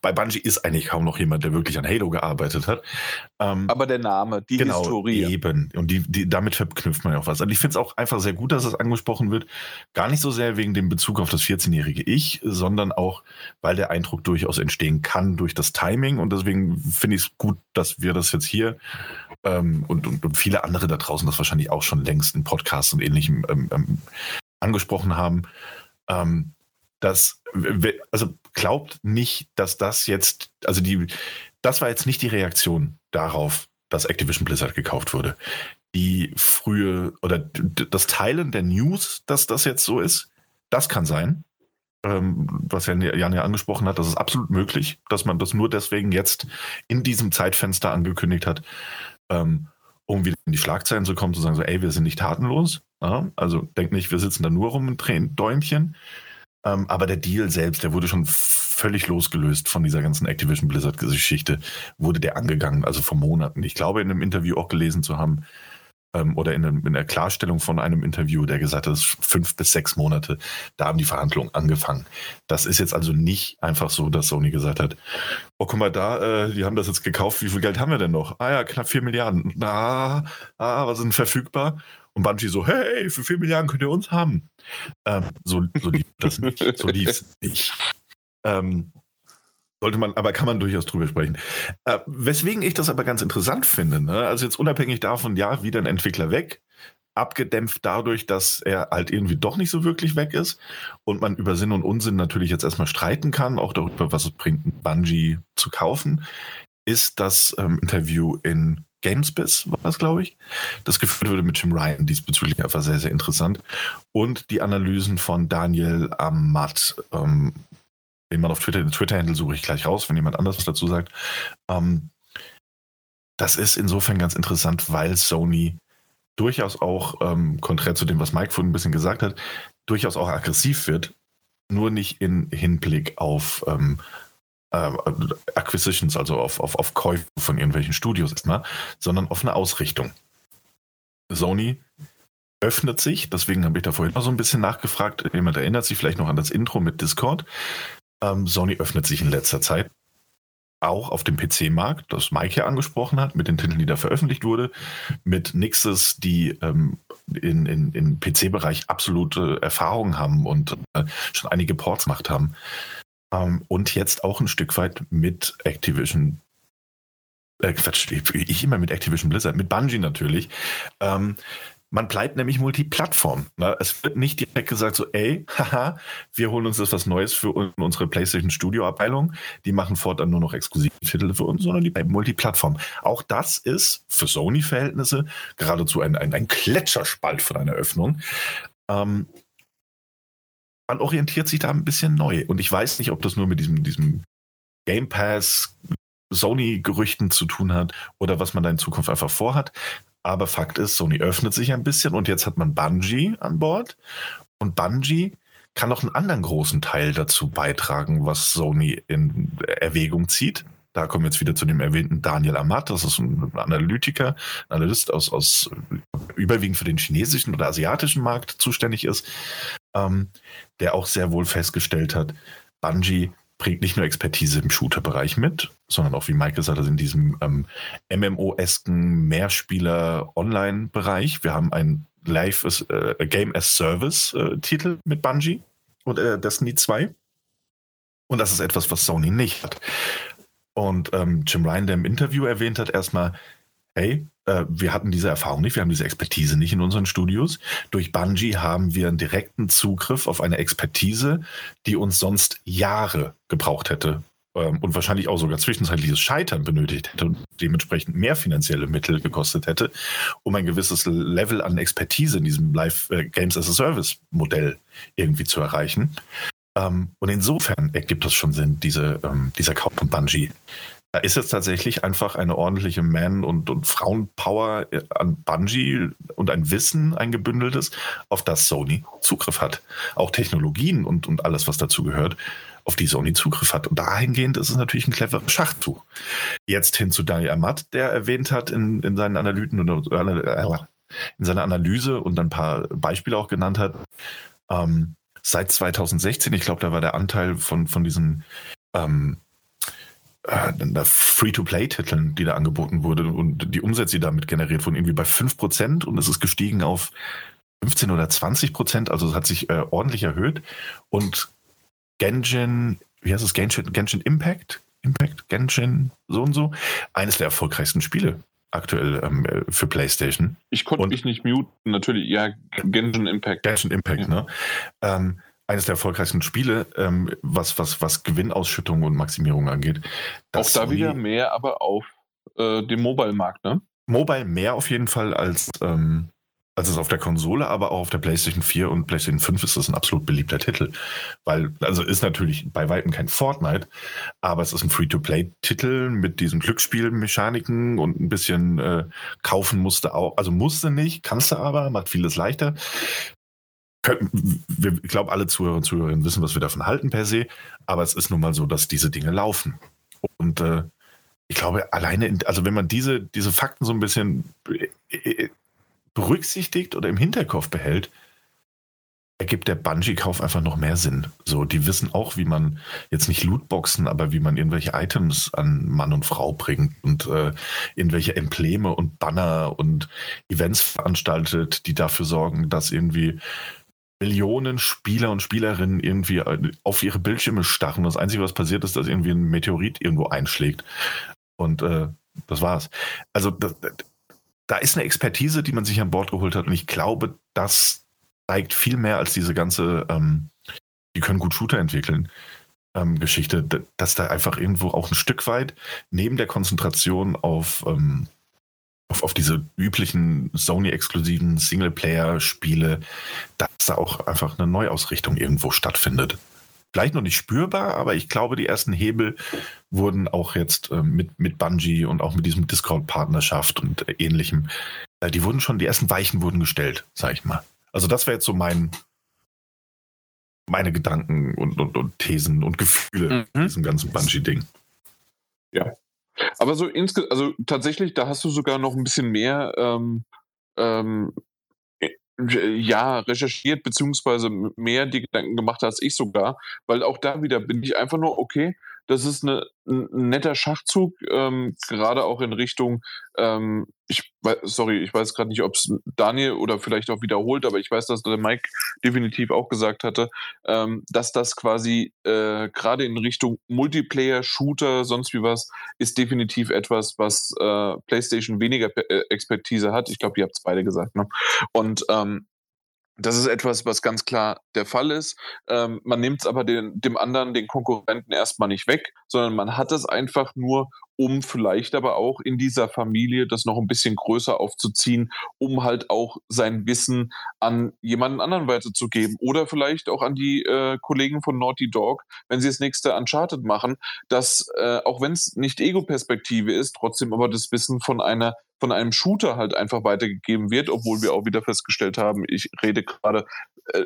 Bei Bungie ist eigentlich kaum noch jemand, der wirklich an Halo gearbeitet hat. Ähm, Aber der Name, die genau, Historie. Eben. Und die, die, damit verknüpft man ja auch was. Und ich finde es auch einfach sehr gut, dass es angesprochen wird. Gar nicht so sehr wegen dem Bezug auf das 14-jährige Ich, sondern auch, weil der Eindruck durchaus entstehen kann durch das Timing. Und deswegen finde ich es gut, dass wir das jetzt hier ähm, und, und, und, viele andere da draußen das wahrscheinlich auch schon längst in Podcasts und ähnlichem ähm, ähm, angesprochen haben. Ähm, dass, also glaubt nicht, dass das jetzt, also die, das war jetzt nicht die Reaktion darauf, dass Activision Blizzard gekauft wurde. Die frühe oder das Teilen der News, dass das jetzt so ist, das kann sein ähm, was Jan ja angesprochen hat, das ist absolut möglich, dass man das nur deswegen jetzt in diesem Zeitfenster angekündigt hat, ähm, um wieder in die Schlagzeilen zu kommen, zu sagen, so, ey, wir sind nicht tatenlos. Ja? Also denkt nicht, wir sitzen da nur rum und drehen Däumchen. Ähm, aber der Deal selbst, der wurde schon völlig losgelöst von dieser ganzen Activision Blizzard-Geschichte, wurde der angegangen, also vor Monaten. Ich glaube, in einem Interview auch gelesen zu haben, ähm, oder in, in, der Klarstellung von einem Interview, der gesagt hat, fünf bis sechs Monate, da haben die Verhandlungen angefangen. Das ist jetzt also nicht einfach so, dass Sony gesagt hat, oh, guck mal da, äh, die haben das jetzt gekauft, wie viel Geld haben wir denn noch? Ah ja, knapp vier Milliarden. Na, ah, was sind verfügbar? Und Bungie so, hey, für vier Milliarden könnt ihr uns haben. Ähm, so, so lief das nicht. So lief es nicht. Ähm, sollte man, aber kann man durchaus drüber sprechen. Äh, weswegen ich das aber ganz interessant finde, ne? also jetzt unabhängig davon, ja, wieder ein Entwickler weg, abgedämpft dadurch, dass er halt irgendwie doch nicht so wirklich weg ist und man über Sinn und Unsinn natürlich jetzt erstmal streiten kann, auch darüber, was es bringt, Bungie zu kaufen, ist das ähm, Interview in Gamespiz, war das, glaube ich, das geführt wurde mit Jim Ryan, diesbezüglich einfach sehr, sehr interessant. Und die Analysen von Daniel Amat, ähm, den man auf Twitter, den Twitter-Handle suche ich gleich raus, wenn jemand anders was dazu sagt. Ähm, das ist insofern ganz interessant, weil Sony durchaus auch, ähm, konträr zu dem, was Mike vorhin ein bisschen gesagt hat, durchaus auch aggressiv wird, nur nicht in Hinblick auf ähm, äh, Acquisitions, also auf, auf, auf Käufe von irgendwelchen Studios erstmal, sondern auf eine Ausrichtung. Sony öffnet sich, deswegen habe ich da vorhin noch so ein bisschen nachgefragt, jemand erinnert sich vielleicht noch an das Intro mit Discord. Ähm, Sony öffnet sich in letzter Zeit auch auf dem PC-Markt, das Mike ja angesprochen hat, mit den Titeln, die da veröffentlicht wurde, mit Nixes, die ähm, in, in, im PC-Bereich absolute Erfahrung haben und äh, schon einige Ports gemacht haben. Ähm, und jetzt auch ein Stück weit mit Activision äh, Quatsch, ich immer mit Activision Blizzard, mit Bungie natürlich, ähm, man bleibt nämlich Multiplattform. Ne? Es wird nicht direkt gesagt so, ey, haha, wir holen uns das was Neues für unsere PlayStation Studio Abteilung. Die machen fortan nur noch Exklusivtitel für uns, sondern die bleiben Multiplattform. Auch das ist für Sony-Verhältnisse geradezu ein, ein, ein Gletscherspalt von einer Öffnung. Ähm, man orientiert sich da ein bisschen neu. Und ich weiß nicht, ob das nur mit diesem, diesem Game Pass Sony-Gerüchten zu tun hat oder was man da in Zukunft einfach vorhat. Aber Fakt ist, Sony öffnet sich ein bisschen und jetzt hat man Bungie an Bord. Und Bungie kann noch einen anderen großen Teil dazu beitragen, was Sony in Erwägung zieht. Da kommen wir jetzt wieder zu dem erwähnten Daniel Amat, das ist ein Analytiker, ein Analyst aus, aus überwiegend für den chinesischen oder asiatischen Markt zuständig ist, ähm, der auch sehr wohl festgestellt hat, Bungie bringt nicht nur Expertise im Shooter-Bereich mit, sondern auch, wie Mike gesagt hat, in diesem ähm, MMO-esken Mehrspieler-Online-Bereich. Wir haben ein Live as, äh, Game as Service-Titel äh, mit Bungie und äh, Destiny 2. Und das ist etwas, was Sony nicht hat. Und ähm, Jim Ryan, der im Interview erwähnt hat, erstmal, hey, äh, wir hatten diese Erfahrung nicht, wir haben diese Expertise nicht in unseren Studios. Durch Bungie haben wir einen direkten Zugriff auf eine Expertise, die uns sonst Jahre gebraucht hätte ähm, und wahrscheinlich auch sogar zwischenzeitliches Scheitern benötigt hätte und dementsprechend mehr finanzielle Mittel gekostet hätte, um ein gewisses Level an Expertise in diesem Live äh, Games as a Service Modell irgendwie zu erreichen. Ähm, und insofern ergibt das schon Sinn, diese, ähm, dieser Kauf von Bungie. Da ist jetzt tatsächlich einfach eine ordentliche Man- und, und Frauenpower äh, an Bungie und ein Wissen, ein gebündeltes, auf das Sony Zugriff hat. Auch Technologien und, und alles, was dazu gehört, auf die Sony Zugriff hat. Und dahingehend ist es natürlich ein cleverer Schachzug. Jetzt hin zu Daniel Amat, der erwähnt hat in, in seinen Analyten oder äh, in seiner Analyse und ein paar Beispiele auch genannt hat. Ähm, seit 2016, ich glaube, da war der Anteil von, von diesen ähm, äh, Free-to-Play-Titeln, die da angeboten wurde und die Umsätze, die damit generiert wurden, irgendwie bei 5% und es ist gestiegen auf 15 oder 20 Prozent, also es hat sich äh, ordentlich erhöht. Und Genshin, wie heißt es, Genshin, Genshin Impact? Impact, Genshin, so und so, eines der erfolgreichsten Spiele aktuell ähm, für PlayStation. Ich konnte mich nicht muten, natürlich, ja, Genshin Impact. Genshin Impact, ja. ne? Ähm, eines der erfolgreichsten Spiele, ähm, was, was, was Gewinnausschüttung und Maximierung angeht. Auch da wieder mehr, aber auf äh, dem Mobile-Markt, ne? Mobile mehr auf jeden Fall als, ähm, als es auf der Konsole, aber auch auf der PlayStation 4 und PlayStation 5 ist das ein absolut beliebter Titel. Weil, also ist natürlich bei Weitem kein Fortnite, aber es ist ein Free-to-Play-Titel mit diesen Glücksspielmechaniken und ein bisschen äh, kaufen musste auch, also musste nicht, kannst du aber, macht vieles leichter. Wir, ich glaube, alle Zuhörer und Zuhörerinnen wissen, was wir davon halten per se, aber es ist nun mal so, dass diese Dinge laufen. Und äh, ich glaube, alleine, in, also wenn man diese, diese Fakten so ein bisschen äh, äh, berücksichtigt oder im Hinterkopf behält, ergibt der Bungee-Kauf einfach noch mehr Sinn. So, die wissen auch, wie man jetzt nicht Lootboxen, aber wie man irgendwelche Items an Mann und Frau bringt und äh, irgendwelche Embleme und Banner und Events veranstaltet, die dafür sorgen, dass irgendwie Millionen Spieler und Spielerinnen irgendwie äh, auf ihre Bildschirme starren. Das Einzige, was passiert ist, dass irgendwie ein Meteorit irgendwo einschlägt. Und äh, das war's. Also das, da ist eine Expertise, die man sich an Bord geholt hat. Und ich glaube, das zeigt viel mehr als diese ganze, ähm, die können gut Shooter entwickeln. Ähm, Geschichte, dass da einfach irgendwo auch ein Stück weit neben der Konzentration auf, ähm, auf, auf diese üblichen Sony-exklusiven Singleplayer-Spiele, dass da auch einfach eine Neuausrichtung irgendwo stattfindet vielleicht noch nicht spürbar, aber ich glaube, die ersten Hebel wurden auch jetzt äh, mit, mit Bungie und auch mit diesem Discord-Partnerschaft und äh, ähnlichem, äh, die wurden schon, die ersten Weichen wurden gestellt, sag ich mal. Also das wäre jetzt so mein, meine Gedanken und, und, und Thesen und Gefühle mhm. diesem ganzen Bungie-Ding. Ja. Aber so insgesamt, also tatsächlich, da hast du sogar noch ein bisschen mehr ähm, ähm, ja, recherchiert, beziehungsweise mehr die Gedanken gemacht als ich sogar, weil auch da wieder bin ich einfach nur, okay, das ist eine, ein netter Schachzug, ähm, gerade auch in Richtung, ähm, ich sorry, ich weiß gerade nicht, ob es Daniel oder vielleicht auch wiederholt, aber ich weiß, dass der Mike definitiv auch gesagt hatte, ähm, dass das quasi äh, gerade in Richtung Multiplayer, Shooter, sonst wie was, ist definitiv etwas, was äh, PlayStation weniger äh, Expertise hat. Ich glaube, ihr habt es beide gesagt. Ne? Und ähm, das ist etwas, was ganz klar der Fall ist. Ähm, man nimmt es aber den, dem anderen, den Konkurrenten erstmal nicht weg, sondern man hat es einfach nur, um vielleicht aber auch in dieser Familie das noch ein bisschen größer aufzuziehen, um halt auch sein Wissen an jemanden anderen weiterzugeben oder vielleicht auch an die äh, Kollegen von Naughty Dog, wenn sie das nächste Uncharted machen, dass äh, auch wenn es nicht Ego-Perspektive ist, trotzdem aber das Wissen von einer von einem Shooter halt einfach weitergegeben wird, obwohl wir auch wieder festgestellt haben, ich rede gerade,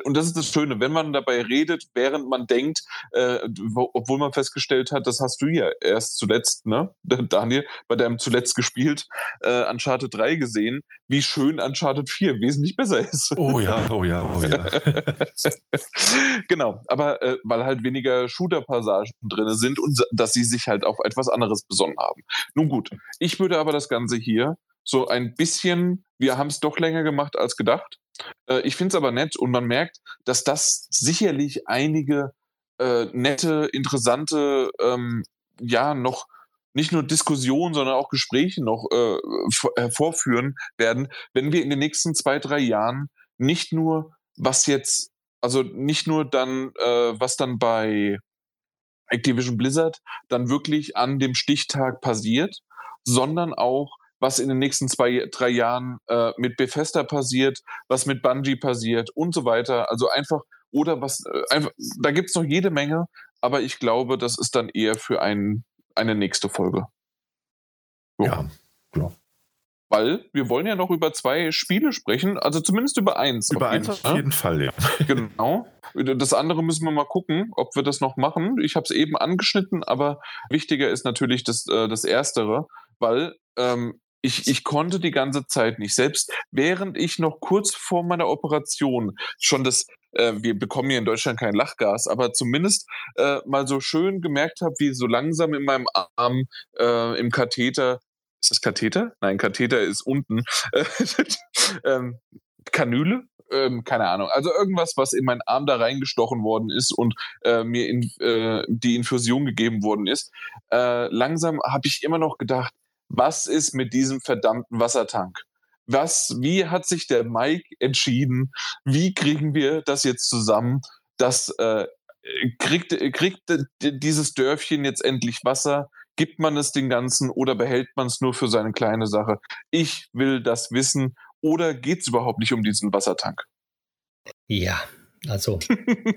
und das ist das Schöne, wenn man dabei redet, während man denkt, äh, wo, obwohl man festgestellt hat, das hast du ja erst zuletzt, ne, Daniel, bei deinem zuletzt gespielt, äh, Uncharted 3 gesehen, wie schön Uncharted 4 wesentlich besser ist. Oh ja, oh ja, oh ja. genau, aber äh, weil halt weniger Shooter-Passagen drin sind und dass sie sich halt auf etwas anderes besonnen haben. Nun gut, ich würde aber das Ganze hier so ein bisschen, wir haben es doch länger gemacht als gedacht. Äh, ich finde es aber nett und man merkt, dass das sicherlich einige äh, nette, interessante, ähm, ja, noch nicht nur Diskussionen, sondern auch Gespräche noch äh, hervorführen werden, wenn wir in den nächsten zwei, drei Jahren nicht nur, was jetzt, also nicht nur dann, äh, was dann bei Activision Blizzard dann wirklich an dem Stichtag passiert, sondern auch, was in den nächsten zwei, drei Jahren äh, mit Bethesda passiert, was mit Bungie passiert und so weiter. Also einfach, oder was, äh, einfach, da gibt es noch jede Menge, aber ich glaube, das ist dann eher für ein, eine nächste Folge. So. Ja, ja. weil wir wollen ja noch über zwei Spiele sprechen, also zumindest über eins. Über eins auf jeden Fall, ja. Genau. Das andere müssen wir mal gucken, ob wir das noch machen. Ich habe es eben angeschnitten, aber wichtiger ist natürlich das, äh, das Erstere, weil ähm, ich, ich konnte die ganze Zeit nicht. Selbst während ich noch kurz vor meiner Operation schon das, äh, wir bekommen hier in Deutschland kein Lachgas, aber zumindest äh, mal so schön gemerkt habe, wie so langsam in meinem Arm äh, im Katheter, ist das Katheter? Nein, Katheter ist unten. ähm, Kanüle? Ähm, keine Ahnung. Also irgendwas, was in meinen Arm da reingestochen worden ist und äh, mir in, äh, die Infusion gegeben worden ist. Äh, langsam habe ich immer noch gedacht, was ist mit diesem verdammten Wassertank? Was, wie hat sich der Mike entschieden? Wie kriegen wir das jetzt zusammen? Das äh, kriegt, kriegt dieses Dörfchen jetzt endlich Wasser? Gibt man es den Ganzen oder behält man es nur für seine kleine Sache? Ich will das wissen. Oder geht es überhaupt nicht um diesen Wassertank? Ja, also,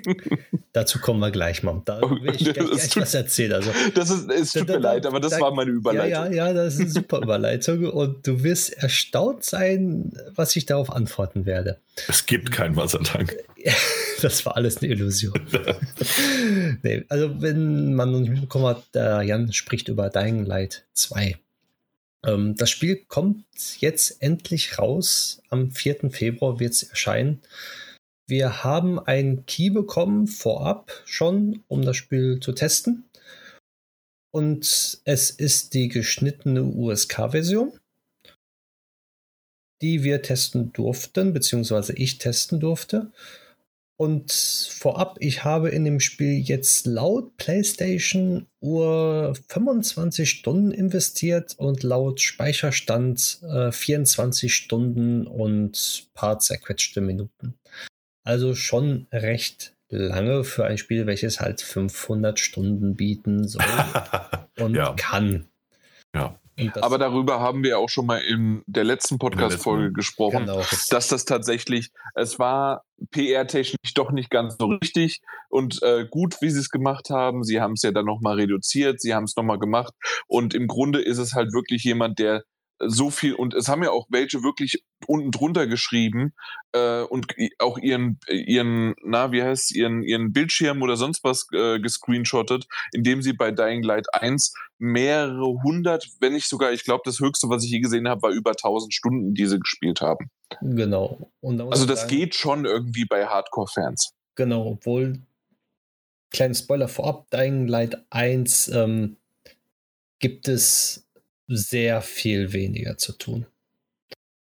dazu kommen wir gleich mal. Da will ich gleich, gleich tut, was erzählen. Also, das ist, es tut da, mir leid, aber das da, war meine Überleitung. Ja, ja, ja, das ist eine super Überleitung und du wirst erstaunt sein, was ich darauf antworten werde. Es gibt keinen Wassertank. das war alles eine Illusion. nee, also, wenn man noch nicht mitbekommen hat, der Jan spricht über Dying Light 2. Ähm, das Spiel kommt jetzt endlich raus. Am 4. Februar wird es erscheinen. Wir haben ein Key bekommen vorab schon, um das Spiel zu testen. Und es ist die geschnittene USK-Version, die wir testen durften, beziehungsweise ich testen durfte. Und vorab, ich habe in dem Spiel jetzt laut PlayStation Uhr 25 Stunden investiert und laut Speicherstand äh, 24 Stunden und paar zerquetschte Minuten. Also schon recht lange für ein Spiel, welches halt 500 Stunden bieten soll und ja. kann. Ja. Aber darüber haben wir auch schon mal in der letzten Podcast-Folge gesprochen, genau. dass das tatsächlich, es war PR-technisch doch nicht ganz so richtig und äh, gut, wie sie es gemacht haben. Sie haben es ja dann nochmal reduziert, sie haben es nochmal gemacht und im Grunde ist es halt wirklich jemand, der so viel, und es haben ja auch welche wirklich unten drunter geschrieben äh, und auch ihren, ihren, na, wie heißt ihren, ihren Bildschirm oder sonst was äh, gescreenshottet, indem sie bei Dying Light 1 mehrere hundert, wenn nicht sogar, ich glaube, das höchste, was ich je gesehen habe, war über 1000 Stunden, die sie gespielt haben. Genau. also das sagen, geht schon irgendwie bei Hardcore-Fans. Genau, obwohl, kleinen Spoiler vorab, Dying Light 1 ähm, gibt es sehr viel weniger zu tun.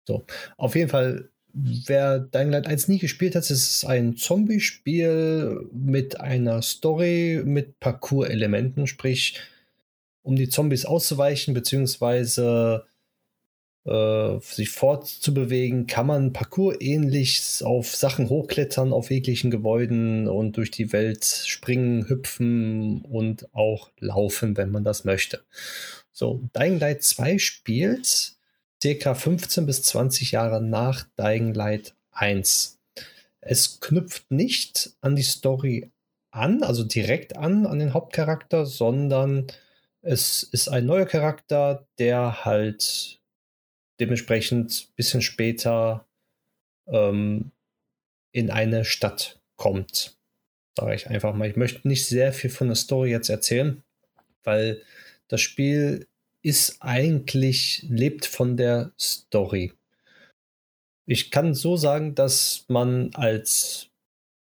So, auf jeden Fall, wer Dying Light 1 nie gespielt hat, ist es ein Zombie-Spiel mit einer Story, mit Parcours-Elementen, sprich, um die Zombies auszuweichen, beziehungsweise äh, sich fortzubewegen, kann man Parcours-ähnlich auf Sachen hochklettern, auf jeglichen Gebäuden und durch die Welt springen, hüpfen und auch laufen, wenn man das möchte. So, Dying Light 2 spielt circa 15 bis 20 Jahre nach Dying Light 1. Es knüpft nicht an die Story an, also direkt an, an den Hauptcharakter, sondern es ist ein neuer Charakter, der halt dementsprechend ein bisschen später ähm, in eine Stadt kommt. Sage ich einfach mal. Ich möchte nicht sehr viel von der Story jetzt erzählen, weil das Spiel ist eigentlich, lebt von der Story. Ich kann so sagen, dass man als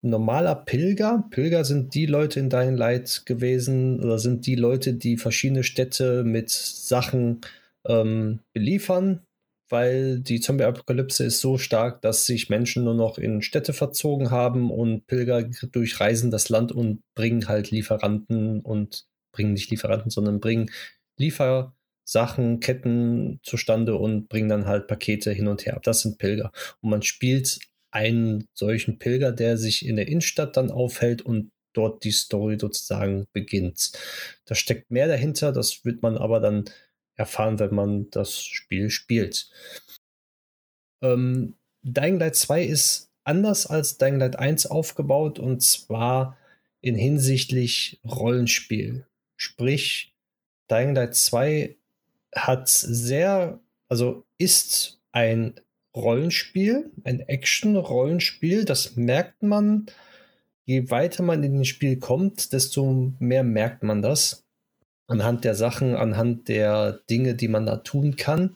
normaler Pilger, Pilger sind die Leute in Dying Light gewesen oder sind die Leute, die verschiedene Städte mit Sachen ähm, beliefern, weil die Zombie-Apokalypse ist so stark, dass sich Menschen nur noch in Städte verzogen haben und Pilger durchreisen das Land und bringen halt Lieferanten und bringen nicht Lieferanten, sondern bringen Liefersachen, Ketten zustande und bringen dann halt Pakete hin und her. Das sind Pilger. Und man spielt einen solchen Pilger, der sich in der Innenstadt dann aufhält und dort die Story sozusagen beginnt. Da steckt mehr dahinter, das wird man aber dann erfahren, wenn man das Spiel spielt. Ähm, Dying Light 2 ist anders als Dying Light 1 aufgebaut und zwar in hinsichtlich Rollenspiel. Sprich, Dying Light 2 hat sehr, also ist ein Rollenspiel, ein Action-Rollenspiel. Das merkt man, je weiter man in das Spiel kommt, desto mehr merkt man das. Anhand der Sachen, anhand der Dinge, die man da tun kann.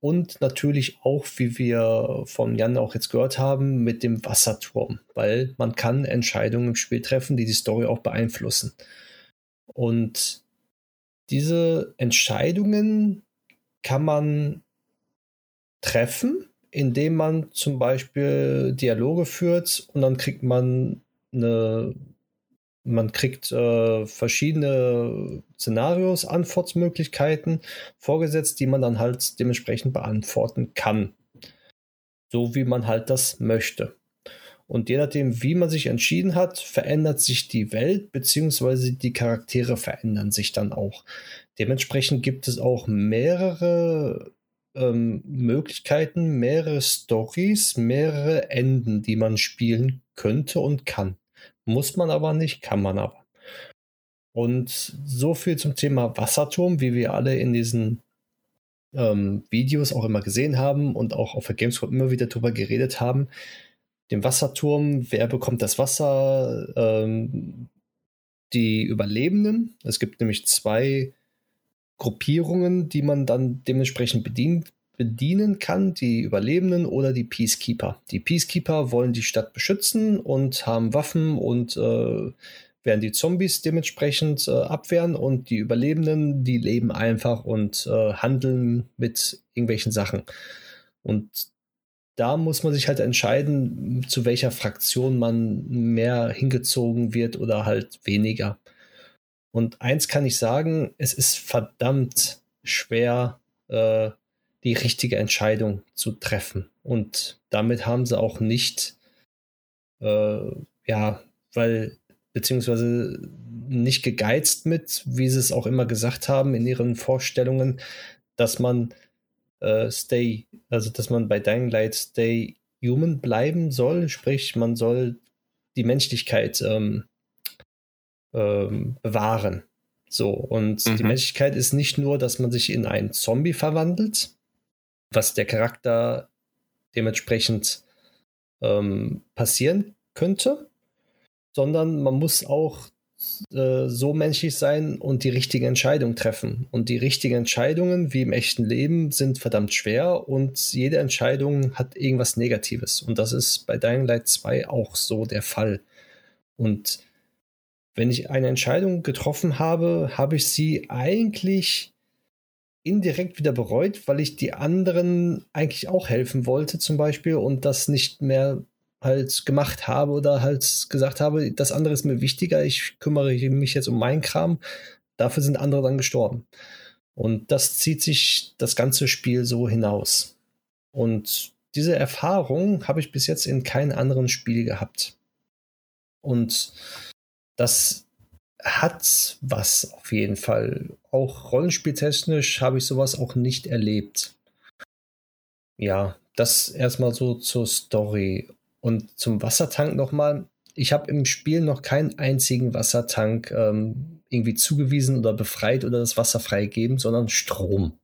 Und natürlich auch, wie wir von Jan auch jetzt gehört haben, mit dem Wasserturm, weil man kann Entscheidungen im Spiel treffen, die die Story auch beeinflussen. Und diese Entscheidungen kann man treffen, indem man zum Beispiel Dialoge führt und dann kriegt man eine, man kriegt äh, verschiedene Szenarios, Antwortmöglichkeiten vorgesetzt, die man dann halt dementsprechend beantworten kann. So wie man halt das möchte. Und je nachdem, wie man sich entschieden hat, verändert sich die Welt, beziehungsweise die Charaktere verändern sich dann auch. Dementsprechend gibt es auch mehrere ähm, Möglichkeiten, mehrere Stories, mehrere Enden, die man spielen könnte und kann. Muss man aber nicht, kann man aber. Und so viel zum Thema Wasserturm, wie wir alle in diesen ähm, Videos auch immer gesehen haben und auch auf der Gamescom immer wieder drüber geredet haben. Dem Wasserturm, wer bekommt das Wasser? Ähm, die Überlebenden. Es gibt nämlich zwei Gruppierungen, die man dann dementsprechend bedient, bedienen kann, die Überlebenden oder die Peacekeeper. Die Peacekeeper wollen die Stadt beschützen und haben Waffen und äh, werden die Zombies dementsprechend äh, abwehren und die Überlebenden, die leben einfach und äh, handeln mit irgendwelchen Sachen. Und da muss man sich halt entscheiden, zu welcher Fraktion man mehr hingezogen wird oder halt weniger. Und eins kann ich sagen, es ist verdammt schwer, äh, die richtige Entscheidung zu treffen. Und damit haben sie auch nicht, äh, ja, weil, beziehungsweise nicht gegeizt mit, wie sie es auch immer gesagt haben in ihren Vorstellungen, dass man äh, stay, also dass man bei Dying Light stay human bleiben soll, sprich, man soll die Menschlichkeit ähm, ähm, bewahren. So, und mhm. die Menschlichkeit ist nicht nur, dass man sich in einen Zombie verwandelt, was der Charakter dementsprechend ähm, passieren könnte, sondern man muss auch äh, so menschlich sein und die richtige Entscheidung treffen. Und die richtigen Entscheidungen, wie im echten Leben, sind verdammt schwer und jede Entscheidung hat irgendwas Negatives. Und das ist bei Dying Light 2 auch so der Fall. Und wenn ich eine Entscheidung getroffen habe, habe ich sie eigentlich indirekt wieder bereut, weil ich die anderen eigentlich auch helfen wollte, zum Beispiel, und das nicht mehr halt gemacht habe oder halt gesagt habe, das andere ist mir wichtiger, ich kümmere mich jetzt um meinen Kram. Dafür sind andere dann gestorben. Und das zieht sich das ganze Spiel so hinaus. Und diese Erfahrung habe ich bis jetzt in keinem anderen Spiel gehabt. Und das hat was auf jeden Fall. Auch rollenspieltechnisch habe ich sowas auch nicht erlebt. Ja, das erstmal so zur Story. Und zum Wassertank nochmal. Ich habe im Spiel noch keinen einzigen Wassertank ähm, irgendwie zugewiesen oder befreit oder das Wasser freigegeben, sondern Strom.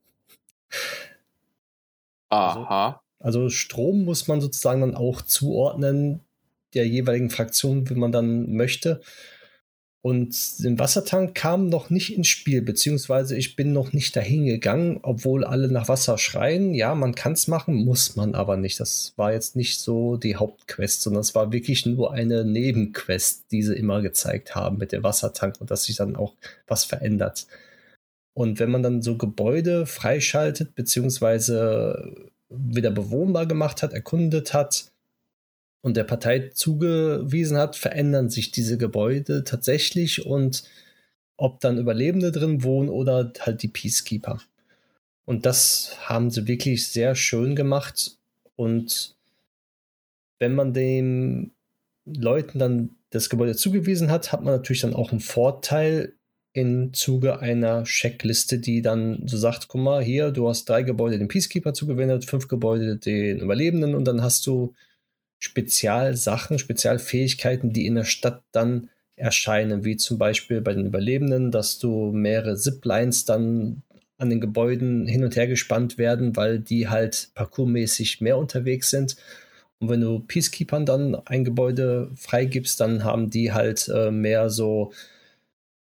Aha. Also, also Strom muss man sozusagen dann auch zuordnen der jeweiligen Fraktion, wie man dann möchte. Und den Wassertank kam noch nicht ins Spiel, beziehungsweise ich bin noch nicht dahin gegangen, obwohl alle nach Wasser schreien. Ja, man kann es machen, muss man aber nicht. Das war jetzt nicht so die Hauptquest, sondern es war wirklich nur eine Nebenquest, die sie immer gezeigt haben mit dem Wassertank und dass sich dann auch was verändert. Und wenn man dann so Gebäude freischaltet, beziehungsweise wieder bewohnbar gemacht hat, erkundet hat, und der Partei zugewiesen hat, verändern sich diese Gebäude tatsächlich und ob dann Überlebende drin wohnen oder halt die Peacekeeper. Und das haben sie wirklich sehr schön gemacht. Und wenn man den Leuten dann das Gebäude zugewiesen hat, hat man natürlich dann auch einen Vorteil im Zuge einer Checkliste, die dann so sagt, guck mal, hier, du hast drei Gebäude den Peacekeeper zugewendet, fünf Gebäude den Überlebenden und dann hast du Spezialsachen, Spezialfähigkeiten, die in der Stadt dann erscheinen, wie zum Beispiel bei den Überlebenden, dass du mehrere Ziplines dann an den Gebäuden hin und her gespannt werden, weil die halt parkourmäßig mehr unterwegs sind. Und wenn du Peacekeepern dann ein Gebäude freigibst, dann haben die halt äh, mehr so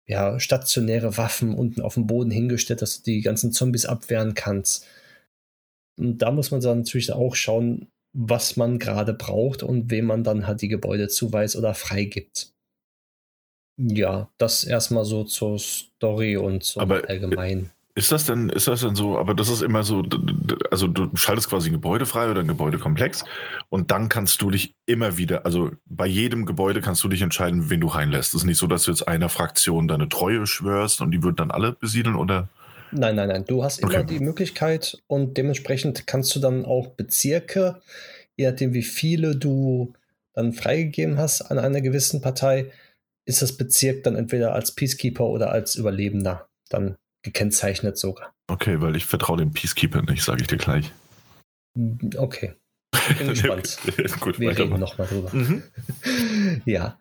ja, stationäre Waffen unten auf dem Boden hingestellt, dass du die ganzen Zombies abwehren kannst. Und da muss man dann natürlich auch schauen, was man gerade braucht und wem man dann halt die Gebäude zuweist oder freigibt. Ja, das erstmal so zur Story und zum Aber äh, Allgemeinen. Ist das denn, ist das denn so, aber das ist immer so, also du schaltest quasi ein Gebäude frei oder ein Gebäudekomplex und dann kannst du dich immer wieder, also bei jedem Gebäude kannst du dich entscheiden, wen du reinlässt. Es ist nicht so, dass du jetzt einer Fraktion deine Treue schwörst und die wird dann alle besiedeln oder? Nein, nein, nein. Du hast immer okay. die Möglichkeit und dementsprechend kannst du dann auch Bezirke, je nachdem wie viele du dann freigegeben hast an einer gewissen Partei, ist das Bezirk dann entweder als Peacekeeper oder als Überlebender dann gekennzeichnet sogar. Okay, weil ich vertraue dem Peacekeeper nicht, sage ich dir gleich. Okay. Bin gespannt. Gut, Wir reden nochmal drüber. Mhm. ja.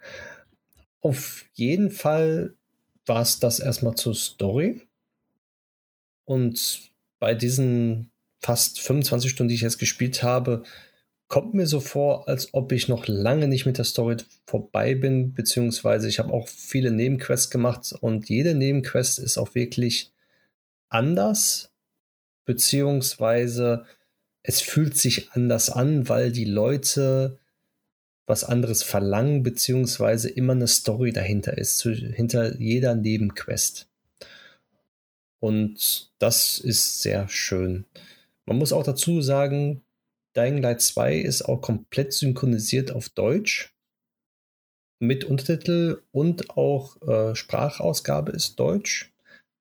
Auf jeden Fall war es das erstmal zur Story. Und bei diesen fast 25 Stunden, die ich jetzt gespielt habe, kommt mir so vor, als ob ich noch lange nicht mit der Story vorbei bin, beziehungsweise ich habe auch viele Nebenquests gemacht und jede Nebenquest ist auch wirklich anders, beziehungsweise es fühlt sich anders an, weil die Leute was anderes verlangen, beziehungsweise immer eine Story dahinter ist, hinter jeder Nebenquest. Und das ist sehr schön. Man muss auch dazu sagen, Dying Light 2 ist auch komplett synchronisiert auf Deutsch mit Untertitel und auch äh, Sprachausgabe ist Deutsch,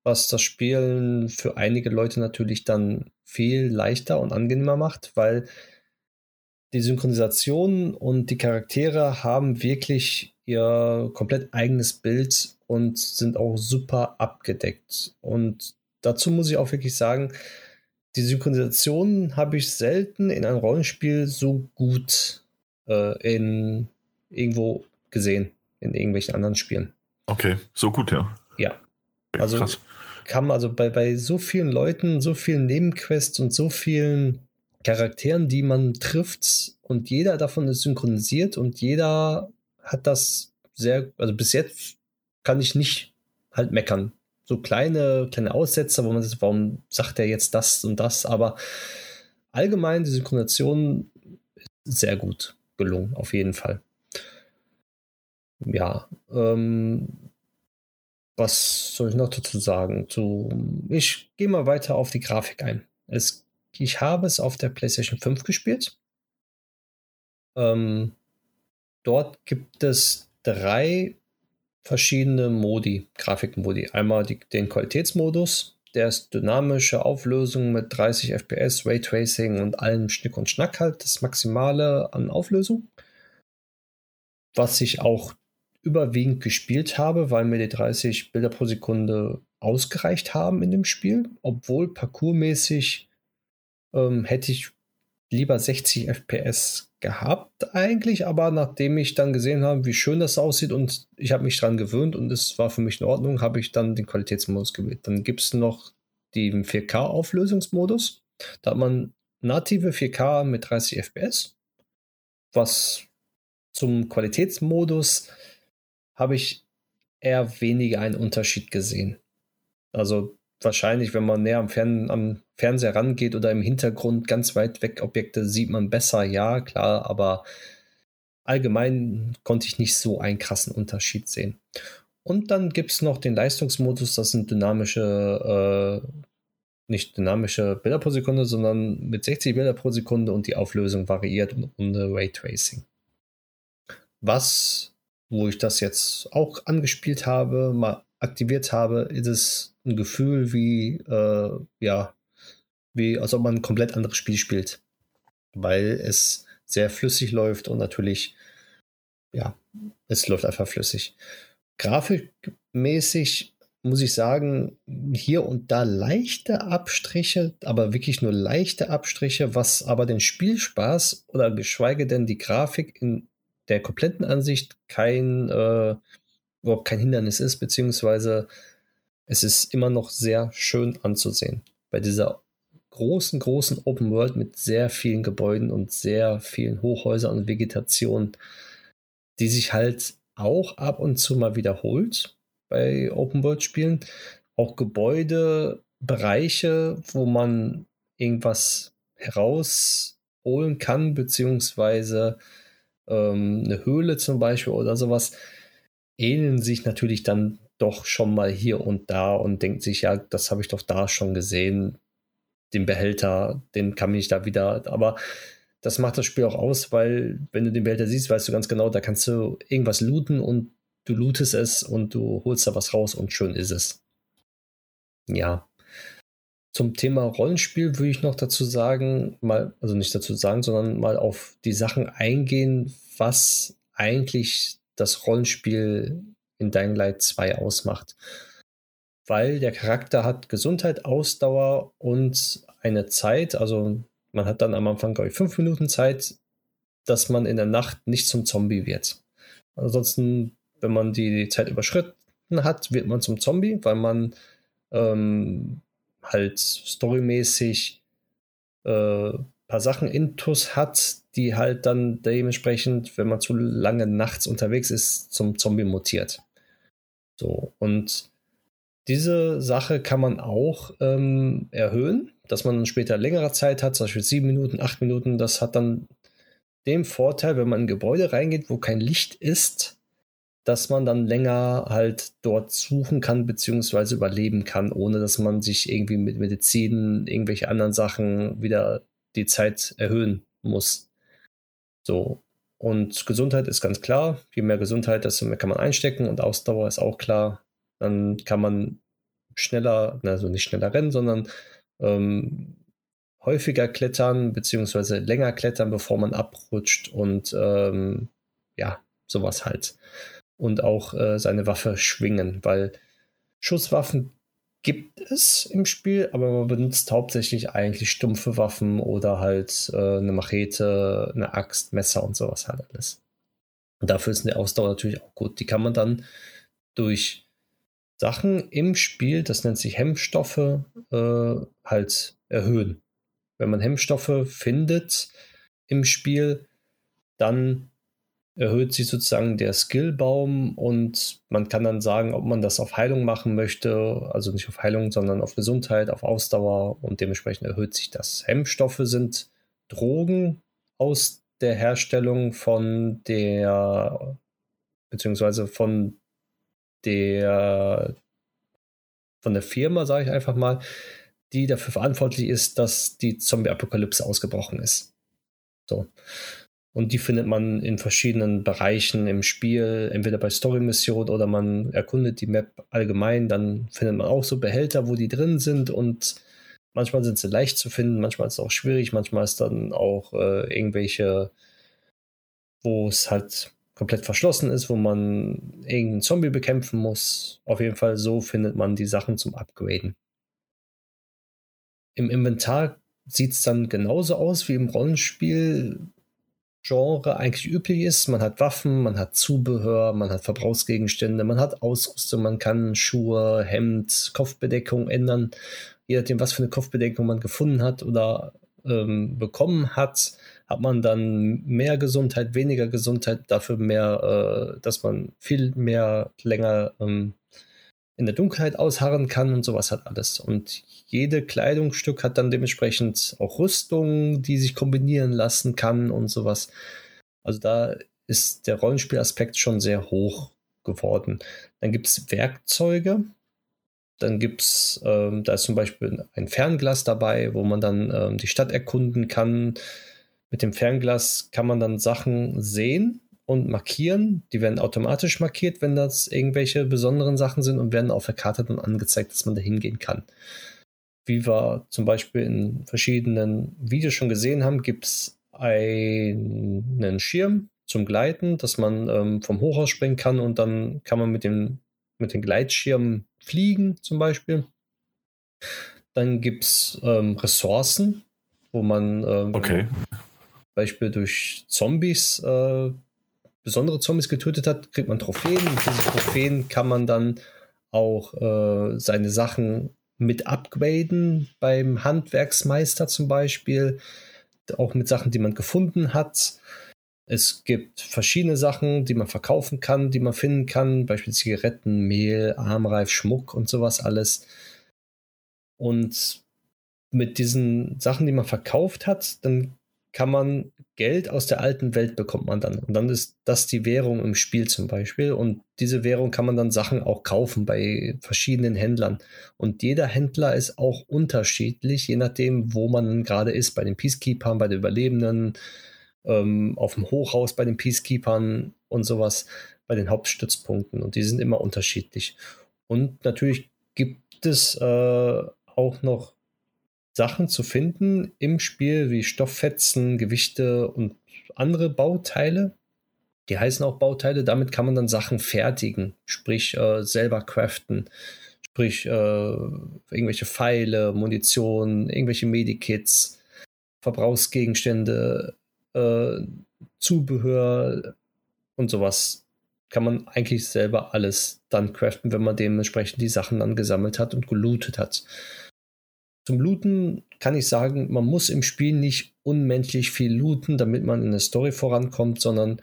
was das Spielen für einige Leute natürlich dann viel leichter und angenehmer macht, weil die Synchronisation und die Charaktere haben wirklich ihr komplett eigenes Bild und sind auch super abgedeckt. Und dazu muss ich auch wirklich sagen, die Synchronisation habe ich selten in einem Rollenspiel so gut äh, in irgendwo gesehen, in irgendwelchen anderen Spielen. Okay, so gut, ja. Ja. Also Krass. kann also bei, bei so vielen Leuten, so vielen Nebenquests und so vielen Charakteren, die man trifft und jeder davon ist synchronisiert und jeder hat das sehr, also bis jetzt kann ich nicht halt meckern so kleine, kleine Aussetzer, wo man sagt, warum sagt er jetzt das und das, aber allgemein die Synchronisation ist sehr gut gelungen, auf jeden Fall. Ja, ähm, was soll ich noch dazu sagen? Zu, ich gehe mal weiter auf die Grafik ein. Es, ich habe es auf der PlayStation 5 gespielt. Ähm, dort gibt es drei verschiedene Modi, Grafikmodi. Einmal die, den Qualitätsmodus, der ist dynamische Auflösung mit 30 FPS, Raytracing und allem Schnick und Schnack halt, das Maximale an Auflösung. Was ich auch überwiegend gespielt habe, weil mir die 30 Bilder pro Sekunde ausgereicht haben in dem Spiel, obwohl parkourmäßig ähm, hätte ich lieber 60 FPS gehabt eigentlich, aber nachdem ich dann gesehen habe, wie schön das aussieht und ich habe mich daran gewöhnt und es war für mich in Ordnung, habe ich dann den Qualitätsmodus gewählt. Dann gibt es noch den 4K-Auflösungsmodus. Da hat man native 4K mit 30 FPS. Was zum Qualitätsmodus habe ich eher weniger einen Unterschied gesehen. Also wahrscheinlich, wenn man näher am, Fern am Fernseher rangeht oder im Hintergrund ganz weit weg Objekte, sieht man besser, ja, klar, aber allgemein konnte ich nicht so einen krassen Unterschied sehen. Und dann gibt es noch den Leistungsmodus, das sind dynamische, äh, nicht dynamische Bilder pro Sekunde, sondern mit 60 Bilder pro Sekunde und die Auflösung variiert ohne Raytracing. Was, wo ich das jetzt auch angespielt habe, mal aktiviert habe, ist es ein Gefühl wie, äh, ja, wie als ob man ein komplett anderes Spiel spielt. Weil es sehr flüssig läuft und natürlich, ja, es läuft einfach flüssig. Grafikmäßig muss ich sagen, hier und da leichte Abstriche, aber wirklich nur leichte Abstriche, was aber den Spielspaß oder geschweige denn die Grafik in der kompletten Ansicht kein, äh, überhaupt kein Hindernis ist, beziehungsweise es ist immer noch sehr schön anzusehen. Bei dieser großen, großen Open World mit sehr vielen Gebäuden und sehr vielen Hochhäusern und Vegetation, die sich halt auch ab und zu mal wiederholt bei Open World Spielen. Auch Gebäude, Bereiche, wo man irgendwas herausholen kann, beziehungsweise ähm, eine Höhle zum Beispiel oder sowas, ähneln sich natürlich dann doch schon mal hier und da und denkt sich, ja, das habe ich doch da schon gesehen. Den Behälter, den kann ich da wieder, aber das macht das Spiel auch aus, weil wenn du den Behälter siehst, weißt du ganz genau, da kannst du irgendwas looten und du lootest es und du holst da was raus und schön ist es. Ja. Zum Thema Rollenspiel würde ich noch dazu sagen, mal, also nicht dazu sagen, sondern mal auf die Sachen eingehen, was eigentlich das Rollenspiel in Dying Light 2 ausmacht. Weil der Charakter hat Gesundheit, Ausdauer und eine Zeit, also man hat dann am Anfang, glaube ich, fünf Minuten Zeit, dass man in der Nacht nicht zum Zombie wird. Ansonsten, wenn man die Zeit überschritten hat, wird man zum Zombie, weil man ähm, halt storymäßig äh, paar Sachen intus hat, die halt dann dementsprechend, wenn man zu lange nachts unterwegs ist, zum Zombie mutiert. So, und diese Sache kann man auch ähm, erhöhen, dass man später längere Zeit hat, zum Beispiel sieben Minuten, acht Minuten. Das hat dann den Vorteil, wenn man in ein Gebäude reingeht, wo kein Licht ist, dass man dann länger halt dort suchen kann, beziehungsweise überleben kann, ohne dass man sich irgendwie mit Medizin, irgendwelche anderen Sachen wieder die Zeit erhöhen muss. So. Und Gesundheit ist ganz klar. Je mehr Gesundheit, desto mehr kann man einstecken und Ausdauer ist auch klar. Dann kann man schneller, also nicht schneller rennen, sondern ähm, häufiger klettern, beziehungsweise länger klettern, bevor man abrutscht und ähm, ja, sowas halt. Und auch äh, seine Waffe schwingen, weil Schusswaffen gibt es im Spiel, aber man benutzt hauptsächlich eigentlich stumpfe Waffen oder halt äh, eine Machete, eine Axt, Messer und sowas halt alles. Und dafür ist eine Ausdauer natürlich auch gut. Die kann man dann durch Sachen im Spiel, das nennt sich Hemmstoffe, äh, halt erhöhen. Wenn man Hemmstoffe findet im Spiel, dann erhöht sich sozusagen der Skillbaum und man kann dann sagen, ob man das auf Heilung machen möchte, also nicht auf Heilung, sondern auf Gesundheit, auf Ausdauer und dementsprechend erhöht sich das. Hemmstoffe sind Drogen aus der Herstellung von der, beziehungsweise von der, von der Firma, sage ich einfach mal, die dafür verantwortlich ist, dass die Zombie-Apokalypse ausgebrochen ist. So. Und die findet man in verschiedenen Bereichen im Spiel, entweder bei Story-Missionen oder man erkundet die Map allgemein. Dann findet man auch so Behälter, wo die drin sind und manchmal sind sie leicht zu finden, manchmal ist es auch schwierig, manchmal ist dann auch äh, irgendwelche, wo es halt komplett verschlossen ist, wo man irgendeinen Zombie bekämpfen muss. Auf jeden Fall so findet man die Sachen zum Upgraden. Im Inventar sieht es dann genauso aus wie im Rollenspiel Genre eigentlich üblich ist. Man hat Waffen, man hat Zubehör, man hat Verbrauchsgegenstände, man hat Ausrüstung, man kann Schuhe, Hemd, Kopfbedeckung ändern. Je nachdem, was für eine Kopfbedeckung man gefunden hat oder ähm, bekommen hat, hat man dann mehr Gesundheit, weniger Gesundheit, dafür mehr, äh, dass man viel mehr länger ähm, in der Dunkelheit ausharren kann und sowas hat alles. Und jede Kleidungsstück hat dann dementsprechend auch Rüstung, die sich kombinieren lassen kann und sowas. Also da ist der Rollenspielaspekt schon sehr hoch geworden. Dann gibt es Werkzeuge. Dann gibt es, ähm, da ist zum Beispiel ein Fernglas dabei, wo man dann ähm, die Stadt erkunden kann. Mit dem Fernglas kann man dann Sachen sehen, und markieren. Die werden automatisch markiert, wenn das irgendwelche besonderen Sachen sind und werden auf der Karte dann angezeigt, dass man da hingehen kann. Wie wir zum Beispiel in verschiedenen Videos schon gesehen haben, gibt es einen Schirm zum Gleiten, dass man ähm, vom Hochhaus springen kann und dann kann man mit dem mit den Gleitschirmen fliegen zum Beispiel. Dann gibt es ähm, Ressourcen, wo man ähm, okay. Beispiel durch Zombies äh, besondere Zombies getötet hat, kriegt man Trophäen. Und diese Trophäen kann man dann auch äh, seine Sachen mit upgraden beim Handwerksmeister zum Beispiel, auch mit Sachen, die man gefunden hat. Es gibt verschiedene Sachen, die man verkaufen kann, die man finden kann, beispielsweise Zigaretten, Mehl, Armreif, Schmuck und sowas alles. Und mit diesen Sachen, die man verkauft hat, dann kann man Geld aus der alten Welt bekommt man dann. Und dann ist das die Währung im Spiel zum Beispiel. Und diese Währung kann man dann Sachen auch kaufen bei verschiedenen Händlern. Und jeder Händler ist auch unterschiedlich, je nachdem, wo man gerade ist. Bei den Peacekeepers, bei den Überlebenden, ähm, auf dem Hochhaus bei den Peacekeepers und sowas, bei den Hauptstützpunkten. Und die sind immer unterschiedlich. Und natürlich gibt es äh, auch noch Sachen zu finden im Spiel wie Stofffetzen, Gewichte und andere Bauteile. Die heißen auch Bauteile, damit kann man dann Sachen fertigen, sprich äh, selber craften, sprich äh, irgendwelche Pfeile, Munition, irgendwelche Medikits, Verbrauchsgegenstände, äh, Zubehör und sowas. Kann man eigentlich selber alles dann craften, wenn man dementsprechend die Sachen dann gesammelt hat und gelootet hat. Zum Looten kann ich sagen, man muss im Spiel nicht unmenschlich viel looten, damit man in der Story vorankommt, sondern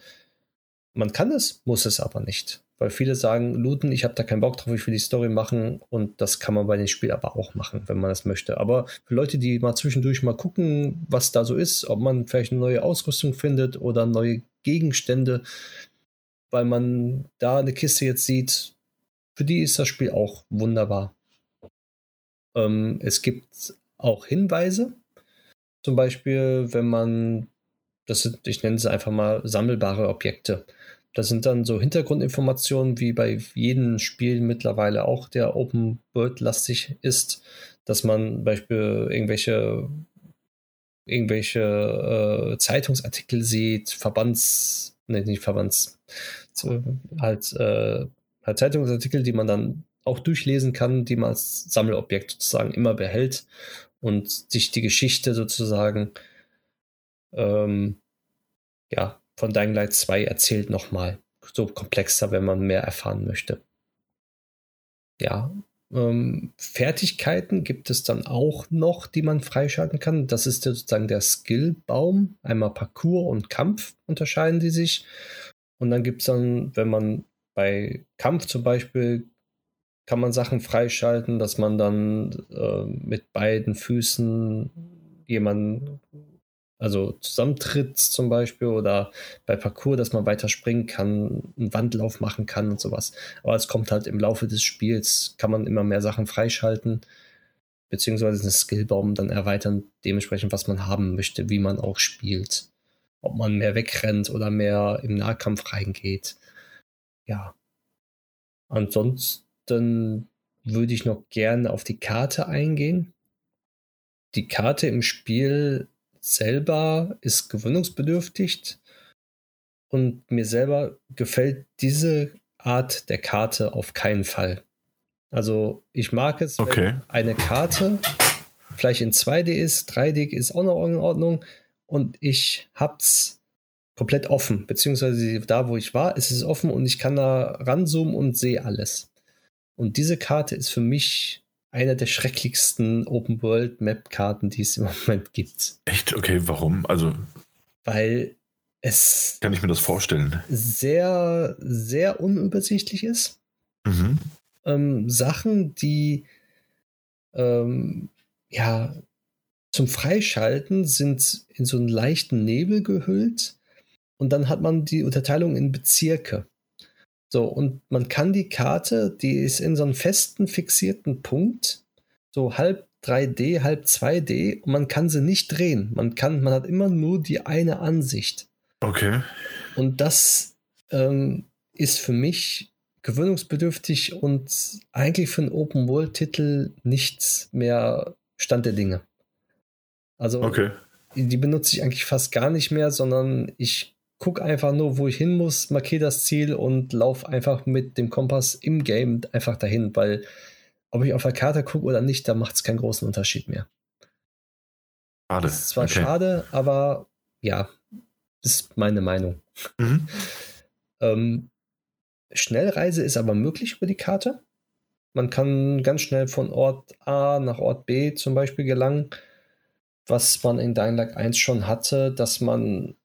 man kann es, muss es aber nicht. Weil viele sagen, looten, ich habe da keinen Bock drauf, ich will die Story machen und das kann man bei dem Spiel aber auch machen, wenn man das möchte. Aber für Leute, die mal zwischendurch mal gucken, was da so ist, ob man vielleicht eine neue Ausrüstung findet oder neue Gegenstände, weil man da eine Kiste jetzt sieht, für die ist das Spiel auch wunderbar. Ähm, es gibt auch Hinweise. Zum Beispiel, wenn man, das sind, ich nenne es einfach mal sammelbare Objekte. Das sind dann so Hintergrundinformationen, wie bei jedem Spiel mittlerweile auch, der Open World lastig ist, dass man zum Beispiel irgendwelche irgendwelche äh, Zeitungsartikel sieht, Verbands, nee, nicht Verbands, halt, äh, halt Zeitungsartikel, die man dann auch durchlesen kann, die man als Sammelobjekt sozusagen immer behält und sich die Geschichte sozusagen ähm, ja, von Dying Light 2 erzählt nochmal. So komplexer, wenn man mehr erfahren möchte. Ja, ähm, Fertigkeiten gibt es dann auch noch, die man freischalten kann. Das ist sozusagen der Skillbaum. Einmal Parcours und Kampf unterscheiden die sich. Und dann gibt es dann, wenn man bei Kampf zum Beispiel kann man Sachen freischalten, dass man dann äh, mit beiden Füßen jemanden, also zusammentritt zum Beispiel oder bei Parcours, dass man weiter springen kann, einen Wandlauf machen kann und sowas. Aber es kommt halt im Laufe des Spiels, kann man immer mehr Sachen freischalten, beziehungsweise den Skillbaum dann erweitern, dementsprechend, was man haben möchte, wie man auch spielt. Ob man mehr wegrennt oder mehr im Nahkampf reingeht. Ja. Ansonsten dann würde ich noch gerne auf die Karte eingehen. Die Karte im Spiel selber ist gewöhnungsbedürftig und mir selber gefällt diese Art der Karte auf keinen Fall. Also ich mag es, okay. wenn eine Karte vielleicht in 2D ist, 3D ist auch noch in Ordnung und ich hab's komplett offen, beziehungsweise da, wo ich war, ist es offen und ich kann da ranzoomen und sehe alles. Und diese Karte ist für mich einer der schrecklichsten Open-World-Map-Karten, die es im Moment gibt. Echt? Okay, warum? Also. Weil es. Kann ich mir das vorstellen? Sehr, sehr unübersichtlich ist. Mhm. Ähm, Sachen, die ähm, ja zum Freischalten sind in so einen leichten Nebel gehüllt. Und dann hat man die Unterteilung in Bezirke. So, und man kann die Karte, die ist in so einem festen, fixierten Punkt, so halb 3D, halb 2D, und man kann sie nicht drehen. Man kann, man hat immer nur die eine Ansicht. Okay. Und das ähm, ist für mich gewöhnungsbedürftig und eigentlich für einen Open-World-Titel nichts mehr Stand der Dinge. Also, okay. die benutze ich eigentlich fast gar nicht mehr, sondern ich guck einfach nur, wo ich hin muss, markiere das Ziel und lauf einfach mit dem Kompass im Game einfach dahin, weil ob ich auf der Karte gucke oder nicht, da macht es keinen großen Unterschied mehr. Schade. Das ist zwar okay. schade, aber ja, das ist meine Meinung. Mhm. ähm, Schnellreise ist aber möglich über die Karte. Man kann ganz schnell von Ort A nach Ort B zum Beispiel gelangen, was man in Dying Light 1 schon hatte, dass man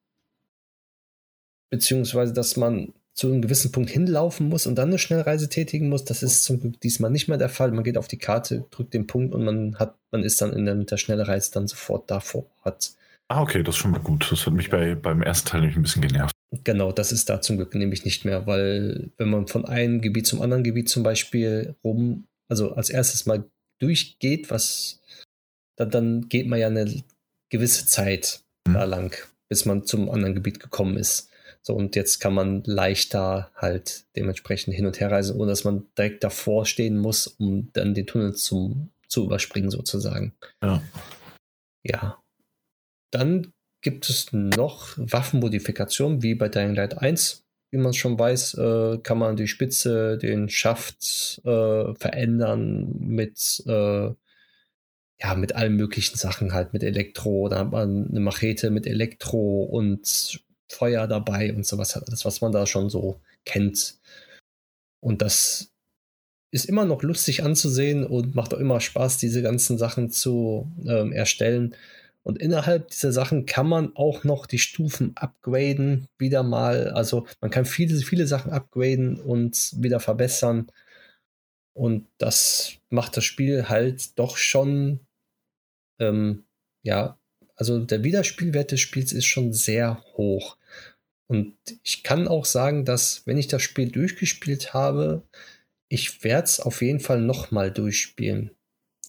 beziehungsweise dass man zu einem gewissen Punkt hinlaufen muss und dann eine Schnellreise tätigen muss. Das ist zum Glück diesmal nicht mehr der Fall. Man geht auf die Karte, drückt den Punkt und man hat, man ist dann in der, mit der Schnellreise dann sofort davor. Hat. Ah, okay, das ist schon mal gut. Das hat mich bei, beim ersten Teil nämlich ein bisschen genervt. Genau, das ist da zum Glück nämlich nicht mehr, weil wenn man von einem Gebiet zum anderen Gebiet zum Beispiel rum, also als erstes mal durchgeht, was dann, dann geht man ja eine gewisse Zeit mhm. da lang, bis man zum anderen Gebiet gekommen ist. So, und jetzt kann man leichter halt dementsprechend hin und her reisen, ohne dass man direkt davor stehen muss, um dann den Tunnel zum, zu überspringen, sozusagen. Ja. Ja. Dann gibt es noch Waffenmodifikationen, wie bei Dying Light 1. Wie man schon weiß, äh, kann man die Spitze, den Schaft äh, verändern mit, äh, ja, mit allen möglichen Sachen, halt mit Elektro. Da hat man eine Machete mit Elektro und Feuer dabei und sowas, alles, was man da schon so kennt. Und das ist immer noch lustig anzusehen und macht auch immer Spaß, diese ganzen Sachen zu ähm, erstellen. Und innerhalb dieser Sachen kann man auch noch die Stufen upgraden, wieder mal. Also man kann viele, viele Sachen upgraden und wieder verbessern. Und das macht das Spiel halt doch schon, ähm, ja, also der Wiederspielwert des Spiels ist schon sehr hoch. Und ich kann auch sagen, dass wenn ich das Spiel durchgespielt habe, ich werde es auf jeden Fall nochmal durchspielen.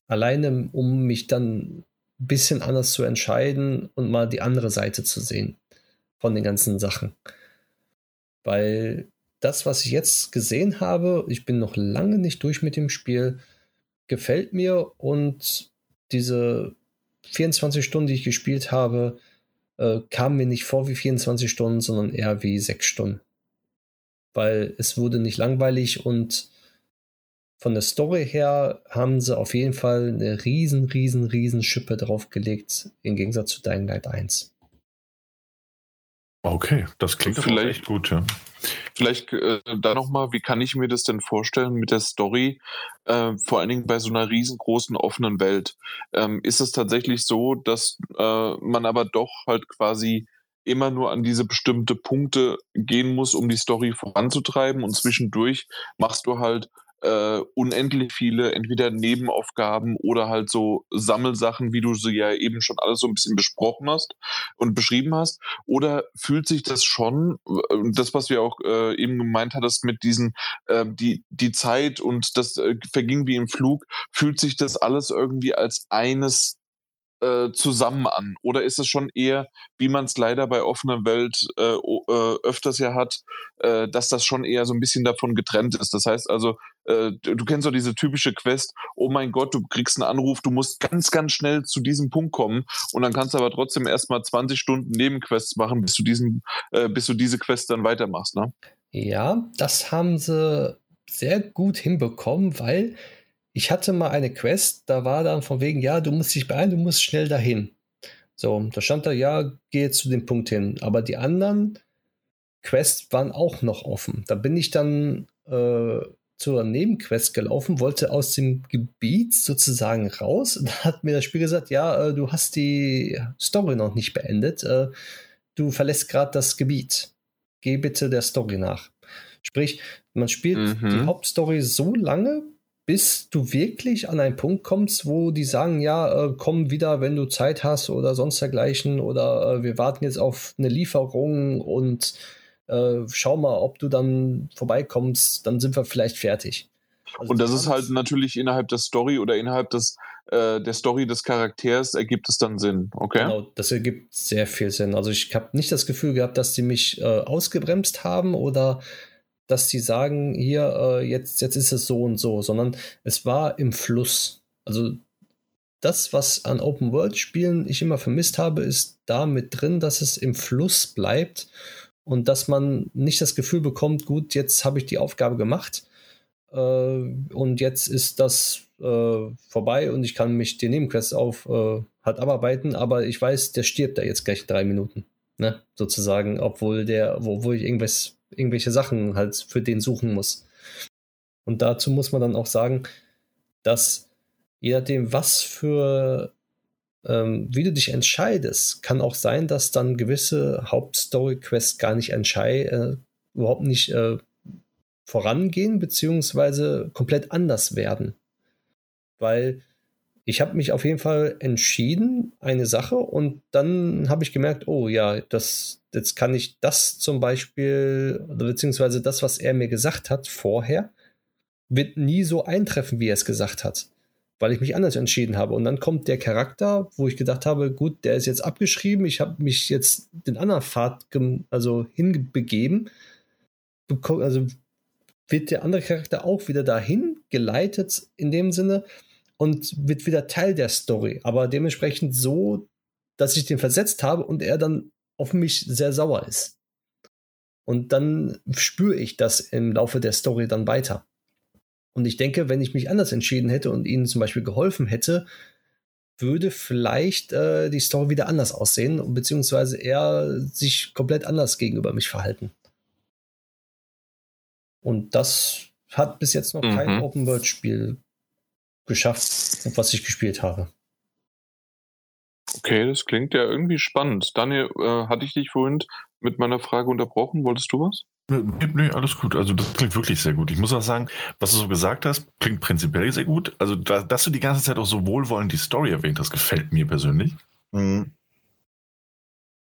Alleine, um mich dann ein bisschen anders zu entscheiden und mal die andere Seite zu sehen von den ganzen Sachen. Weil das, was ich jetzt gesehen habe, ich bin noch lange nicht durch mit dem Spiel, gefällt mir und diese 24 Stunden, die ich gespielt habe, äh, kamen mir nicht vor wie 24 Stunden, sondern eher wie 6 Stunden. Weil es wurde nicht langweilig und von der Story her haben sie auf jeden Fall eine riesen, riesen, riesen Schippe draufgelegt, im Gegensatz zu Dying Light 1. Okay, das klingt vielleicht echt gut, ja. Vielleicht äh, da nochmal, wie kann ich mir das denn vorstellen mit der Story, äh, vor allen Dingen bei so einer riesengroßen offenen Welt? Ähm, ist es tatsächlich so, dass äh, man aber doch halt quasi immer nur an diese bestimmte Punkte gehen muss, um die Story voranzutreiben und zwischendurch machst du halt äh, unendlich viele entweder Nebenaufgaben oder halt so Sammelsachen, wie du sie ja eben schon alles so ein bisschen besprochen hast und beschrieben hast? Oder fühlt sich das schon, äh, das, was wir auch äh, eben gemeint hattest mit diesen, äh, die, die Zeit und das äh, verging wie im Flug, fühlt sich das alles irgendwie als eines äh, zusammen an? Oder ist es schon eher, wie man es leider bei offener Welt äh, äh, öfters ja hat, äh, dass das schon eher so ein bisschen davon getrennt ist? Das heißt also, du kennst doch diese typische Quest, oh mein Gott, du kriegst einen Anruf, du musst ganz, ganz schnell zu diesem Punkt kommen und dann kannst du aber trotzdem erstmal 20 Stunden Nebenquests machen, bis du diesen, bis du diese Quest dann weitermachst, ne? Ja, das haben sie sehr gut hinbekommen, weil ich hatte mal eine Quest, da war dann von wegen, ja, du musst dich beeilen, du musst schnell dahin. So, da stand da, ja, geh jetzt zu dem Punkt hin. Aber die anderen Quests waren auch noch offen. Da bin ich dann äh, zur Nebenquest gelaufen, wollte aus dem Gebiet sozusagen raus. Da hat mir das Spiel gesagt, ja, äh, du hast die Story noch nicht beendet. Äh, du verlässt gerade das Gebiet. Geh bitte der Story nach. Sprich, man spielt mhm. die Hauptstory so lange, bis du wirklich an einen Punkt kommst, wo die sagen, ja, äh, komm wieder, wenn du Zeit hast oder sonst dergleichen oder äh, wir warten jetzt auf eine Lieferung und äh, schau mal, ob du dann vorbeikommst, dann sind wir vielleicht fertig. Also und das ist halt natürlich innerhalb der Story oder innerhalb des, äh, der Story des Charakters ergibt es dann Sinn, okay? Genau, das ergibt sehr viel Sinn. Also ich habe nicht das Gefühl gehabt, dass die mich äh, ausgebremst haben oder dass sie sagen, hier, äh, jetzt, jetzt ist es so und so, sondern es war im Fluss. Also das, was an Open World Spielen ich immer vermisst habe, ist da mit drin, dass es im Fluss bleibt und dass man nicht das Gefühl bekommt, gut, jetzt habe ich die Aufgabe gemacht äh, und jetzt ist das äh, vorbei und ich kann mich die Nebenquest auf äh, halt abarbeiten, aber ich weiß, der stirbt da jetzt gleich drei Minuten, ne, sozusagen, obwohl der, obwohl ich irgendwas irgendwelche Sachen halt für den suchen muss. Und dazu muss man dann auch sagen, dass je nachdem, was für, ähm, wie du dich entscheidest, kann auch sein, dass dann gewisse Hauptstory-Quests gar nicht entscheiden, äh, überhaupt nicht äh, vorangehen, beziehungsweise komplett anders werden. Weil ich habe mich auf jeden Fall entschieden, eine Sache, und dann habe ich gemerkt, oh ja, das, jetzt kann ich das zum Beispiel, beziehungsweise das, was er mir gesagt hat vorher, wird nie so eintreffen, wie er es gesagt hat, weil ich mich anders entschieden habe. Und dann kommt der Charakter, wo ich gedacht habe, gut, der ist jetzt abgeschrieben, ich habe mich jetzt den anderen Pfad also hinbegeben, also wird der andere Charakter auch wieder dahin geleitet in dem Sinne, und wird wieder Teil der Story, aber dementsprechend so, dass ich den versetzt habe und er dann auf mich sehr sauer ist. Und dann spüre ich das im Laufe der Story dann weiter. Und ich denke, wenn ich mich anders entschieden hätte und ihnen zum Beispiel geholfen hätte, würde vielleicht äh, die Story wieder anders aussehen, beziehungsweise er sich komplett anders gegenüber mich verhalten. Und das hat bis jetzt noch mhm. kein Open-World-Spiel geschafft, was ich gespielt habe. Okay, das klingt ja irgendwie spannend. Daniel, äh, hatte ich dich vorhin mit meiner Frage unterbrochen? Wolltest du was? Nee, nee, alles gut. Also das klingt wirklich sehr gut. Ich muss auch sagen, was du so gesagt hast, klingt prinzipiell sehr gut. Also, da, dass du die ganze Zeit auch so wohlwollend die Story erwähnt hast, gefällt mir persönlich. Mhm.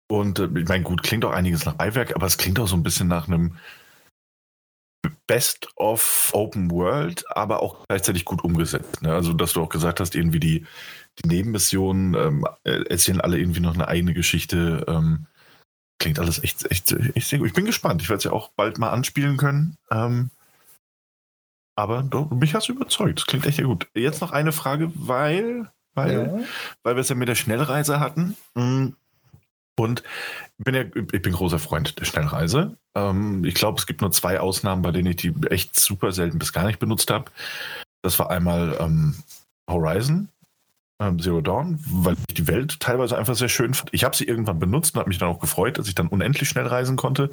Und äh, ich meine, gut, klingt auch einiges nach Beiwerk, aber es klingt auch so ein bisschen nach einem Best of Open World, aber auch gleichzeitig gut umgesetzt. Ne? Also, dass du auch gesagt hast, irgendwie die, die Nebenmissionen ähm, erzählen alle irgendwie noch eine eigene Geschichte. Ähm, klingt alles echt, echt, echt sehr gut. Ich bin gespannt. Ich werde es ja auch bald mal anspielen können. Ähm, aber doch, mich hast du überzeugt. Das klingt echt sehr gut. Jetzt noch eine Frage, weil, weil, ja. weil wir es ja mit der Schnellreise hatten. Hm, und bin ja, ich bin großer Freund der Schnellreise. Ähm, ich glaube, es gibt nur zwei Ausnahmen, bei denen ich die echt super selten bis gar nicht benutzt habe. Das war einmal ähm, Horizon ähm, Zero Dawn, weil ich die Welt teilweise einfach sehr schön fand. Ich habe sie irgendwann benutzt und habe mich dann auch gefreut, dass ich dann unendlich schnell reisen konnte,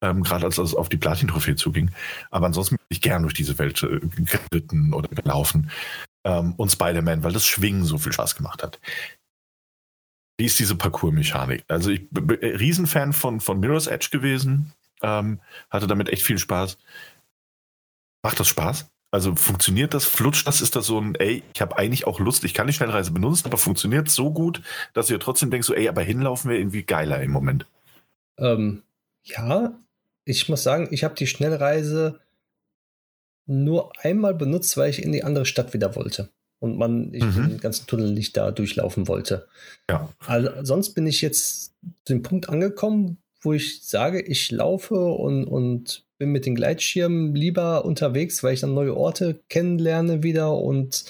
ähm, gerade als es auf die Platin-Trophäe zuging. Aber ansonsten bin ich gern durch diese Welt äh, geritten oder gelaufen. Ähm, und Spider-Man, weil das Schwingen so viel Spaß gemacht hat. Wie ist diese Parcours-Mechanik? Also ich bin Riesenfan von, von Mirror's Edge gewesen, ähm, hatte damit echt viel Spaß. Macht das Spaß? Also funktioniert das, flutscht das, ist das so ein, ey, ich habe eigentlich auch Lust, ich kann die Schnellreise benutzen, aber funktioniert so gut, dass ihr trotzdem denkt, so, ey, aber hinlaufen wäre irgendwie geiler im Moment. Ähm, ja, ich muss sagen, ich habe die Schnellreise nur einmal benutzt, weil ich in die andere Stadt wieder wollte und man mhm. den ganzen Tunnel nicht da durchlaufen wollte. Ja. Also, sonst bin ich jetzt zu dem Punkt angekommen, wo ich sage, ich laufe und, und bin mit den Gleitschirmen lieber unterwegs, weil ich dann neue Orte kennenlerne wieder und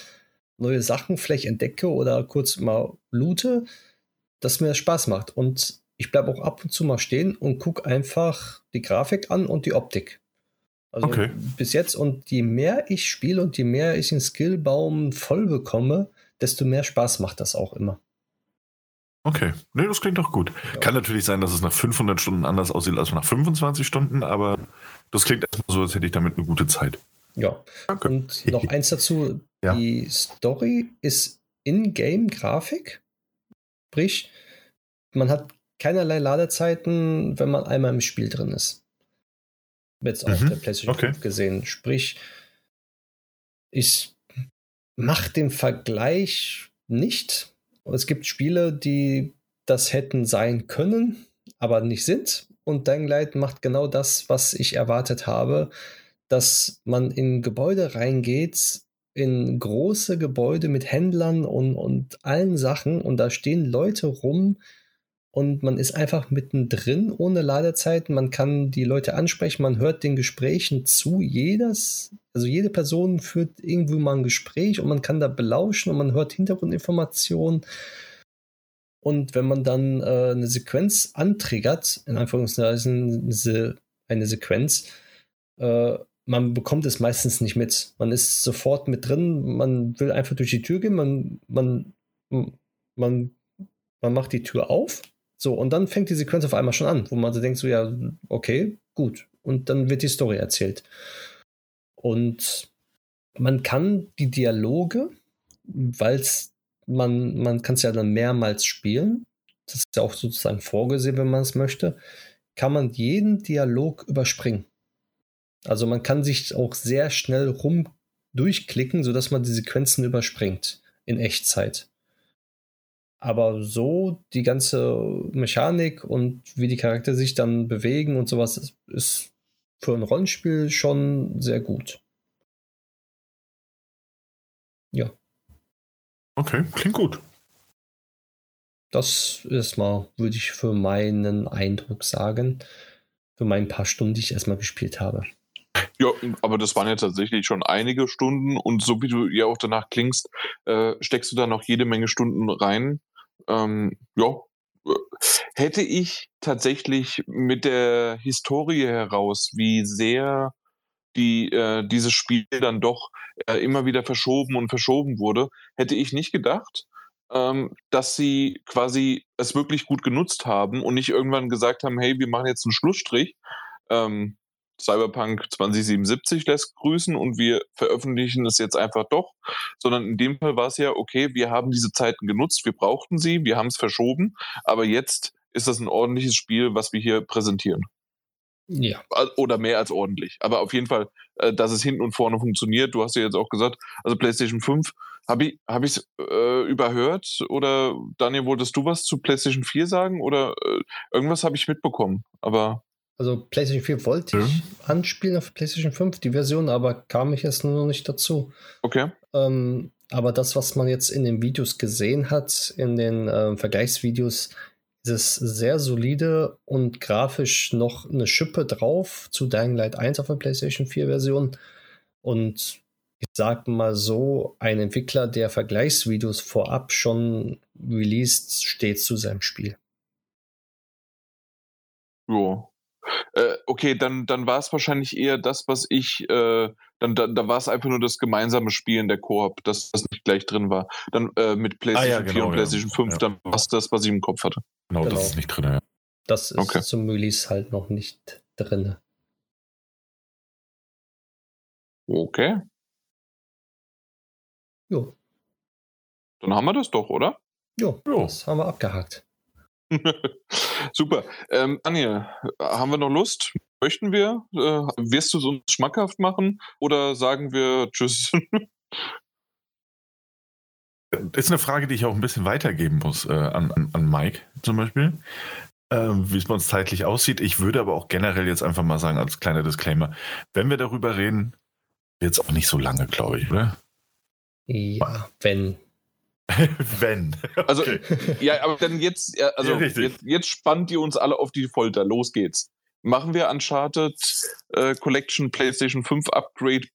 neue Sachen vielleicht entdecke oder kurz mal loote, dass mir das Spaß macht. Und ich bleibe auch ab und zu mal stehen und gucke einfach die Grafik an und die Optik. Also okay. bis jetzt und je mehr ich spiele und je mehr ich den Skillbaum voll bekomme, desto mehr Spaß macht das auch immer. Okay, nee, das klingt doch gut. Ja. Kann natürlich sein, dass es nach 500 Stunden anders aussieht als nach 25 Stunden, aber das klingt erstmal so, als hätte ich damit eine gute Zeit. Ja. Okay. Und noch eins dazu: ja. Die Story ist in-game-Grafik. Sprich, man hat keinerlei Ladezeiten, wenn man einmal im Spiel drin ist jetzt auf mhm. der PlayStation okay. 5 gesehen. Sprich, ich mache den Vergleich nicht. Es gibt Spiele, die das hätten sein können, aber nicht sind. Und Dying Light macht genau das, was ich erwartet habe, dass man in Gebäude reingeht, in große Gebäude mit Händlern und, und allen Sachen und da stehen Leute rum, und man ist einfach mittendrin ohne Ladezeiten. Man kann die Leute ansprechen, man hört den Gesprächen zu. Jedes, also jede Person führt irgendwo mal ein Gespräch und man kann da belauschen und man hört Hintergrundinformationen. Und wenn man dann äh, eine Sequenz antriggert, in Anführungszeichen eine, Sequenz, äh, man bekommt es meistens nicht mit. Man ist sofort mit drin, man will einfach durch die Tür gehen, man, man, man, man macht die Tür auf so, und dann fängt die Sequenz auf einmal schon an, wo man so denkt, so ja, okay, gut. Und dann wird die Story erzählt. Und man kann die Dialoge, weil man, man kann es ja dann mehrmals spielen. Das ist ja auch sozusagen vorgesehen, wenn man es möchte. Kann man jeden Dialog überspringen. Also man kann sich auch sehr schnell rum durchklicken, sodass man die Sequenzen überspringt in Echtzeit. Aber so die ganze Mechanik und wie die Charaktere sich dann bewegen und sowas ist, ist für ein Rollenspiel schon sehr gut. Ja. Okay, klingt gut. Das ist mal, würde ich für meinen Eindruck sagen, für mein paar Stunden, die ich erstmal gespielt habe. Ja, aber das waren ja tatsächlich schon einige Stunden und so wie du ja auch danach klingst, äh, steckst du da noch jede Menge Stunden rein. Ähm, ja, äh, hätte ich tatsächlich mit der Historie heraus, wie sehr die äh, dieses Spiel dann doch äh, immer wieder verschoben und verschoben wurde, hätte ich nicht gedacht, ähm, dass sie quasi es wirklich gut genutzt haben und nicht irgendwann gesagt haben, hey, wir machen jetzt einen Schlussstrich. Ähm, Cyberpunk 2077 lässt grüßen und wir veröffentlichen es jetzt einfach doch, sondern in dem Fall war es ja, okay, wir haben diese Zeiten genutzt, wir brauchten sie, wir haben es verschoben, aber jetzt ist das ein ordentliches Spiel, was wir hier präsentieren. Ja. Oder mehr als ordentlich. Aber auf jeden Fall, äh, dass es hinten und vorne funktioniert. Du hast ja jetzt auch gesagt, also PlayStation 5, habe ich es hab äh, überhört? Oder Daniel, wolltest du was zu PlayStation 4 sagen? Oder äh, irgendwas habe ich mitbekommen, aber. Also PlayStation 4 wollte ich anspielen auf PlayStation 5, die Version, aber kam ich jetzt nur noch nicht dazu. Okay. Ähm, aber das, was man jetzt in den Videos gesehen hat, in den äh, Vergleichsvideos, ist es sehr solide und grafisch noch eine Schippe drauf zu Dying Light 1 auf der PlayStation 4 Version. Und ich sag mal so, ein Entwickler, der Vergleichsvideos vorab schon released, steht zu seinem Spiel. Ja, äh, okay, dann, dann war es wahrscheinlich eher das, was ich, äh, dann, da, da war es einfach nur das gemeinsame Spielen der Koop, dass das nicht gleich drin war. Dann äh, mit PlayStation ah, ja, 4 genau, und PlayStation ja. 5, ja. dann war es das, was ich im Kopf hatte. Genau, genau. das ist nicht drin, ja. Das ist okay. zum Release halt noch nicht drin. Okay. Jo. Dann haben wir das doch, oder? Jo, jo. das haben wir abgehakt. Super. Ähm, Daniel, haben wir noch Lust? Möchten wir? Äh, wirst du es uns schmackhaft machen oder sagen wir Tschüss? ist eine Frage, die ich auch ein bisschen weitergeben muss äh, an, an, an, Mike zum Beispiel, äh, wie es bei uns zeitlich aussieht. Ich würde aber auch generell jetzt einfach mal sagen, als kleiner Disclaimer, wenn wir darüber reden, wird es auch nicht so lange, glaube ich, oder? Ja, wenn. Wenn. Also, okay. ja, aber dann jetzt, also ja, jetzt, jetzt spannt ihr uns alle auf die Folter. Los geht's. Machen wir Uncharted äh, Collection PlayStation 5 Upgrade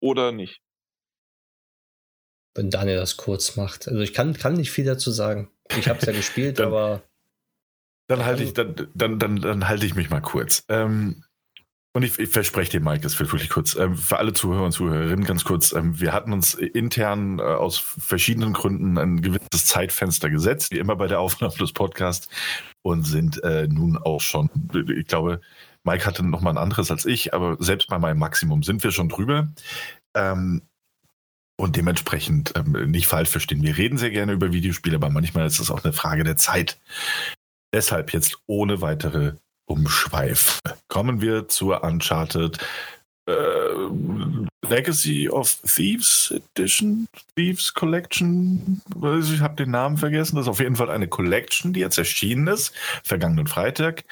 oder nicht? Wenn Daniel das kurz macht. Also ich kann, kann nicht viel dazu sagen. Ich habe es ja gespielt, dann, aber. Dann halte ich, dann, dann, dann, dann halte ich mich mal kurz. Ähm, und ich, ich verspreche dir, Mike, das wird wirklich kurz. Ähm, für alle Zuhörer und Zuhörerinnen ganz kurz. Ähm, wir hatten uns intern äh, aus verschiedenen Gründen ein gewisses Zeitfenster gesetzt, wie immer bei der Aufnahme des Podcasts, und sind äh, nun auch schon, ich glaube, Mike hatte noch mal ein anderes als ich, aber selbst bei meinem Maximum sind wir schon drüber. Ähm, und dementsprechend ähm, nicht falsch verstehen. Wir reden sehr gerne über Videospiele, aber manchmal ist es auch eine Frage der Zeit. Deshalb jetzt ohne weitere Umschweif. Kommen wir zur Uncharted äh, Legacy of Thieves Edition, Thieves Collection. Ich habe den Namen vergessen. Das ist auf jeden Fall eine Collection, die jetzt erschienen ist, vergangenen Freitag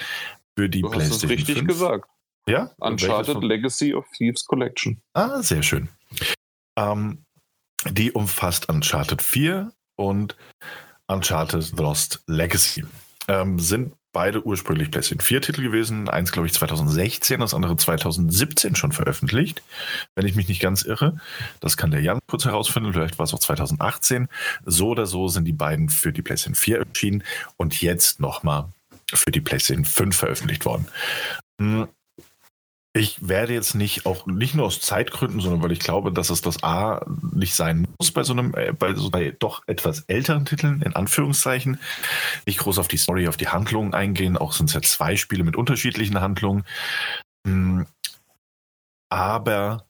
für die du PlayStation hast es richtig 5. gesagt. Ja? Uncharted Legacy of Thieves Collection. Ah, sehr schön. Ähm, die umfasst Uncharted 4 und Uncharted Lost Legacy. Ähm, sind beide ursprünglich PlayStation 4 Titel gewesen. Eins, glaube ich, 2016, das andere 2017 schon veröffentlicht, wenn ich mich nicht ganz irre. Das kann der Jan kurz herausfinden, vielleicht war es auch 2018. So oder so sind die beiden für die PlayStation 4 erschienen und jetzt nochmal für die PlayStation 5 veröffentlicht worden. Hm, ich werde jetzt nicht, auch nicht nur aus Zeitgründen, sondern weil ich glaube, dass es das A nicht sein muss bei so einem, äh, bei, so, bei doch etwas älteren Titeln, in Anführungszeichen, nicht groß auf die Story, auf die Handlungen eingehen. Auch sind es ja zwei Spiele mit unterschiedlichen Handlungen. Hm, aber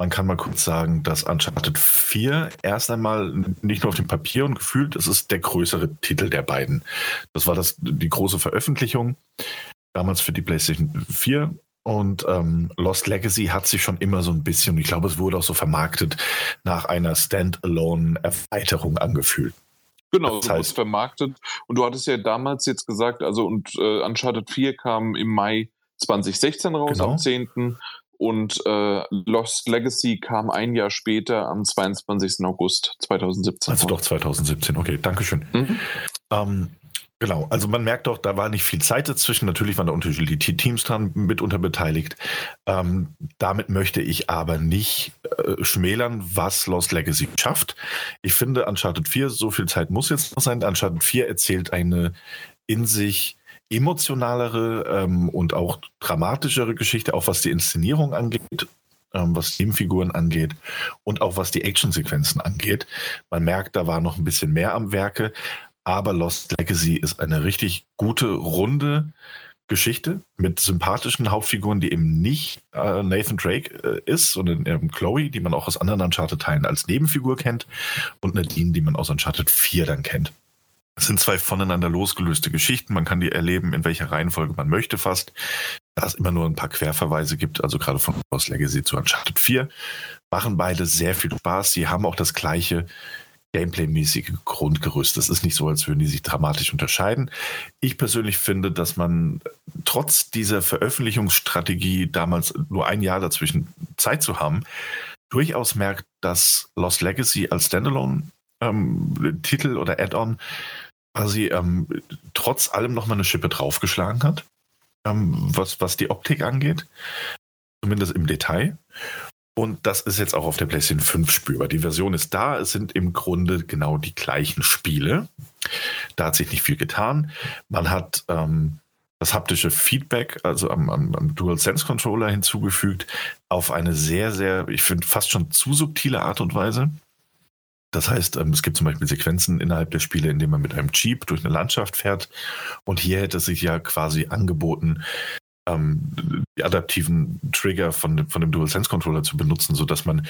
Man kann mal kurz sagen, dass Uncharted 4 erst einmal nicht nur auf dem Papier und gefühlt, es ist der größere Titel der beiden. Das war das, die große Veröffentlichung, damals für die PlayStation 4. Und ähm, Lost Legacy hat sich schon immer so ein bisschen, ich glaube, es wurde auch so vermarktet, nach einer Standalone-Erweiterung angefühlt. Genau, das heißt, vermarktet. Und du hattest ja damals jetzt gesagt, also und äh, Uncharted 4 kam im Mai 2016 raus, genau. am 10. Und äh, Lost Legacy kam ein Jahr später, am 22. August 2017. Also doch 2017, okay, Dankeschön. Mhm. Ähm, genau, also man merkt doch, da war nicht viel Zeit dazwischen. Natürlich waren da unterschiedliche Teams dran mitunter beteiligt. Ähm, damit möchte ich aber nicht äh, schmälern, was Lost Legacy schafft. Ich finde, Uncharted 4, so viel Zeit muss jetzt noch sein. Uncharted 4 erzählt eine in sich emotionalere ähm, und auch dramatischere Geschichte, auch was die Inszenierung angeht, ähm, was Teamfiguren angeht und auch was die Actionsequenzen angeht. Man merkt, da war noch ein bisschen mehr am Werke, aber Lost Legacy ist eine richtig gute, runde Geschichte mit sympathischen Hauptfiguren, die eben nicht äh, Nathan Drake äh, ist, sondern ähm, Chloe, die man auch aus anderen Uncharted-Teilen als Nebenfigur kennt und Nadine, die man aus Uncharted 4 dann kennt. Es sind zwei voneinander losgelöste Geschichten. Man kann die erleben, in welcher Reihenfolge man möchte fast. Da es immer nur ein paar Querverweise gibt, also gerade von Lost Legacy zu Uncharted 4, machen beide sehr viel Spaß. Sie haben auch das gleiche Gameplay-mäßige Grundgerüst. Das ist nicht so, als würden die sich dramatisch unterscheiden. Ich persönlich finde, dass man trotz dieser Veröffentlichungsstrategie damals nur ein Jahr dazwischen Zeit zu haben, durchaus merkt, dass Lost Legacy als Standalone-Titel ähm, oder Add-on quasi ähm, trotz allem nochmal eine Schippe draufgeschlagen hat, ähm, was, was die Optik angeht, zumindest im Detail. Und das ist jetzt auch auf der PlayStation 5 spürbar. Die Version ist da, es sind im Grunde genau die gleichen Spiele. Da hat sich nicht viel getan. Man hat ähm, das haptische Feedback, also am, am, am DualSense Controller hinzugefügt, auf eine sehr, sehr, ich finde, fast schon zu subtile Art und Weise. Das heißt, ähm, es gibt zum Beispiel Sequenzen innerhalb der Spiele, in denen man mit einem Jeep durch eine Landschaft fährt. Und hier hätte es sich ja quasi angeboten, ähm, die adaptiven Trigger von, von dem DualSense-Controller zu benutzen, sodass man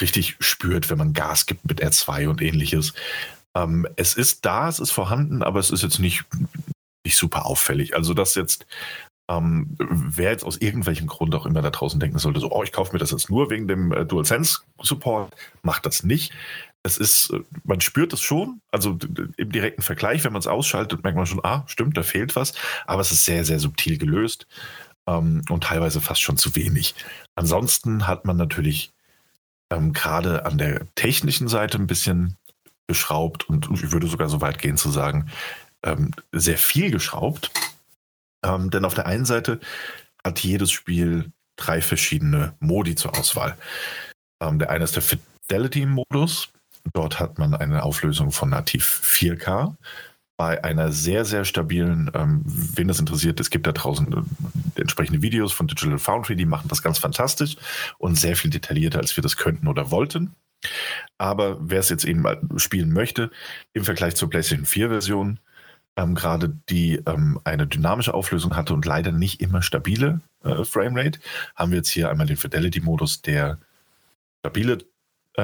richtig spürt, wenn man Gas gibt mit R2 und ähnliches. Ähm, es ist da, es ist vorhanden, aber es ist jetzt nicht, nicht super auffällig. Also, dass jetzt ähm, wer jetzt aus irgendwelchem Grund auch immer da draußen denken sollte, so, oh, ich kaufe mir das jetzt nur wegen dem äh, DualSense-Support, macht das nicht es ist, äh, man spürt es schon, also im direkten Vergleich, wenn man es ausschaltet, merkt man schon, ah, stimmt, da fehlt was, aber es ist sehr, sehr subtil gelöst ähm, und teilweise fast schon zu wenig. Ansonsten hat man natürlich ähm, gerade an der technischen Seite ein bisschen geschraubt und ich würde sogar so weit gehen zu sagen, ähm, sehr viel geschraubt. Ähm, denn auf der einen Seite hat jedes Spiel drei verschiedene Modi zur Auswahl. Ähm, der eine ist der Fidelity-Modus, Dort hat man eine Auflösung von nativ 4K bei einer sehr, sehr stabilen, ähm, wen das interessiert, es gibt da draußen äh, entsprechende Videos von Digital Foundry, die machen das ganz fantastisch und sehr viel detaillierter, als wir das könnten oder wollten. Aber wer es jetzt eben spielen möchte, im Vergleich zur PlayStation 4-Version, ähm, gerade die ähm, eine dynamische Auflösung hatte und leider nicht immer stabile äh, Framerate, haben wir jetzt hier einmal den Fidelity-Modus, der stabile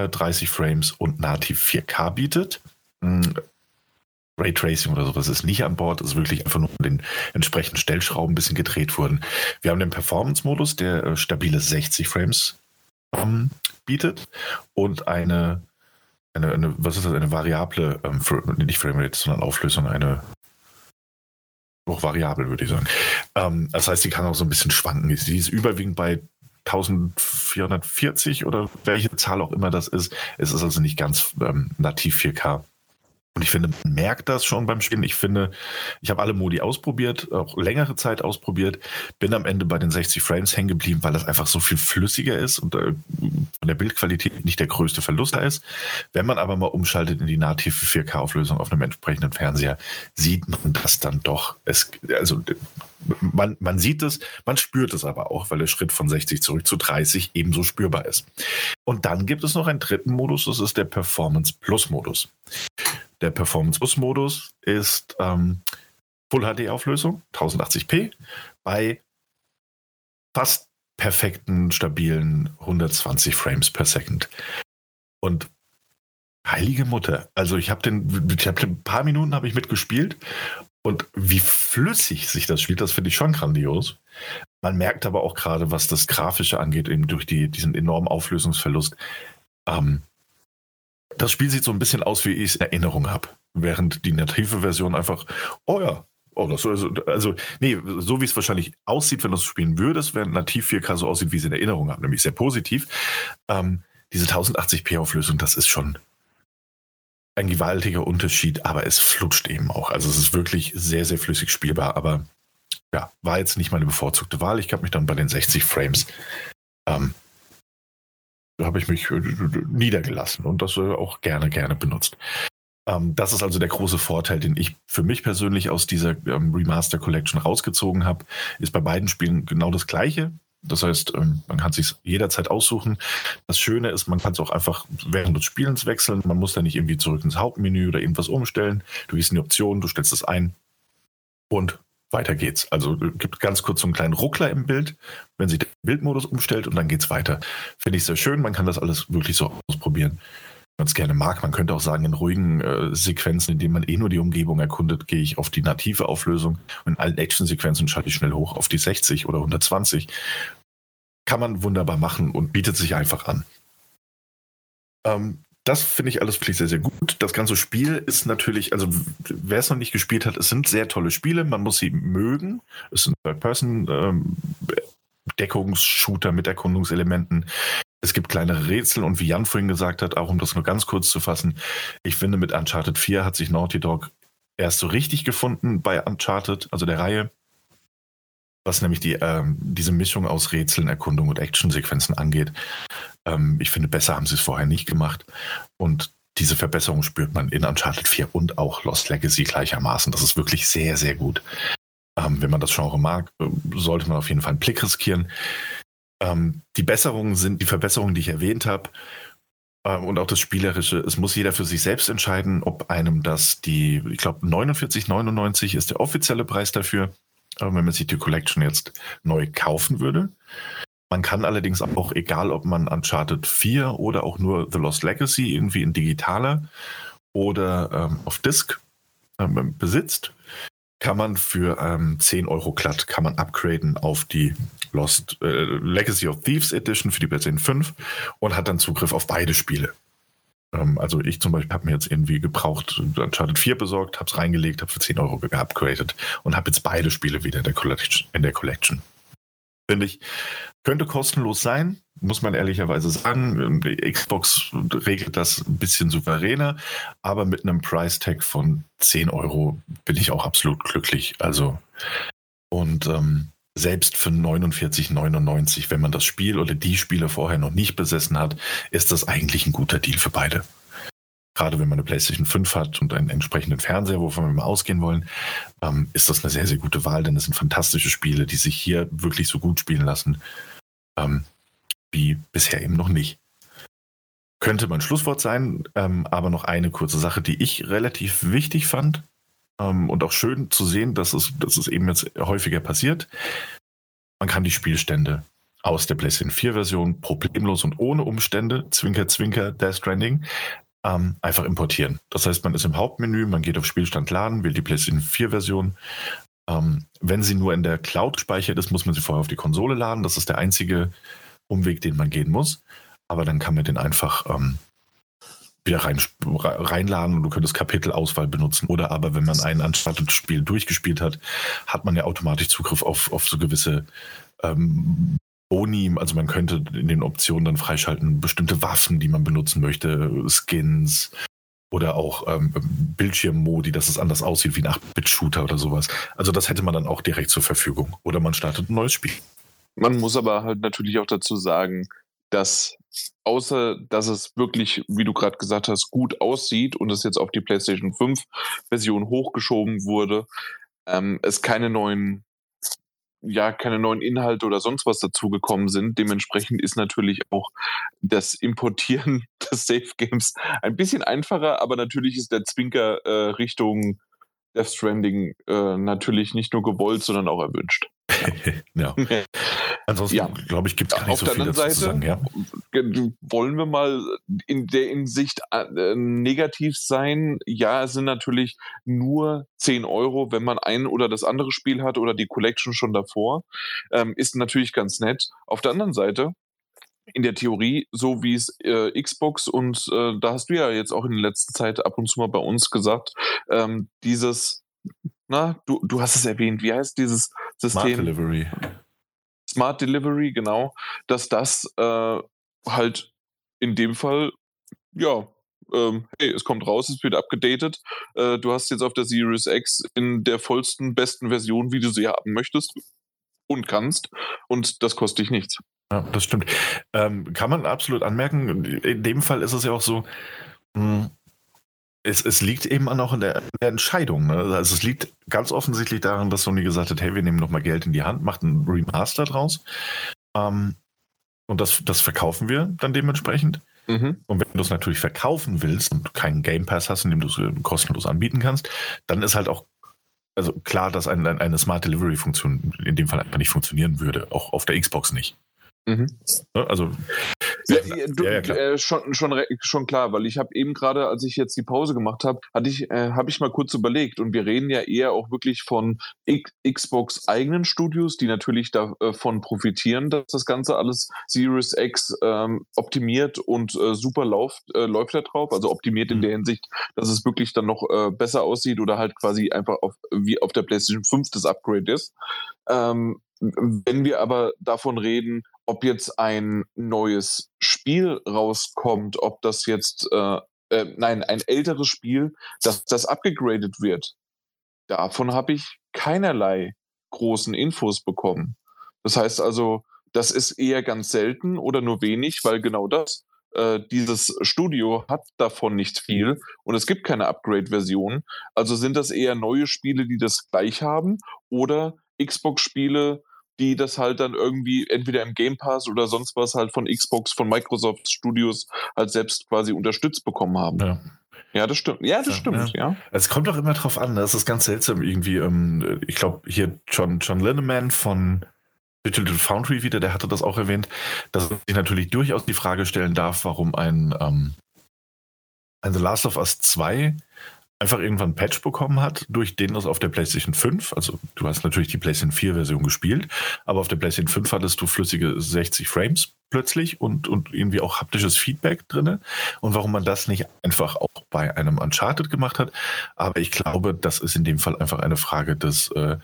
30 äh, Frames und nativ 4K bietet. Hm, Raytracing oder sowas ist nicht an Bord, ist wirklich einfach nur den entsprechenden Stellschrauben ein bisschen gedreht wurden. Wir haben den Performance-Modus, der äh, stabile 60 Frames ähm, bietet und eine, eine, eine, was ist das, eine variable, ähm, nicht Framerate, sondern Auflösung, eine auch variabel, würde ich sagen. Ähm, das heißt, die kann auch so ein bisschen schwanken. Die ist überwiegend bei 1440 oder welche Zahl auch immer das ist. Es ist also nicht ganz ähm, nativ 4K. Und ich finde, man merkt das schon beim Spielen. Ich finde, ich habe alle Modi ausprobiert, auch längere Zeit ausprobiert, bin am Ende bei den 60 Frames hängen geblieben, weil das einfach so viel flüssiger ist und äh, von der Bildqualität nicht der größte Verlust da ist. Wenn man aber mal umschaltet in die native 4K-Auflösung auf einem entsprechenden Fernseher, sieht man das dann doch. Es, also man, man sieht es, man spürt es aber auch, weil der Schritt von 60 zurück zu 30 ebenso spürbar ist. Und dann gibt es noch einen dritten Modus, das ist der Performance Plus Modus. Der Performance Plus Modus ist ähm, Full HD Auflösung, 1080p, bei fast perfekten, stabilen 120 Frames per Second. Und heilige Mutter, also ich habe den, ich habe ein paar Minuten habe ich mitgespielt und wie flüssig sich das spielt, das finde ich schon grandios. Man merkt aber auch gerade, was das Grafische angeht, eben durch die, diesen enormen Auflösungsverlust. Ähm, das Spiel sieht so ein bisschen aus, wie ich es in Erinnerung habe. Während die native Version einfach, oh ja, oh, das also, also, nee, so wie es wahrscheinlich aussieht, wenn du es spielen würdest, während nativ 4K so aussieht, wie es in Erinnerung habe, nämlich sehr positiv. Ähm, diese 1080p Auflösung, das ist schon ein gewaltiger Unterschied, aber es flutscht eben auch. Also es ist wirklich sehr, sehr flüssig spielbar, aber ja, war jetzt nicht meine bevorzugte Wahl. Ich habe mich dann bei den 60 Frames ähm, habe ich mich äh, niedergelassen und das auch gerne, gerne benutzt. Ähm, das ist also der große Vorteil, den ich für mich persönlich aus dieser ähm, Remaster Collection rausgezogen habe. Ist bei beiden Spielen genau das Gleiche. Das heißt, ähm, man kann sich jederzeit aussuchen. Das Schöne ist, man kann es auch einfach während des Spielens wechseln. Man muss da nicht irgendwie zurück ins Hauptmenü oder irgendwas umstellen. Du gehst in die Option, du stellst es ein und weiter geht's. Also äh, gibt ganz kurz so einen kleinen Ruckler im Bild, wenn sich der Bildmodus umstellt und dann geht's weiter. Finde ich sehr schön. Man kann das alles wirklich so ausprobieren. Wenn man es gerne mag. Man könnte auch sagen, in ruhigen äh, Sequenzen, in denen man eh nur die Umgebung erkundet, gehe ich auf die native Auflösung und in allen Action-Sequenzen schalte ich schnell hoch auf die 60 oder 120. Kann man wunderbar machen und bietet sich einfach an. Ähm, das finde ich alles wirklich sehr, sehr gut. Das ganze Spiel ist natürlich, also wer es noch nicht gespielt hat, es sind sehr tolle Spiele. Man muss sie mögen. Es sind Third-Person-Deckungsshooter ähm, mit Erkundungselementen. Es gibt kleinere Rätsel und wie Jan vorhin gesagt hat, auch um das nur ganz kurz zu fassen, ich finde, mit Uncharted 4 hat sich Naughty Dog erst so richtig gefunden bei Uncharted, also der Reihe was nämlich die, ähm, diese Mischung aus Rätseln, Erkundung und Actionsequenzen angeht. Ähm, ich finde, besser haben sie es vorher nicht gemacht. Und diese Verbesserung spürt man in Uncharted 4 und auch Lost Legacy gleichermaßen. Das ist wirklich sehr, sehr gut. Ähm, wenn man das Genre mag, äh, sollte man auf jeden Fall einen Blick riskieren. Ähm, die Besserungen sind die Verbesserungen, die ich erwähnt habe. Ähm, und auch das Spielerische. Es muss jeder für sich selbst entscheiden, ob einem das die, ich glaube, 49,99 ist der offizielle Preis dafür wenn man sich die Collection jetzt neu kaufen würde. Man kann allerdings auch, egal ob man Uncharted 4 oder auch nur The Lost Legacy irgendwie in digitaler oder ähm, auf Disk ähm, besitzt, kann man für ähm, 10 Euro glatt kann man upgraden auf die Lost äh, Legacy of Thieves Edition für die PlayStation 5 und hat dann Zugriff auf beide Spiele. Ähm, also ich zum Beispiel habe mir jetzt irgendwie gebraucht Uncharted 4 besorgt, habe es reingelegt, habe für 10 Euro geupgradet und habe jetzt beide Spiele wieder in der Collection. In der Collection. Finde ich, könnte kostenlos sein, muss man ehrlicherweise sagen. Xbox regelt das ein bisschen souveräner, aber mit einem Price Tag von 10 Euro bin ich auch absolut glücklich. Also, und ähm, selbst für 49,99, wenn man das Spiel oder die Spiele vorher noch nicht besessen hat, ist das eigentlich ein guter Deal für beide. Gerade wenn man eine PlayStation 5 hat und einen entsprechenden Fernseher, wovon wir mal ausgehen wollen, ähm, ist das eine sehr, sehr gute Wahl, denn es sind fantastische Spiele, die sich hier wirklich so gut spielen lassen, ähm, wie bisher eben noch nicht. Könnte mein Schlusswort sein, ähm, aber noch eine kurze Sache, die ich relativ wichtig fand, ähm, und auch schön zu sehen, dass es, dass es eben jetzt häufiger passiert. Man kann die Spielstände aus der PlayStation 4 Version problemlos und ohne Umstände, Zwinker, Zwinker, Death Stranding, ähm, einfach importieren. Das heißt, man ist im Hauptmenü, man geht auf Spielstand laden, wählt die PlayStation 4 Version. Ähm, wenn sie nur in der Cloud gespeichert ist, muss man sie vorher auf die Konsole laden. Das ist der einzige Umweg, den man gehen muss. Aber dann kann man den einfach ähm, wieder rein, reinladen und du könntest Kapitelauswahl benutzen. Oder aber, wenn man ein Uncharted-Spiel durchgespielt hat, hat man ja automatisch Zugriff auf, auf so gewisse ähm, Boni. Also man könnte in den Optionen dann freischalten, bestimmte Waffen, die man benutzen möchte, Skins oder auch ähm, Bildschirmmodi, dass es anders aussieht wie ein 8-Bit-Shooter oder sowas. Also das hätte man dann auch direkt zur Verfügung. Oder man startet ein neues Spiel. Man muss aber halt natürlich auch dazu sagen, dass außer dass es wirklich, wie du gerade gesagt hast, gut aussieht und es jetzt auf die PlayStation 5 Version hochgeschoben wurde, ähm, es keine neuen ja, keine neuen Inhalte oder sonst was dazugekommen sind. Dementsprechend ist natürlich auch das Importieren des Safe Games ein bisschen einfacher, aber natürlich ist der Zwinker äh, Richtung Death Stranding äh, natürlich nicht nur gewollt, sondern auch erwünscht. ja. Ansonsten, ja. glaube ich, gibt es gar nicht Auf so viel dazu Seite zu sagen. Ja? Wollen wir mal in der Hinsicht äh, negativ sein? Ja, es sind natürlich nur 10 Euro, wenn man ein oder das andere Spiel hat oder die Collection schon davor. Ähm, ist natürlich ganz nett. Auf der anderen Seite, in der Theorie, so wie es äh, Xbox und äh, da hast du ja jetzt auch in der letzten Zeit ab und zu mal bei uns gesagt, ähm, dieses, na, du, du hast es erwähnt, wie heißt dieses System? Smart Delivery. Smart Delivery, genau, dass das äh, halt in dem Fall, ja, ähm, hey, es kommt raus, es wird abgedatet. Äh, du hast jetzt auf der Series X in der vollsten, besten Version, wie du sie haben möchtest und kannst. Und das kostet dich nichts. Ja, das stimmt. Ähm, kann man absolut anmerken. In dem Fall ist es ja auch so, mh, hm, es, es, liegt eben auch in der, in der Entscheidung. Ne? Also es liegt ganz offensichtlich daran, dass Sony gesagt hat, hey, wir nehmen nochmal Geld in die Hand, macht einen Remaster draus. Ähm, und das, das verkaufen wir dann dementsprechend. Mhm. Und wenn du es natürlich verkaufen willst und keinen Game Pass hast, in dem du es kostenlos anbieten kannst, dann ist halt auch also klar, dass ein, eine Smart Delivery Funktion in dem Fall einfach nicht funktionieren würde, auch auf der Xbox nicht. Mhm. Ne, also ja, du, ja. Äh, schon, schon, schon klar, weil ich habe eben gerade, als ich jetzt die Pause gemacht habe, hatte ich, äh, habe ich mal kurz überlegt und wir reden ja eher auch wirklich von X Xbox eigenen Studios, die natürlich davon profitieren, dass das Ganze alles Series X ähm, optimiert und äh, super läuft, äh, läuft da drauf, also optimiert in mhm. der Hinsicht, dass es wirklich dann noch äh, besser aussieht oder halt quasi einfach auf, wie auf der PlayStation 5 das Upgrade ist. Ähm, wenn wir aber davon reden, ob jetzt ein neues Spiel rauskommt, ob das jetzt, äh, äh, nein, ein älteres Spiel, dass das abgegradet wird, davon habe ich keinerlei großen Infos bekommen. Das heißt also, das ist eher ganz selten oder nur wenig, weil genau das, äh, dieses Studio hat davon nicht viel und es gibt keine Upgrade-Version. Also sind das eher neue Spiele, die das gleich haben oder Xbox-Spiele, die das halt dann irgendwie entweder im Game Pass oder sonst was halt von Xbox, von Microsoft Studios halt selbst quasi unterstützt bekommen haben. Ja. Ja, das stimmt. Ja, das ja, stimmt, ja. ja. Es kommt doch immer drauf an, das ist ganz seltsam irgendwie. Ähm, ich glaube, hier John, John Linneman von Digital Foundry wieder, der hatte das auch erwähnt, dass sich natürlich durchaus die Frage stellen darf, warum ein, ähm, ein The Last of Us 2 einfach irgendwann ein Patch bekommen hat, durch den das auf der PlayStation 5, also du hast natürlich die PlayStation 4 Version gespielt, aber auf der PlayStation 5 hattest du flüssige 60 Frames plötzlich und, und irgendwie auch haptisches Feedback drinne und warum man das nicht einfach auch bei einem Uncharted gemacht hat. Aber ich glaube, das ist in dem Fall einfach eine Frage des, äh,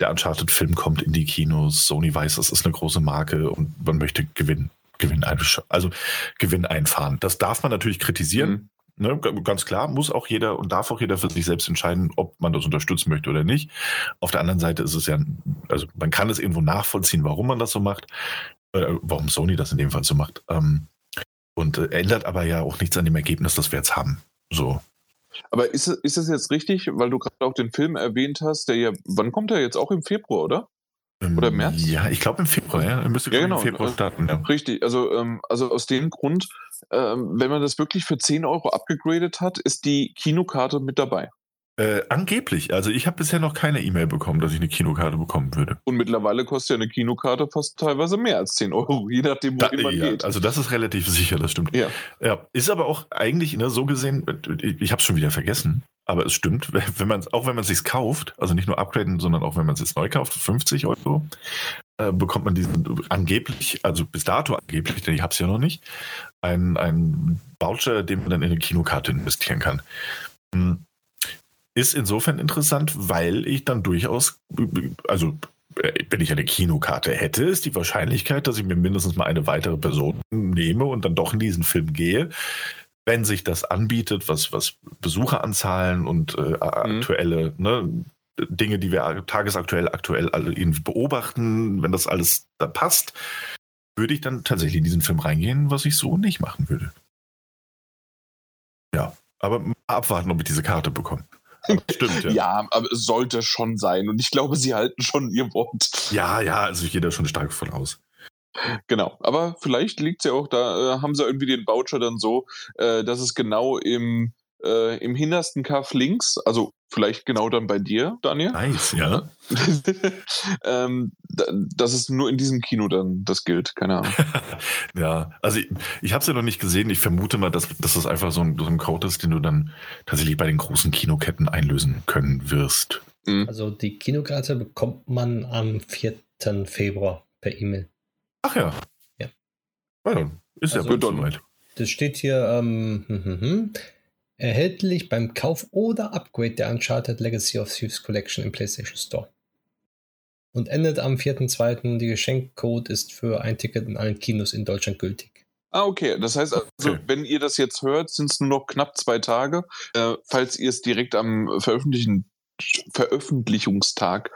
der Uncharted-Film kommt in die Kinos, Sony weiß, das ist eine große Marke und man möchte gewinnen. Gewinn, also Gewinn einfahren. Das darf man natürlich kritisieren. Mhm. Ne, ganz klar, muss auch jeder und darf auch jeder für sich selbst entscheiden, ob man das unterstützen möchte oder nicht. Auf der anderen Seite ist es ja, also man kann es irgendwo nachvollziehen, warum man das so macht, äh, warum Sony das in dem Fall so macht. Ähm, und äh, ändert aber ja auch nichts an dem Ergebnis, das wir jetzt haben. So. Aber ist, ist es jetzt richtig, weil du gerade auch den Film erwähnt hast, der ja, wann kommt er jetzt auch im Februar, oder? Oder im März? Ja, ich glaube im Februar, ja. Er müsste ja, genau. im Februar starten. Ja. Richtig, also, ähm, also aus dem Grund, ähm, wenn man das wirklich für 10 Euro abgegradet hat, ist die Kinokarte mit dabei. Äh, angeblich. Also ich habe bisher noch keine E-Mail bekommen, dass ich eine Kinokarte bekommen würde. Und mittlerweile kostet ja eine Kinokarte fast teilweise mehr als 10 Euro, je nachdem, wo da, man ja, geht. Also das ist relativ sicher, das stimmt. Ja. ja ist aber auch eigentlich ne, so gesehen, ich habe es schon wieder vergessen, aber es stimmt, wenn man auch wenn man es sich kauft, also nicht nur upgraden, sondern auch wenn man es jetzt neu kauft, 50 Euro, äh, bekommt man diesen angeblich, also bis dato angeblich, denn ich habe es ja noch nicht, einen, einen Voucher, den man dann in eine Kinokarte investieren kann. Hm ist insofern interessant, weil ich dann durchaus, also äh, wenn ich eine Kinokarte hätte, ist die Wahrscheinlichkeit, dass ich mir mindestens mal eine weitere Person nehme und dann doch in diesen Film gehe, wenn sich das anbietet, was, was Besucheranzahlen und äh, mhm. aktuelle ne, Dinge, die wir tagesaktuell aktuell alle irgendwie beobachten, wenn das alles da passt, würde ich dann tatsächlich in diesen Film reingehen, was ich so nicht machen würde. Ja, aber abwarten, ob ich diese Karte bekomme. Stimmt, ja. ja, aber es sollte schon sein. Und ich glaube, sie halten schon ihr Wort. Ja, ja, also ich gehe da schon stark von aus. Genau, aber vielleicht liegt es ja auch, da äh, haben sie irgendwie den Voucher dann so, äh, dass es genau im äh, im hintersten Kaff links, also vielleicht genau dann bei dir, Daniel. Nice, ja. ähm, dass es nur in diesem Kino dann das gilt, keine Ahnung. ja, also ich, ich habe es ja noch nicht gesehen. Ich vermute mal, dass, dass das einfach so ein, so ein Code ist, den du dann tatsächlich bei den großen Kinoketten einlösen können wirst. Mhm. Also die Kinokarte bekommt man am 4. Februar per E-Mail. Ach ja. Ja. ja ist also, ja soweit. Das steht hier, ähm, hm, hm, hm, erhältlich beim Kauf oder Upgrade der Uncharted Legacy of Thieves Collection im PlayStation Store. Und endet am 4.2. Die Geschenkcode ist für ein Ticket in allen Kinos in Deutschland gültig. Ah, okay. Das heißt also, okay. wenn ihr das jetzt hört, sind es nur noch knapp zwei Tage. Äh, falls ihr es direkt am Veröffentlichen Veröffentlichungstag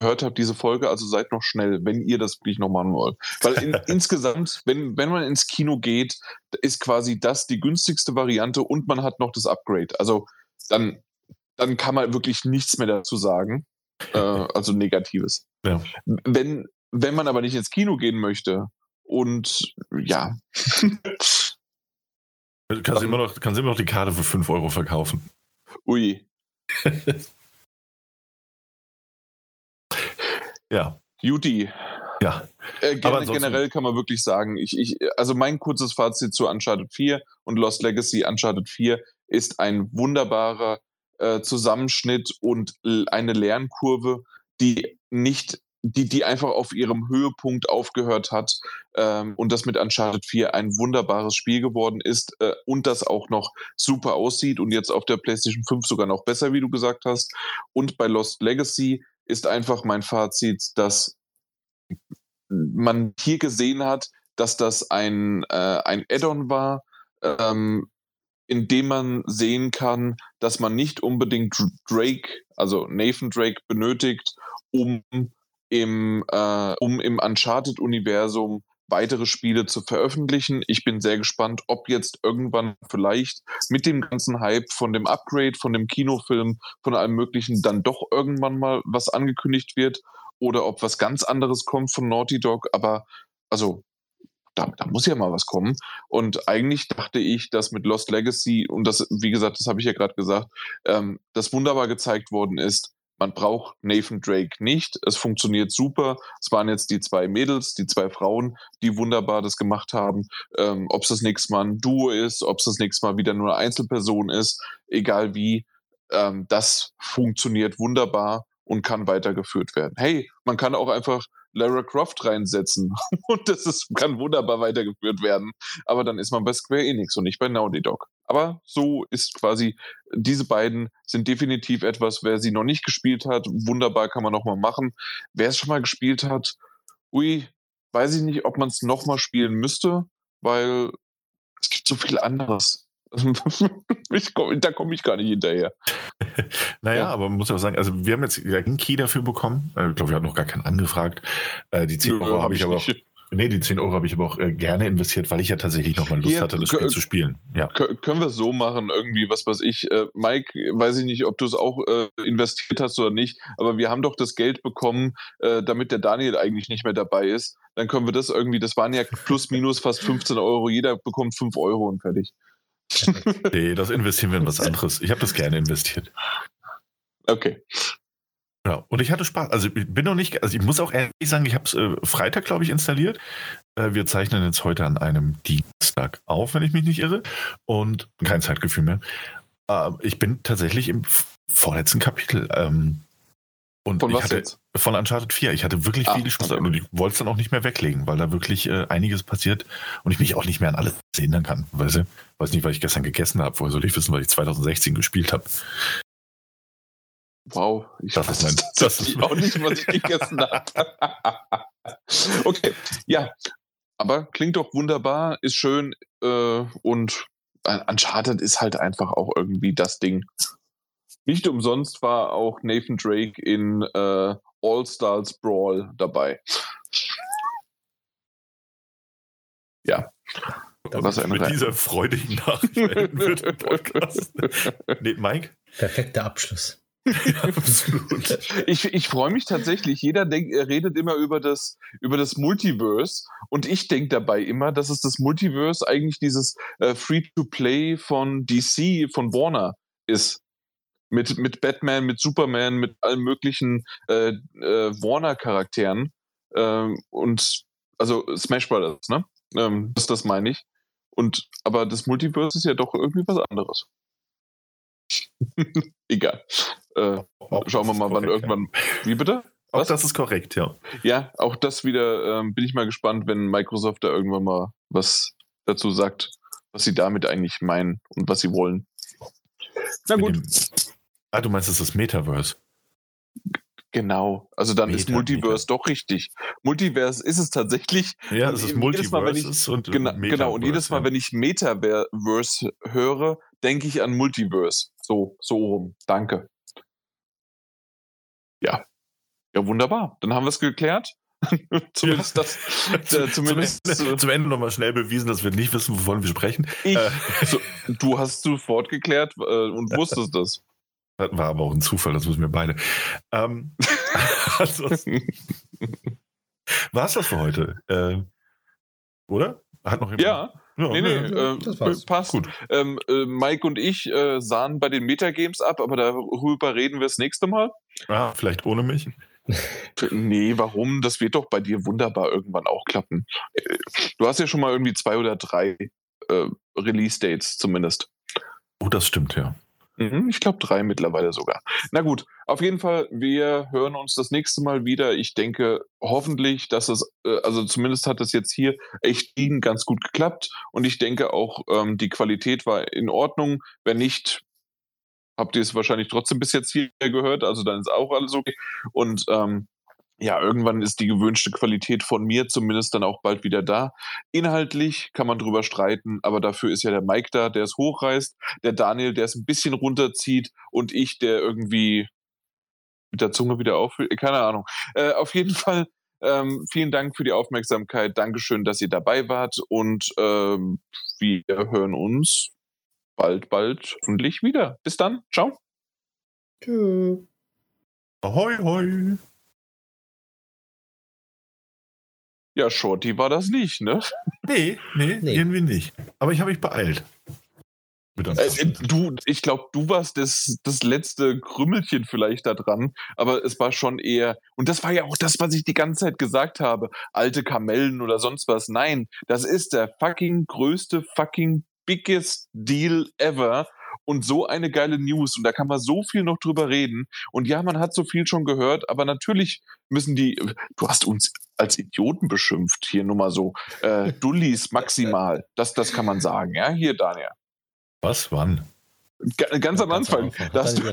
gehört habt, diese Folge. Also seid noch schnell, wenn ihr das wirklich noch machen wollt. Weil in, insgesamt, wenn, wenn man ins Kino geht, ist quasi das die günstigste Variante und man hat noch das Upgrade. Also dann, dann kann man wirklich nichts mehr dazu sagen. Äh, also Negatives. Ja. Wenn, wenn man aber nicht ins Kino gehen möchte und ja. Kannst du immer noch, kannst immer noch die Karte für 5 Euro verkaufen. Ui. Ja. Juti. Ja. Äh, gerne, generell kann man wirklich sagen, ich, ich, also mein kurzes Fazit zu Uncharted 4 und Lost Legacy Uncharted 4 ist ein wunderbarer äh, Zusammenschnitt und eine Lernkurve, die nicht, die, die einfach auf ihrem Höhepunkt aufgehört hat ähm, und das mit Uncharted 4 ein wunderbares Spiel geworden ist äh, und das auch noch super aussieht und jetzt auf der PlayStation 5 sogar noch besser, wie du gesagt hast. Und bei Lost Legacy ist einfach mein Fazit, dass man hier gesehen hat, dass das ein, äh, ein Add-on war, ähm, in dem man sehen kann, dass man nicht unbedingt Drake, also Nathan Drake, benötigt, um im, äh, um im Uncharted-Universum weitere Spiele zu veröffentlichen. Ich bin sehr gespannt, ob jetzt irgendwann vielleicht mit dem ganzen Hype von dem Upgrade, von dem Kinofilm, von allem Möglichen dann doch irgendwann mal was angekündigt wird oder ob was ganz anderes kommt von Naughty Dog. Aber also da, da, muss ja mal was kommen. Und eigentlich dachte ich, dass mit Lost Legacy, und das, wie gesagt, das habe ich ja gerade gesagt, ähm, das wunderbar gezeigt worden ist, man braucht Nathan Drake nicht. Es funktioniert super. Es waren jetzt die zwei Mädels, die zwei Frauen, die wunderbar das gemacht haben. Ähm, ob es das nächste Mal ein Duo ist, ob es das nächste Mal wieder nur eine Einzelperson ist, egal wie, ähm, das funktioniert wunderbar und kann weitergeführt werden. Hey, man kann auch einfach Lara Croft reinsetzen und das ist, kann wunderbar weitergeführt werden. Aber dann ist man bei Square Enix und nicht bei Naughty Dog. Aber so ist quasi, diese beiden sind definitiv etwas, wer sie noch nicht gespielt hat, wunderbar kann man nochmal machen. Wer es schon mal gespielt hat, ui, weiß ich nicht, ob man es nochmal spielen müsste, weil es gibt so viel anderes. komm, da komme ich gar nicht hinterher. naja, ja. aber man muss ja auch sagen, also wir haben jetzt einen Key dafür bekommen. Äh, ich glaube, wir haben noch gar keinen angefragt. Äh, die 10 Euro habe ich aber auch. Nee, die 10 Euro habe ich aber auch äh, gerne investiert, weil ich ja tatsächlich nochmal Lust Hier, hatte, das Spiel zu spielen. Ja. Können wir es so machen, irgendwie, was weiß ich. Äh, Mike, weiß ich nicht, ob du es auch äh, investiert hast oder nicht, aber wir haben doch das Geld bekommen, äh, damit der Daniel eigentlich nicht mehr dabei ist. Dann können wir das irgendwie, das waren ja plus minus fast 15 Euro, jeder bekommt 5 Euro und fertig. nee, das investieren wir in was anderes. Ich habe das gerne investiert. Okay. Ja, und ich hatte Spaß. Also ich bin noch nicht, also ich muss auch ehrlich sagen, ich habe es äh, Freitag, glaube ich, installiert. Äh, wir zeichnen jetzt heute an einem Dienstag auf, wenn ich mich nicht irre. Und kein Zeitgefühl mehr. Äh, ich bin tatsächlich im vorletzten Kapitel. Ähm, und von was hatte, jetzt? Von Uncharted 4. Ich hatte wirklich ah, viele Spaß okay. und ich wollte es dann auch nicht mehr weglegen, weil da wirklich äh, einiges passiert und ich mich auch nicht mehr an alles erinnern kann. Weißt du? Weiß nicht, was ich gestern gegessen habe. Woher soll ich wissen, weil ich 2016 gespielt habe? Wow, ich das weiß mein, das ist auch nicht, was ich gegessen habe. okay, ja, aber klingt doch wunderbar, ist schön äh, und Uncharted ist halt einfach auch irgendwie das Ding. Nicht umsonst war auch Nathan Drake in äh, All Stars Brawl dabei. ja. Was mit Rein. dieser freudigen Nachricht wird Podcast. nee, Mike? Perfekter Abschluss. absolut. Ich, ich freue mich tatsächlich. Jeder denk, redet immer über das, über das Multiverse und ich denke dabei immer, dass es das Multiverse eigentlich dieses äh, Free-to-Play von DC, von Warner ist. Mit, mit Batman, mit Superman, mit allen möglichen äh, äh, Warner-Charakteren. Ähm, und also Smash Brothers, ne? Ähm, das, das meine ich. Und aber das Multiverse ist ja doch irgendwie was anderes. Egal. Äh, schauen wir mal, wann irgendwann. Wie bitte? Was? Auch das ist korrekt, ja. Ja, auch das wieder ähm, bin ich mal gespannt, wenn Microsoft da irgendwann mal was dazu sagt, was sie damit eigentlich meinen und was sie wollen. Na gut. Dem, ah, du meinst, es ist das Metaverse. Genau, also dann Meta, ist Multiverse Meta. doch richtig. Multiverse ist es tatsächlich. Ja, es ist Multiverse Mal, ich, und genau, genau, und jedes Mal, ja. wenn ich Metaverse höre, denke ich an Multiverse. So, so rum. Danke. Ja. Ja, wunderbar. Dann haben wir es geklärt. zumindest das. Äh, zumindest, zumindest zum Ende nochmal schnell bewiesen, dass wir nicht wissen, wovon wir sprechen. Ich, äh. so, du hast sofort geklärt äh, und wusstest das. Das war aber auch ein Zufall, das wissen wir beide. Ähm, war es das für heute? Äh, oder? Hat noch jemand? Ja. Ja, nee, nee, äh, das passt. Gut. Ähm, äh, Mike und ich äh, sahen bei den Metagames ab, aber darüber reden wir das nächste Mal. Ah, vielleicht ohne mich. nee, warum? Das wird doch bei dir wunderbar irgendwann auch klappen. Du hast ja schon mal irgendwie zwei oder drei äh, Release-Dates zumindest. Oh, das stimmt, ja. Mhm, ich glaube drei mittlerweile sogar. Na gut, auf jeden Fall, wir hören uns das nächste Mal wieder. Ich denke hoffentlich, dass es, äh, also zumindest hat es jetzt hier echt ganz gut geklappt und ich denke auch, ähm, die Qualität war in Ordnung. Wenn nicht, habt ihr es wahrscheinlich trotzdem bis jetzt hier gehört, also dann ist auch alles okay. Und ähm, ja, irgendwann ist die gewünschte Qualität von mir zumindest dann auch bald wieder da. Inhaltlich kann man drüber streiten, aber dafür ist ja der Mike da, der es hochreißt, der Daniel, der es ein bisschen runterzieht und ich, der irgendwie mit der Zunge wieder aufhört. Keine Ahnung. Äh, auf jeden Fall ähm, vielen Dank für die Aufmerksamkeit. Dankeschön, dass ihr dabei wart und ähm, wir hören uns bald, bald hoffentlich wieder. Bis dann. Ciao. Tschüss. Ahoi, hoi. Ja, Shorty war das nicht, ne? Nee, nee, nee. irgendwie nicht. Aber ich habe mich beeilt. Äh, du, ich glaube, du warst das, das letzte Krümmelchen vielleicht da dran, aber es war schon eher, und das war ja auch das, was ich die ganze Zeit gesagt habe, alte Kamellen oder sonst was. Nein, das ist der fucking größte fucking biggest Deal ever und so eine geile News und da kann man so viel noch drüber reden und ja, man hat so viel schon gehört, aber natürlich müssen die, du hast uns als Idioten beschimpft, hier nur mal so, äh, Dullis maximal, das, das kann man sagen, ja, hier Daniel. Was, wann? Ganz am Anfang. Das, du,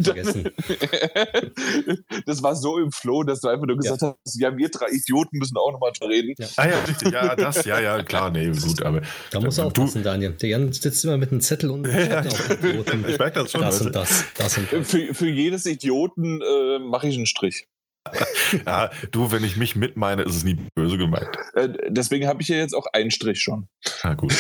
das war so im Flow, dass du einfach nur gesagt ja. hast, ja, wir drei Idioten müssen auch nochmal reden. Ja. Ah ja, richtig, ja, das, ja, ja, klar, nee, gut, aber. Da muss er aufpassen, Daniel. Der Jan sitzt immer mit einem Zettel und ja, Idioten. Ich merke das schon. Das und das, das und das. Für, für jedes Idioten äh, mache ich einen Strich. ja, du, wenn ich mich mit meine, ist es nie böse gemeint. Äh, deswegen habe ich ja jetzt auch einen Strich schon. Ah, gut.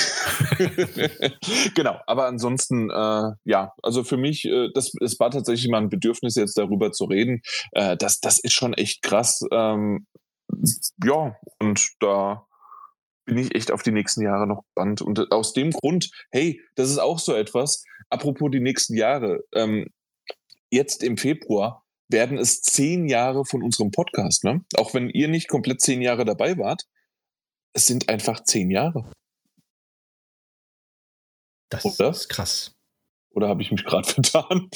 genau, aber ansonsten, äh, ja, also für mich, äh, das, es war tatsächlich mal ein Bedürfnis, jetzt darüber zu reden. Äh, das, das ist schon echt krass. Ähm, ja, und da bin ich echt auf die nächsten Jahre noch gespannt. Und aus dem Grund, hey, das ist auch so etwas, apropos die nächsten Jahre. Ähm, jetzt im Februar werden es zehn Jahre von unserem Podcast. Ne? Auch wenn ihr nicht komplett zehn Jahre dabei wart, es sind einfach zehn Jahre. Das oder? ist krass. Oder habe ich mich gerade vertan?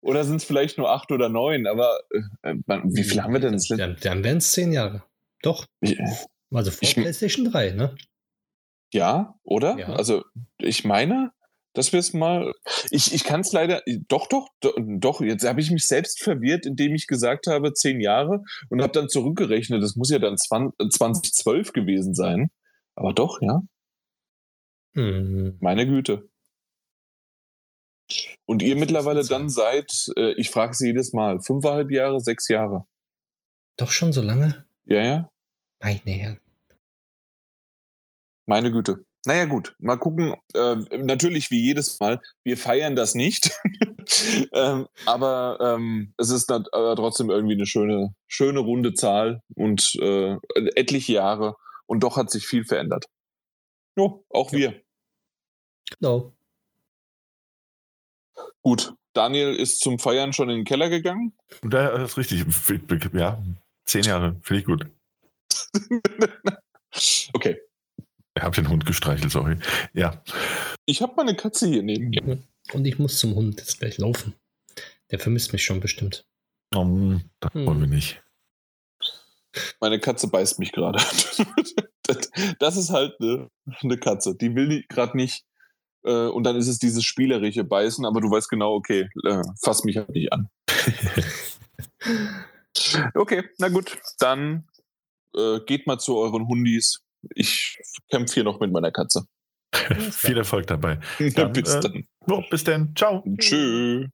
oder sind es vielleicht nur acht oder neun? Aber äh, wie viel haben wir denn? Dann, dann wären es zehn Jahre. Doch. Ich, also vor ich, PlayStation 3, ne? Ja, oder? Ja. Also ich meine, dass wir es mal. Ich, ich kann es leider. Doch, doch, doch. Jetzt habe ich mich selbst verwirrt, indem ich gesagt habe, zehn Jahre und habe dann zurückgerechnet. Das muss ja dann 20, 2012 gewesen sein. Aber doch, ja. Mhm. Meine Güte. Und ihr mittlerweile dann seit, äh, ich frage sie jedes Mal, fünfeinhalb Jahre, sechs Jahre. Doch schon so lange? Ja, ja. Meine Herren. Meine Güte. Naja, gut, mal gucken. Äh, natürlich wie jedes Mal, wir feiern das nicht. ähm, aber ähm, es ist dann, äh, trotzdem irgendwie eine schöne, schöne runde Zahl und äh, etliche Jahre. Und doch hat sich viel verändert. Jo, auch ja. wir. Genau. Gut, Daniel ist zum Feiern schon in den Keller gegangen. Das ist richtig. Ja, zehn Jahre, finde ich gut. okay. Ich habe den Hund gestreichelt, sorry. Ja. Ich habe meine Katze hier neben mir. Und ich muss zum Hund jetzt gleich laufen. Der vermisst mich schon bestimmt. Um, das hm. wollen wir nicht. Meine Katze beißt mich gerade. das ist halt eine, eine Katze. Die will gerade nicht. Äh, und dann ist es dieses spielerische Beißen, aber du weißt genau, okay, äh, fass mich halt nicht an. okay, na gut, dann äh, geht mal zu euren Hundis. Ich kämpfe hier noch mit meiner Katze. Viel Erfolg dabei. Dann, bis äh, dann. Oh, bis dann. Ciao. Tschüss.